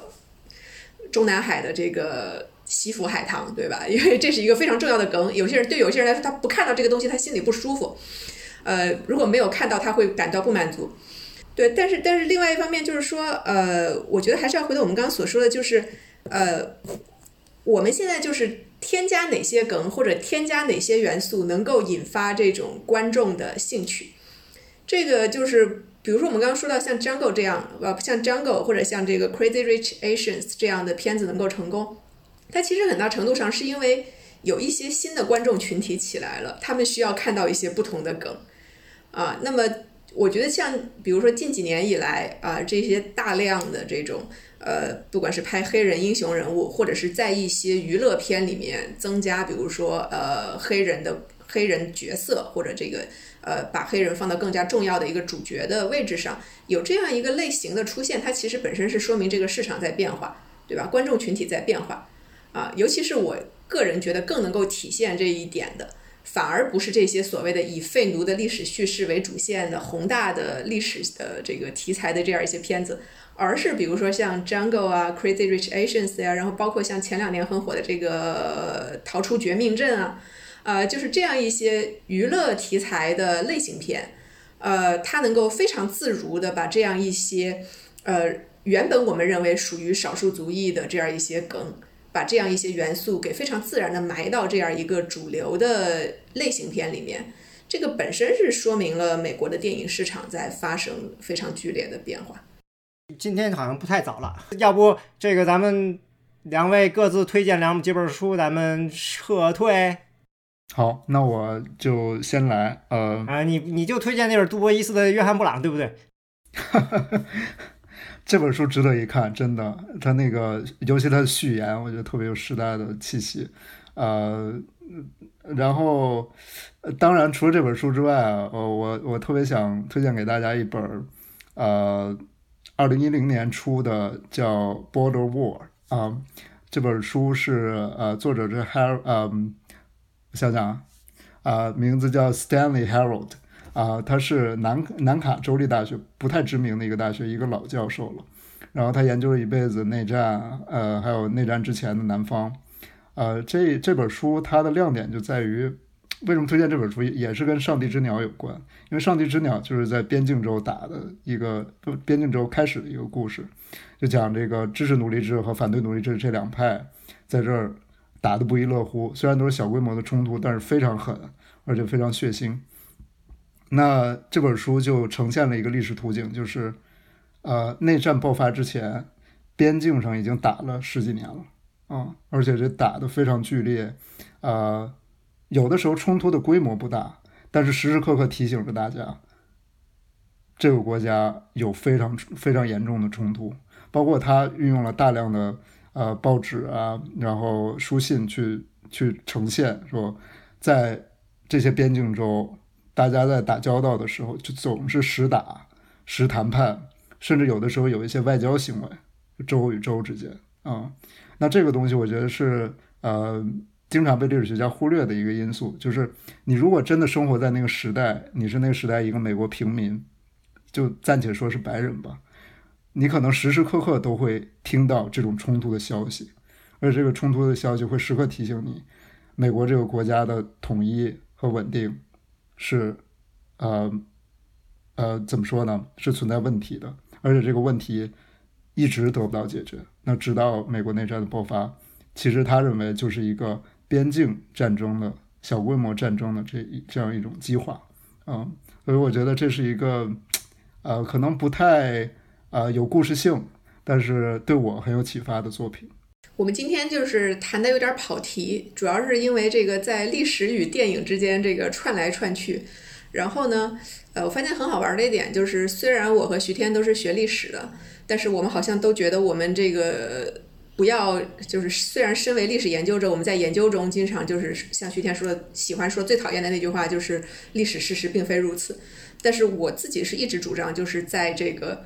中南海的这个西府海棠，对吧？因为这是一个非常重要的梗。有些人对有些人来说，他不看到这个东西，他心里不舒服。呃，如果没有看到，他会感到不满足。对，但是但是另外一方面就是说，呃，我觉得还是要回到我们刚刚所说的，就是呃，我们现在就是添加哪些梗或者添加哪些元素，能够引发这种观众的兴趣。这个就是。比如说，我们刚刚说到像《Jungle》这样，呃，像《Jungle》或者像这个《Crazy Rich Asians》这样的片子能够成功，它其实很大程度上是因为有一些新的观众群体起来了，他们需要看到一些不同的梗啊。那么，我觉得像比如说近几年以来啊，这些大量的这种呃，不管是拍黑人英雄人物，或者是在一些娱乐片里面增加，比如说呃，黑人的黑人角色或者这个。呃，把黑人放到更加重要的一个主角的位置上，有这样一个类型的出现，它其实本身是说明这个市场在变化，对吧？观众群体在变化，啊，尤其是我个人觉得更能够体现这一点的，反而不是这些所谓的以废奴的历史叙事为主线的宏大的历史的这个题材的这样一些片子，而是比如说像 Jungle 啊，Crazy Rich Asians 呀，然后包括像前两年很火的这个逃出绝命镇啊。呃，就是这样一些娱乐题材的类型片，呃，它能够非常自如的把这样一些呃原本我们认为属于少数族裔的这样一些梗，把这样一些元素给非常自然的埋到这样一个主流的类型片里面，这个本身是说明了美国的电影市场在发生非常剧烈的变化。今天好像不太早了，要不这个咱们两位各自推荐两几本书，咱们撤退。好，那我就先来。呃，啊，你你就推荐那本杜波伊斯的《约翰布朗》，对不对？这本书值得一看，真的。他那个，尤其他的序言，我觉得特别有时代的气息。呃，然后，当然除了这本书之外啊，我我我特别想推荐给大家一本，呃，二零一零年出的叫《Border War》啊。这本书是呃，作者是 Har，嗯，想想啊，啊，名字叫 Stanley Harold。啊，他是南南卡州立大学不太知名的一个大学，一个老教授了。然后他研究了一辈子内战，呃，还有内战之前的南方。呃，这这本书它的亮点就在于，为什么推荐这本书，也是跟《上帝之鸟》有关。因为《上帝之鸟》就是在边境州打的一个边境州开始的一个故事，就讲这个支持奴隶制和反对奴隶制这两派在这儿打得不亦乐乎。虽然都是小规模的冲突，但是非常狠，而且非常血腥。那这本书就呈现了一个历史图景，就是，呃，内战爆发之前，边境上已经打了十几年了，啊，而且这打得非常剧烈，呃，有的时候冲突的规模不大，但是时时刻刻提醒着大家，这个国家有非常非常严重的冲突，包括他运用了大量的呃报纸啊，然后书信去去呈现说，在这些边境州。大家在打交道的时候，就总是实打实谈判，甚至有的时候有一些外交行为，州与州之间啊。那这个东西，我觉得是呃，经常被历史学家忽略的一个因素，就是你如果真的生活在那个时代，你是那个时代一个美国平民，就暂且说是白人吧，你可能时时刻刻都会听到这种冲突的消息，而这个冲突的消息会时刻提醒你，美国这个国家的统一和稳定。是，呃，呃，怎么说呢？是存在问题的，而且这个问题一直得不到解决。那直到美国内战的爆发，其实他认为就是一个边境战争的小规模战争的这这样一种激化，嗯，所以我觉得这是一个，呃，可能不太呃有故事性，但是对我很有启发的作品。我们今天就是谈的有点跑题，主要是因为这个在历史与电影之间这个串来串去。然后呢，呃，我发现很好玩的一点就是，虽然我和徐天都是学历史的，但是我们好像都觉得我们这个不要就是，虽然身为历史研究者，我们在研究中经常就是像徐天说的，喜欢说最讨厌的那句话就是历史事实并非如此。但是我自己是一直主张，就是在这个。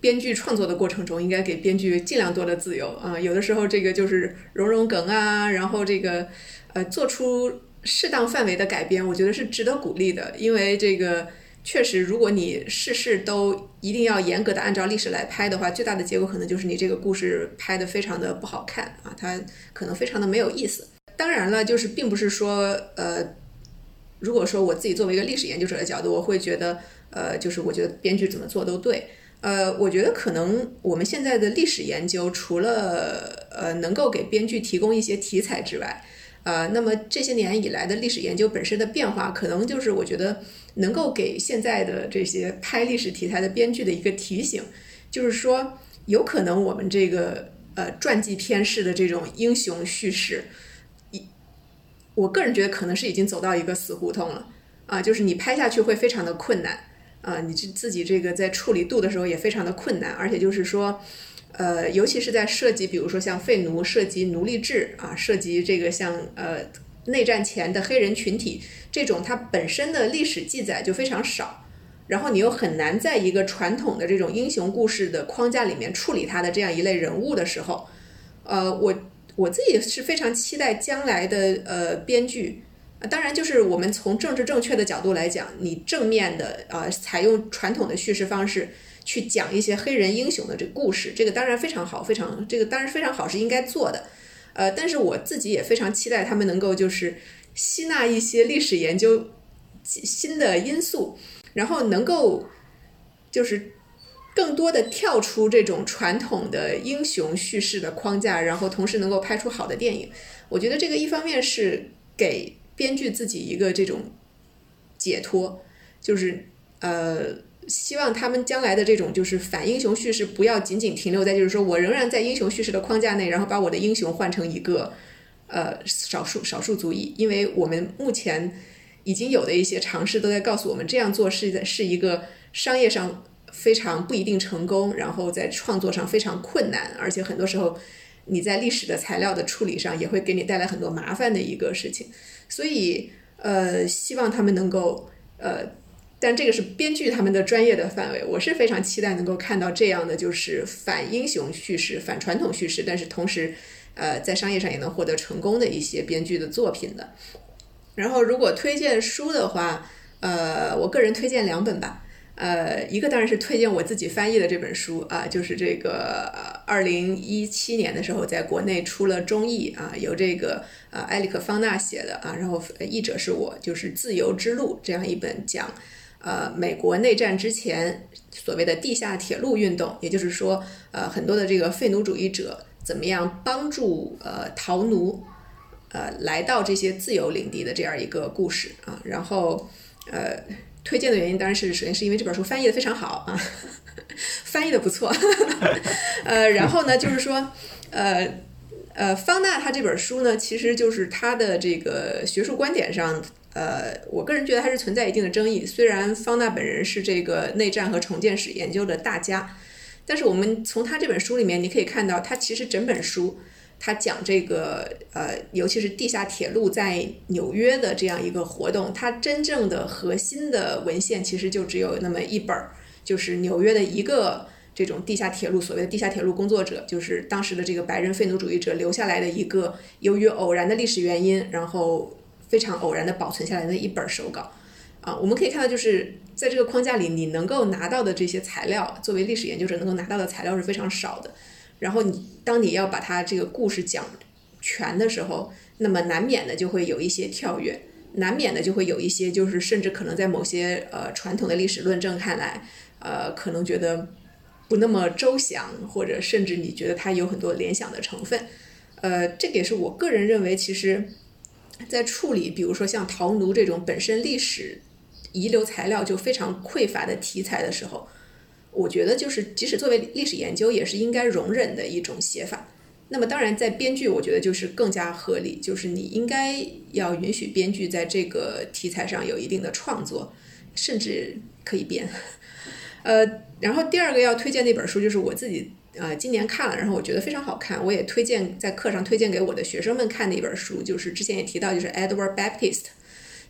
编剧创作的过程中，应该给编剧尽量多的自由啊。有的时候，这个就是融融梗啊，然后这个呃，做出适当范围的改编，我觉得是值得鼓励的。因为这个确实，如果你事事都一定要严格的按照历史来拍的话，最大的结果可能就是你这个故事拍的非常的不好看啊，它可能非常的没有意思。当然了，就是并不是说呃，如果说我自己作为一个历史研究者的角度，我会觉得呃，就是我觉得编剧怎么做都对。呃，我觉得可能我们现在的历史研究，除了呃能够给编剧提供一些题材之外，呃，那么这些年以来的历史研究本身的变化，可能就是我觉得能够给现在的这些拍历史题材的编剧的一个提醒，就是说，有可能我们这个呃传记片式的这种英雄叙事，一，我个人觉得可能是已经走到一个死胡同了啊，就是你拍下去会非常的困难。啊，你这自己这个在处理度的时候也非常的困难，而且就是说，呃，尤其是在涉及，比如说像废奴、涉及奴隶制啊，涉及这个像呃内战前的黑人群体这种，它本身的历史记载就非常少，然后你又很难在一个传统的这种英雄故事的框架里面处理它的这样一类人物的时候，呃，我我自己是非常期待将来的呃编剧。啊，当然，就是我们从政治正确的角度来讲，你正面的啊，采用传统的叙事方式去讲一些黑人英雄的这个故事，这个当然非常好，非常这个当然非常好，是应该做的。呃，但是我自己也非常期待他们能够就是吸纳一些历史研究新的因素，然后能够就是更多的跳出这种传统的英雄叙事的框架，然后同时能够拍出好的电影。我觉得这个一方面是给编剧自己一个这种解脱，就是呃，希望他们将来的这种就是反英雄叙事不要仅仅停留在就是说我仍然在英雄叙事的框架内，然后把我的英雄换成一个呃少数少数族裔，因为我们目前已经有的一些尝试都在告诉我们，这样做是在是一个商业上非常不一定成功，然后在创作上非常困难，而且很多时候。你在历史的材料的处理上也会给你带来很多麻烦的一个事情，所以呃，希望他们能够呃，但这个是编剧他们的专业的范围，我是非常期待能够看到这样的就是反英雄叙事、反传统叙事，但是同时呃，在商业上也能获得成功的一些编剧的作品的。然后，如果推荐书的话，呃，我个人推荐两本吧。呃，一个当然是推荐我自己翻译的这本书啊，就是这个二零一七年的时候在国内出了中译啊，由这个呃埃里克方纳写的啊，然后译者是我，就是《自由之路》这样一本讲呃美国内战之前所谓的地下铁路运动，也就是说呃很多的这个废奴主义者怎么样帮助呃逃奴呃来到这些自由领地的这样一个故事啊，然后呃。推荐的原因当然是，首先是因为这本书翻译的非常好啊，翻译的不错，呃，然后呢，就是说，呃，呃，方纳他这本书呢，其实就是他的这个学术观点上，呃，我个人觉得还是存在一定的争议。虽然方纳本人是这个内战和重建史研究的大家，但是我们从他这本书里面，你可以看到，他其实整本书。他讲这个呃，尤其是地下铁路在纽约的这样一个活动，它真正的核心的文献其实就只有那么一本儿，就是纽约的一个这种地下铁路所谓的地下铁路工作者，就是当时的这个白人废奴主义者留下来的一个由于偶然的历史原因，然后非常偶然的保存下来的一本手稿啊。我们可以看到，就是在这个框架里，你能够拿到的这些材料，作为历史研究者能够拿到的材料是非常少的。然后你当你要把它这个故事讲全的时候，那么难免的就会有一些跳跃，难免的就会有一些就是甚至可能在某些呃传统的历史论证看来，呃可能觉得不那么周详，或者甚至你觉得它有很多联想的成分，呃，这个也是我个人认为，其实，在处理比如说像陶奴这种本身历史遗留材料就非常匮乏的题材的时候。我觉得就是，即使作为历史研究，也是应该容忍的一种写法。那么，当然在编剧，我觉得就是更加合理，就是你应该要允许编剧在这个题材上有一定的创作，甚至可以编。呃，然后第二个要推荐那本书，就是我自己呃今年看了，然后我觉得非常好看，我也推荐在课上推荐给我的学生们看的一本书，就是之前也提到，就是 Edward Baptist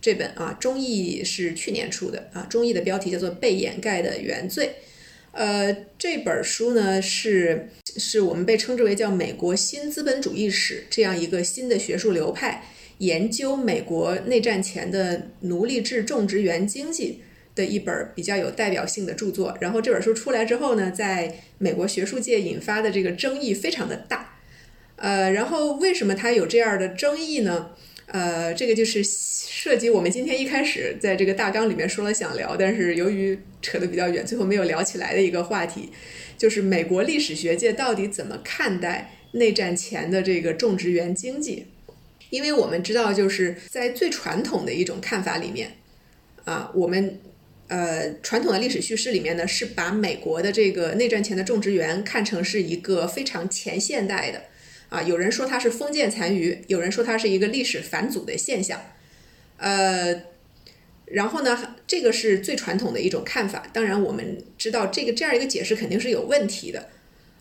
这本啊，中译是去年出的啊，中译的标题叫做《被掩盖的原罪》。呃，这本书呢是是我们被称之为叫美国新资本主义史这样一个新的学术流派，研究美国内战前的奴隶制种植园经济的一本比较有代表性的著作。然后这本书出来之后呢，在美国学术界引发的这个争议非常的大。呃，然后为什么它有这样的争议呢？呃，这个就是涉及我们今天一开始在这个大纲里面说了想聊，但是由于扯得比较远，最后没有聊起来的一个话题，就是美国历史学界到底怎么看待内战前的这个种植园经济？因为我们知道，就是在最传统的一种看法里面，啊，我们呃传统的历史叙事里面呢，是把美国的这个内战前的种植园看成是一个非常前现代的。啊，有人说它是封建残余，有人说它是一个历史返祖的现象，呃，然后呢，这个是最传统的一种看法。当然，我们知道这个这样一个解释肯定是有问题的，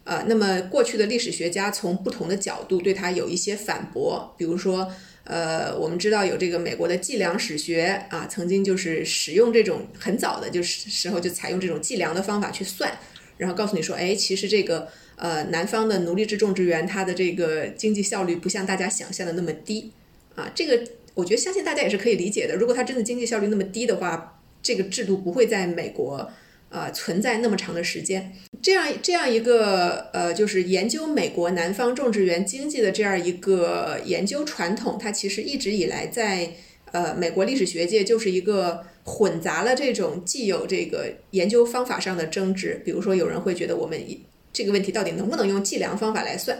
呃，那么过去的历史学家从不同的角度对它有一些反驳，比如说，呃，我们知道有这个美国的计量史学啊，曾经就是使用这种很早的就是时候就采用这种计量的方法去算，然后告诉你说，哎，其实这个。呃，南方的奴隶制种植园，它的这个经济效率不像大家想象的那么低啊。这个我觉得相信大家也是可以理解的。如果它真的经济效率那么低的话，这个制度不会在美国呃存在那么长的时间。这样这样一个呃，就是研究美国南方种植园经济的这样一个研究传统，它其实一直以来在呃，美国历史学界就是一个混杂了这种既有这个研究方法上的争执，比如说有人会觉得我们这个问题到底能不能用计量方法来算，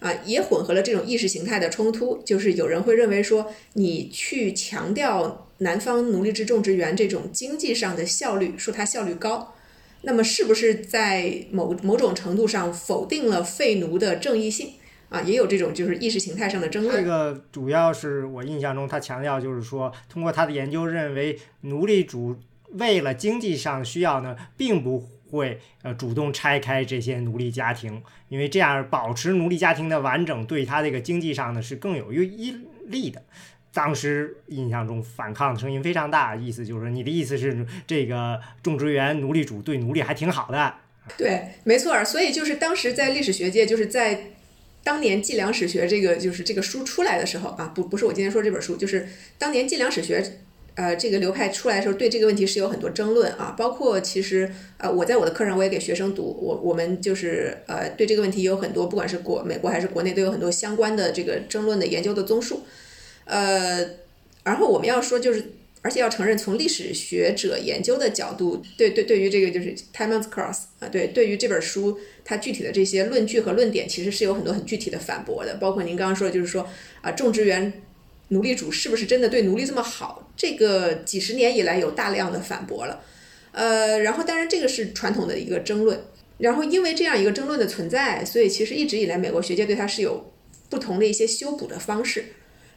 啊，也混合了这种意识形态的冲突，就是有人会认为说你去强调南方奴隶制种植园这种经济上的效率，说它效率高。那么是不是在某某种程度上否定了废奴的正义性啊？也有这种就是意识形态上的争论。这个主要是我印象中，他强调就是说，通过他的研究认为，奴隶主为了经济上需要呢，并不会呃主动拆开这些奴隶家庭，因为这样保持奴隶家庭的完整，对他这个经济上呢是更有益利的。当时印象中反抗的声音非常大，意思就是说你的意思是这个种植园奴隶主对奴隶还挺好的。对，没错。所以就是当时在历史学界，就是在当年计量史学这个就是这个书出来的时候啊，不不是我今天说这本书，就是当年计量史学呃这个流派出来的时候，对这个问题是有很多争论啊。包括其实呃我在我的课上我也给学生读，我我们就是呃对这个问题有很多，不管是国美国还是国内都有很多相关的这个争论的研究的综述。呃，然后我们要说就是，而且要承认，从历史学者研究的角度，对对，对于这个就是 Timon's Cross 啊，对，对于这本书它具体的这些论据和论点，其实是有很多很具体的反驳的。包括您刚刚说的，就是说啊，种植园奴隶主是不是真的对奴隶这么好？这个几十年以来有大量的反驳了。呃，然后当然这个是传统的一个争论。然后因为这样一个争论的存在，所以其实一直以来美国学界对它是有不同的一些修补的方式。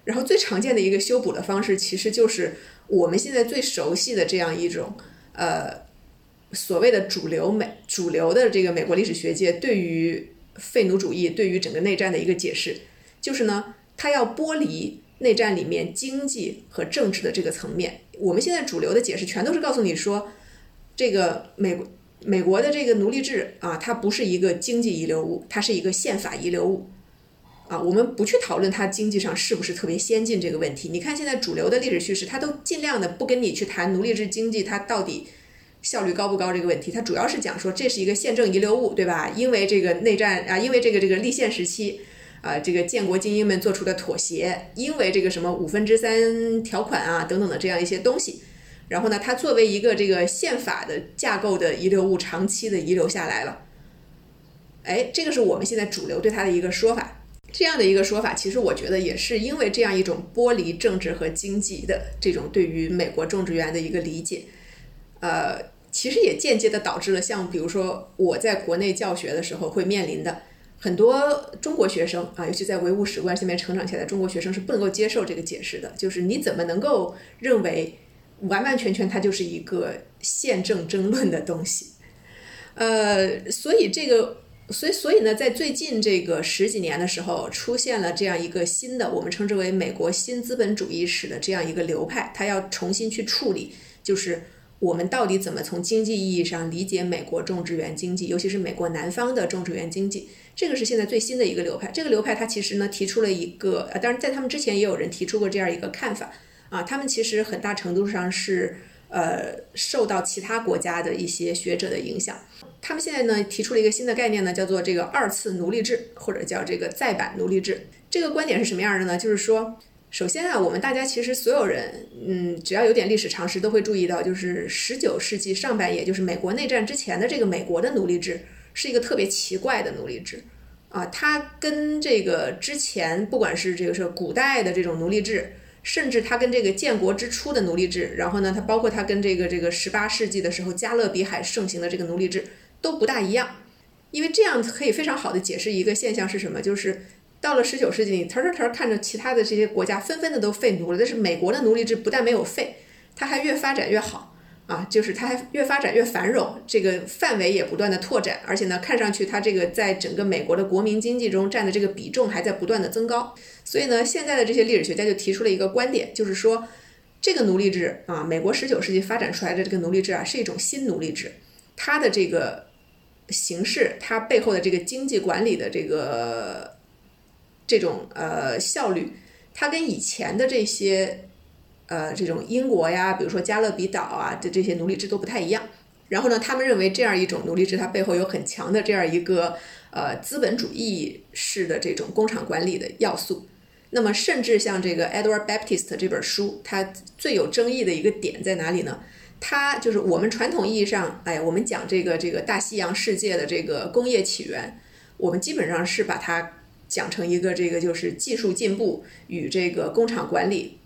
然后最常见的一个修补的方式，其实就是我们现在最熟悉的这样一种，呃，所谓的主流美主流的这个美国历史学界对于废奴主义、对于整个内战的一个解释，就是呢，它要剥离内战里面经济和政治的这个层面。我们现在主流的解释全都是告诉你说，这个美国美国的这个奴隶制啊，它不是一个经济遗留物，它是一个宪法遗留物。啊，我们不去讨论它经济上是不是特别先进这个问题。你看现在主流的历史叙事，它都尽量的不跟你去谈奴隶制经济它到底效率高不高这个问题。它主要是讲说这是一个宪政遗留物，对吧？因为这个内战啊，因为这个这个立宪时期啊，这个建国精英们做出的妥协，因为这个什么五分之三条款啊等等的这样一些东西，然后呢，它作为一个这个宪法的架构的遗留物，长期的遗留下来了。哎，这个是我们现在主流对它的一个说法。这样的一个说法，其实我觉得也是因为这样一种剥离政治和经济的这种对于美国种植园的一个理解，呃，其实也间接的导致了像比如说我在国内教学的时候会面临的很多中国学生啊，尤其在唯物史观下面成长起来的中国学生是不能够接受这个解释的，就是你怎么能够认为完完全全它就是一个宪政争论的东西？呃，所以这个。所以，所以呢，在最近这个十几年的时候，出现了这样一个新的，我们称之为美国新资本主义史的这样一个流派，它要重新去处理，就是我们到底怎么从经济意义上理解美国种植园经济，尤其是美国南方的种植园经济，这个是现在最新的一个流派。这个流派它其实呢提出了一个，呃，当然在他们之前也有人提出过这样一个看法，啊，他们其实很大程度上是。呃，受到其他国家的一些学者的影响，他们现在呢提出了一个新的概念呢，叫做这个二次奴隶制，或者叫这个再版奴隶制。这个观点是什么样的呢？就是说，首先啊，我们大家其实所有人，嗯，只要有点历史常识，都会注意到，就是十九世纪上半叶，就是美国内战之前的这个美国的奴隶制，是一个特别奇怪的奴隶制啊，它跟这个之前不管是这个是古代的这种奴隶制。甚至它跟这个建国之初的奴隶制，然后呢，它包括它跟这个这个十八世纪的时候加勒比海盛行的这个奴隶制都不大一样，因为这样可以非常好的解释一个现象是什么？就是到了十九世纪，你腾腾腾看着其他的这些国家纷纷的都废奴了，但是美国的奴隶制不但没有废，它还越发展越好。啊，就是它还越发展越繁荣，这个范围也不断的拓展，而且呢，看上去它这个在整个美国的国民经济中占的这个比重还在不断的增高。所以呢，现在的这些历史学家就提出了一个观点，就是说，这个奴隶制啊，美国十九世纪发展出来的这个奴隶制啊，是一种新奴隶制，它的这个形式，它背后的这个经济管理的这个这种呃效率，它跟以前的这些。呃，这种英国呀，比如说加勒比岛啊的这些奴隶制都不太一样。然后呢，他们认为这样一种奴隶制，它背后有很强的这样一个呃资本主义式的这种工厂管理的要素。那么，甚至像这个 Edward Baptist 这本书，它最有争议的一个点在哪里呢？它就是我们传统意义上，哎，我们讲这个这个大西洋世界的这个工业起源，我们基本上是把它讲成一个这个就是技术进步与这个工厂管理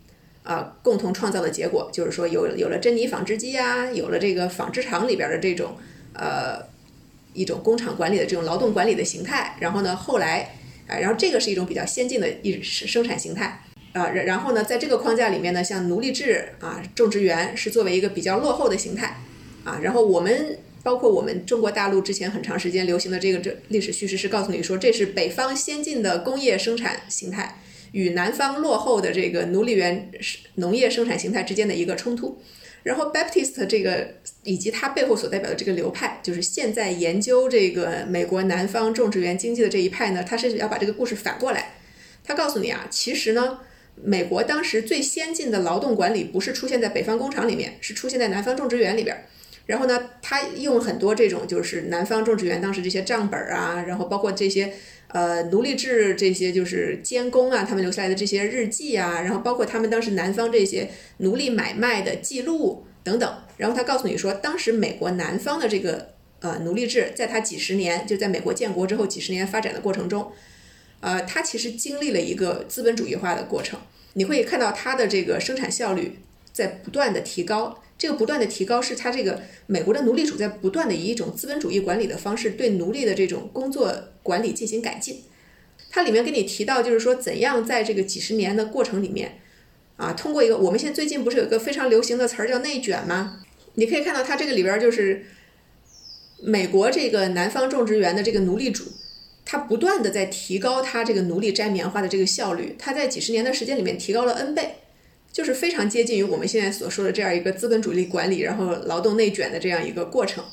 啊共同创造的结果，就是说有有了珍妮纺织机啊，有了这个纺织厂里边的这种呃一种工厂管理的这种劳动管理的形态，然后呢，后来。啊，然后这个是一种比较先进的一生产形态啊，然然后呢，在这个框架里面呢，像奴隶制啊、种植园是作为一个比较落后的形态啊，然后我们包括我们中国大陆之前很长时间流行的这个这历史叙事是告诉你说，这是北方先进的工业生产形态与南方落后的这个奴隶园农业生产形态之间的一个冲突。然后 Baptist 这个以及它背后所代表的这个流派，就是现在研究这个美国南方种植园经济的这一派呢，他是要把这个故事反过来。他告诉你啊，其实呢，美国当时最先进的劳动管理不是出现在北方工厂里面，是出现在南方种植园里边。然后呢，他用很多这种就是南方种植园当时这些账本啊，然后包括这些。呃，奴隶制这些就是监工啊，他们留下来的这些日记啊，然后包括他们当时南方这些奴隶买卖的记录等等，然后他告诉你说，当时美国南方的这个呃奴隶制，在他几十年就在美国建国之后几十年发展的过程中，呃，它其实经历了一个资本主义化的过程，你会看到它的这个生产效率在不断的提高。这个不断的提高，是他这个美国的奴隶主在不断的以一种资本主义管理的方式对奴隶的这种工作管理进行改进。它里面给你提到，就是说怎样在这个几十年的过程里面，啊，通过一个我们现在最近不是有一个非常流行的词儿叫内卷吗？你可以看到它这个里边就是美国这个南方种植园的这个奴隶主，他不断的在提高他这个奴隶摘棉花的这个效率，他在几十年的时间里面提高了 N 倍。就是非常接近于我们现在所说的这样一个资本主义管理，然后劳动内卷的这样一个过程，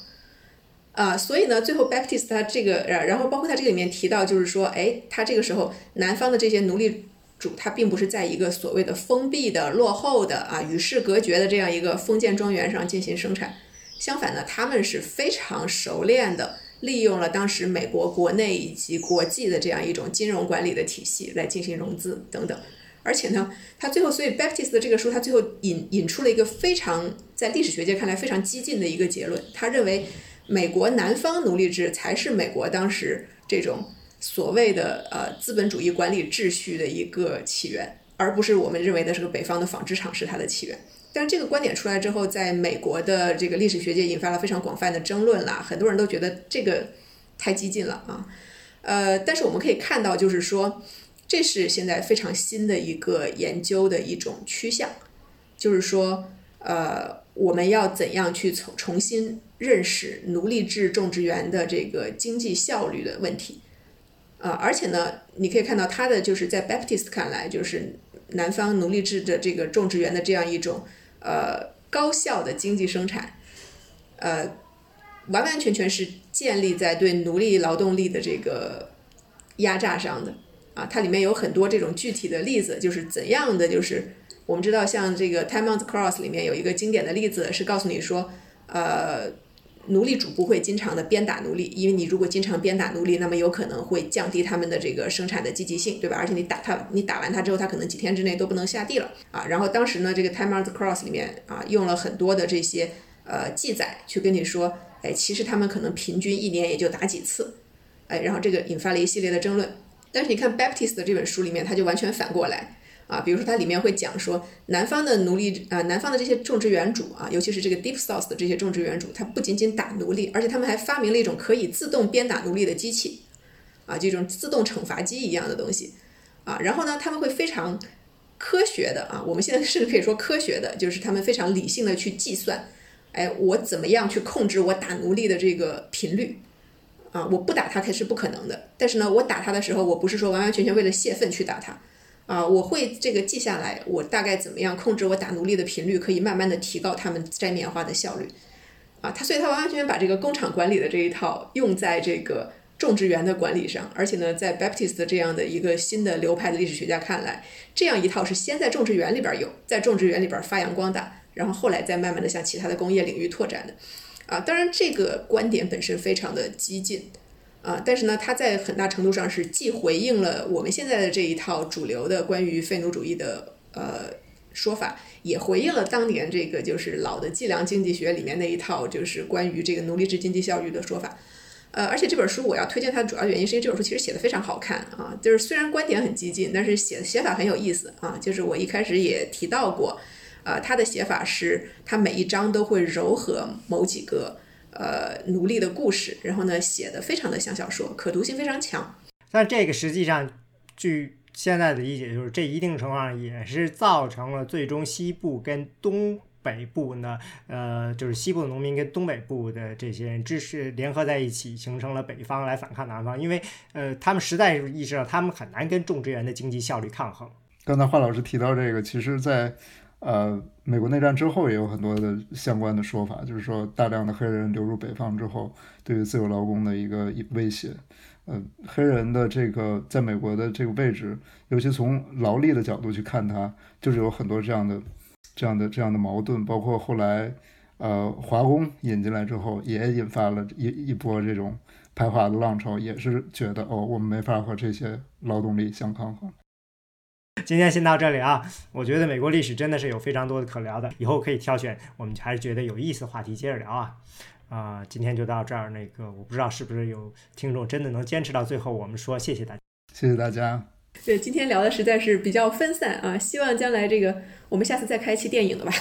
啊，所以呢，最后 Baptist 他这个，然后包括他这个里面提到，就是说，哎，他这个时候南方的这些奴隶主，他并不是在一个所谓的封闭的、落后的啊与世隔绝的这样一个封建庄园上进行生产，相反呢，他们是非常熟练的利用了当时美国国内以及国际的这样一种金融管理的体系来进行融资等等。而且呢，他最后，所以 Baptist 的这个书，他最后引引出了一个非常在历史学界看来非常激进的一个结论。他认为，美国南方奴隶制才是美国当时这种所谓的呃资本主义管理秩序的一个起源，而不是我们认为的这个北方的纺织厂是它的起源。但是这个观点出来之后，在美国的这个历史学界引发了非常广泛的争论啦，很多人都觉得这个太激进了啊。呃，但是我们可以看到，就是说。这是现在非常新的一个研究的一种趋向，就是说，呃，我们要怎样去重重新认识奴隶制种植园的这个经济效率的问题，啊，而且呢，你可以看到他的就是在 Baptist 看来，就是南方奴隶制的这个种植园的这样一种呃高效的经济生产，呃，完完全全是建立在对奴隶劳动力的这个压榨上的。啊，它里面有很多这种具体的例子，就是怎样的，就是我们知道，像这个《Time on the Cross》里面有一个经典的例子，是告诉你说，呃，奴隶主不会经常的鞭打奴隶，因为你如果经常鞭打奴隶，那么有可能会降低他们的这个生产的积极性，对吧？而且你打他，你打完他之后，他可能几天之内都不能下地了啊。然后当时呢，这个《Time on the Cross》里面啊，用了很多的这些呃记载去跟你说，哎，其实他们可能平均一年也就打几次，哎，然后这个引发了一系列的争论。但是你看 Baptist 的这本书里面，它就完全反过来啊，比如说它里面会讲说，南方的奴隶啊，南方的这些种植园主啊，尤其是这个 Deep South 的这些种植园主，他不仅仅打奴隶，而且他们还发明了一种可以自动鞭打奴隶的机器啊，这种自动惩罚机一样的东西啊。然后呢，他们会非常科学的啊，我们现在甚至可以说科学的，就是他们非常理性的去计算，哎，我怎么样去控制我打奴隶的这个频率。啊，我不打他，他是不可能的。但是呢，我打他的时候，我不是说完完全全为了泄愤去打他，啊，我会这个记下来，我大概怎么样控制我打奴隶的频率，可以慢慢的提高他们摘棉花的效率，啊，他所以他完完全全把这个工厂管理的这一套用在这个种植园的管理上，而且呢，在 Baptist 这样的一个新的流派的历史学家看来，这样一套是先在种植园里边有，在种植园里边发扬光大，然后后来再慢慢的向其他的工业领域拓展的。啊，当然，这个观点本身非常的激进，啊，但是呢，它在很大程度上是既回应了我们现在的这一套主流的关于废奴主义的呃说法，也回应了当年这个就是老的计量经济学里面那一套就是关于这个奴隶制经济效率的说法。呃，而且这本书我要推荐它的主要原因是因为这本书其实写的非常好看啊，就是虽然观点很激进，但是写写法很有意思啊。就是我一开始也提到过，呃，他的写法是他每一章都会糅合某几个。呃，奴隶的故事，然后呢，写的非常的像小说，可读性非常强。但这个实际上，据现在的理解，就是这一定程度上也是造成了最终西部跟东北部呢，呃，就是西部的农民跟东北部的这些人支持联合在一起，形成了北方来反抗南方，因为呃，他们实在是意识到他们很难跟种植园的经济效率抗衡。刚才华老师提到这个，其实，在。呃，美国内战之后也有很多的相关的说法，就是说大量的黑人流入北方之后，对于自由劳工的一个威胁。呃，黑人的这个在美国的这个位置，尤其从劳力的角度去看，它就是有很多这样的、这样的、这样的矛盾。包括后来，呃，华工引进来之后，也引发了一一波这种排华的浪潮，也是觉得哦，我们没法和这些劳动力相抗衡。今天先到这里啊！我觉得美国历史真的是有非常多的可聊的，以后可以挑选我们还是觉得有意思的话题接着聊啊！啊，今天就到这儿。那个我不知道是不是有听众真的能坚持到最后，我们说谢谢大家，谢谢大家。对，今天聊的实在是比较分散啊，希望将来这个我们下次再开一期电影的吧。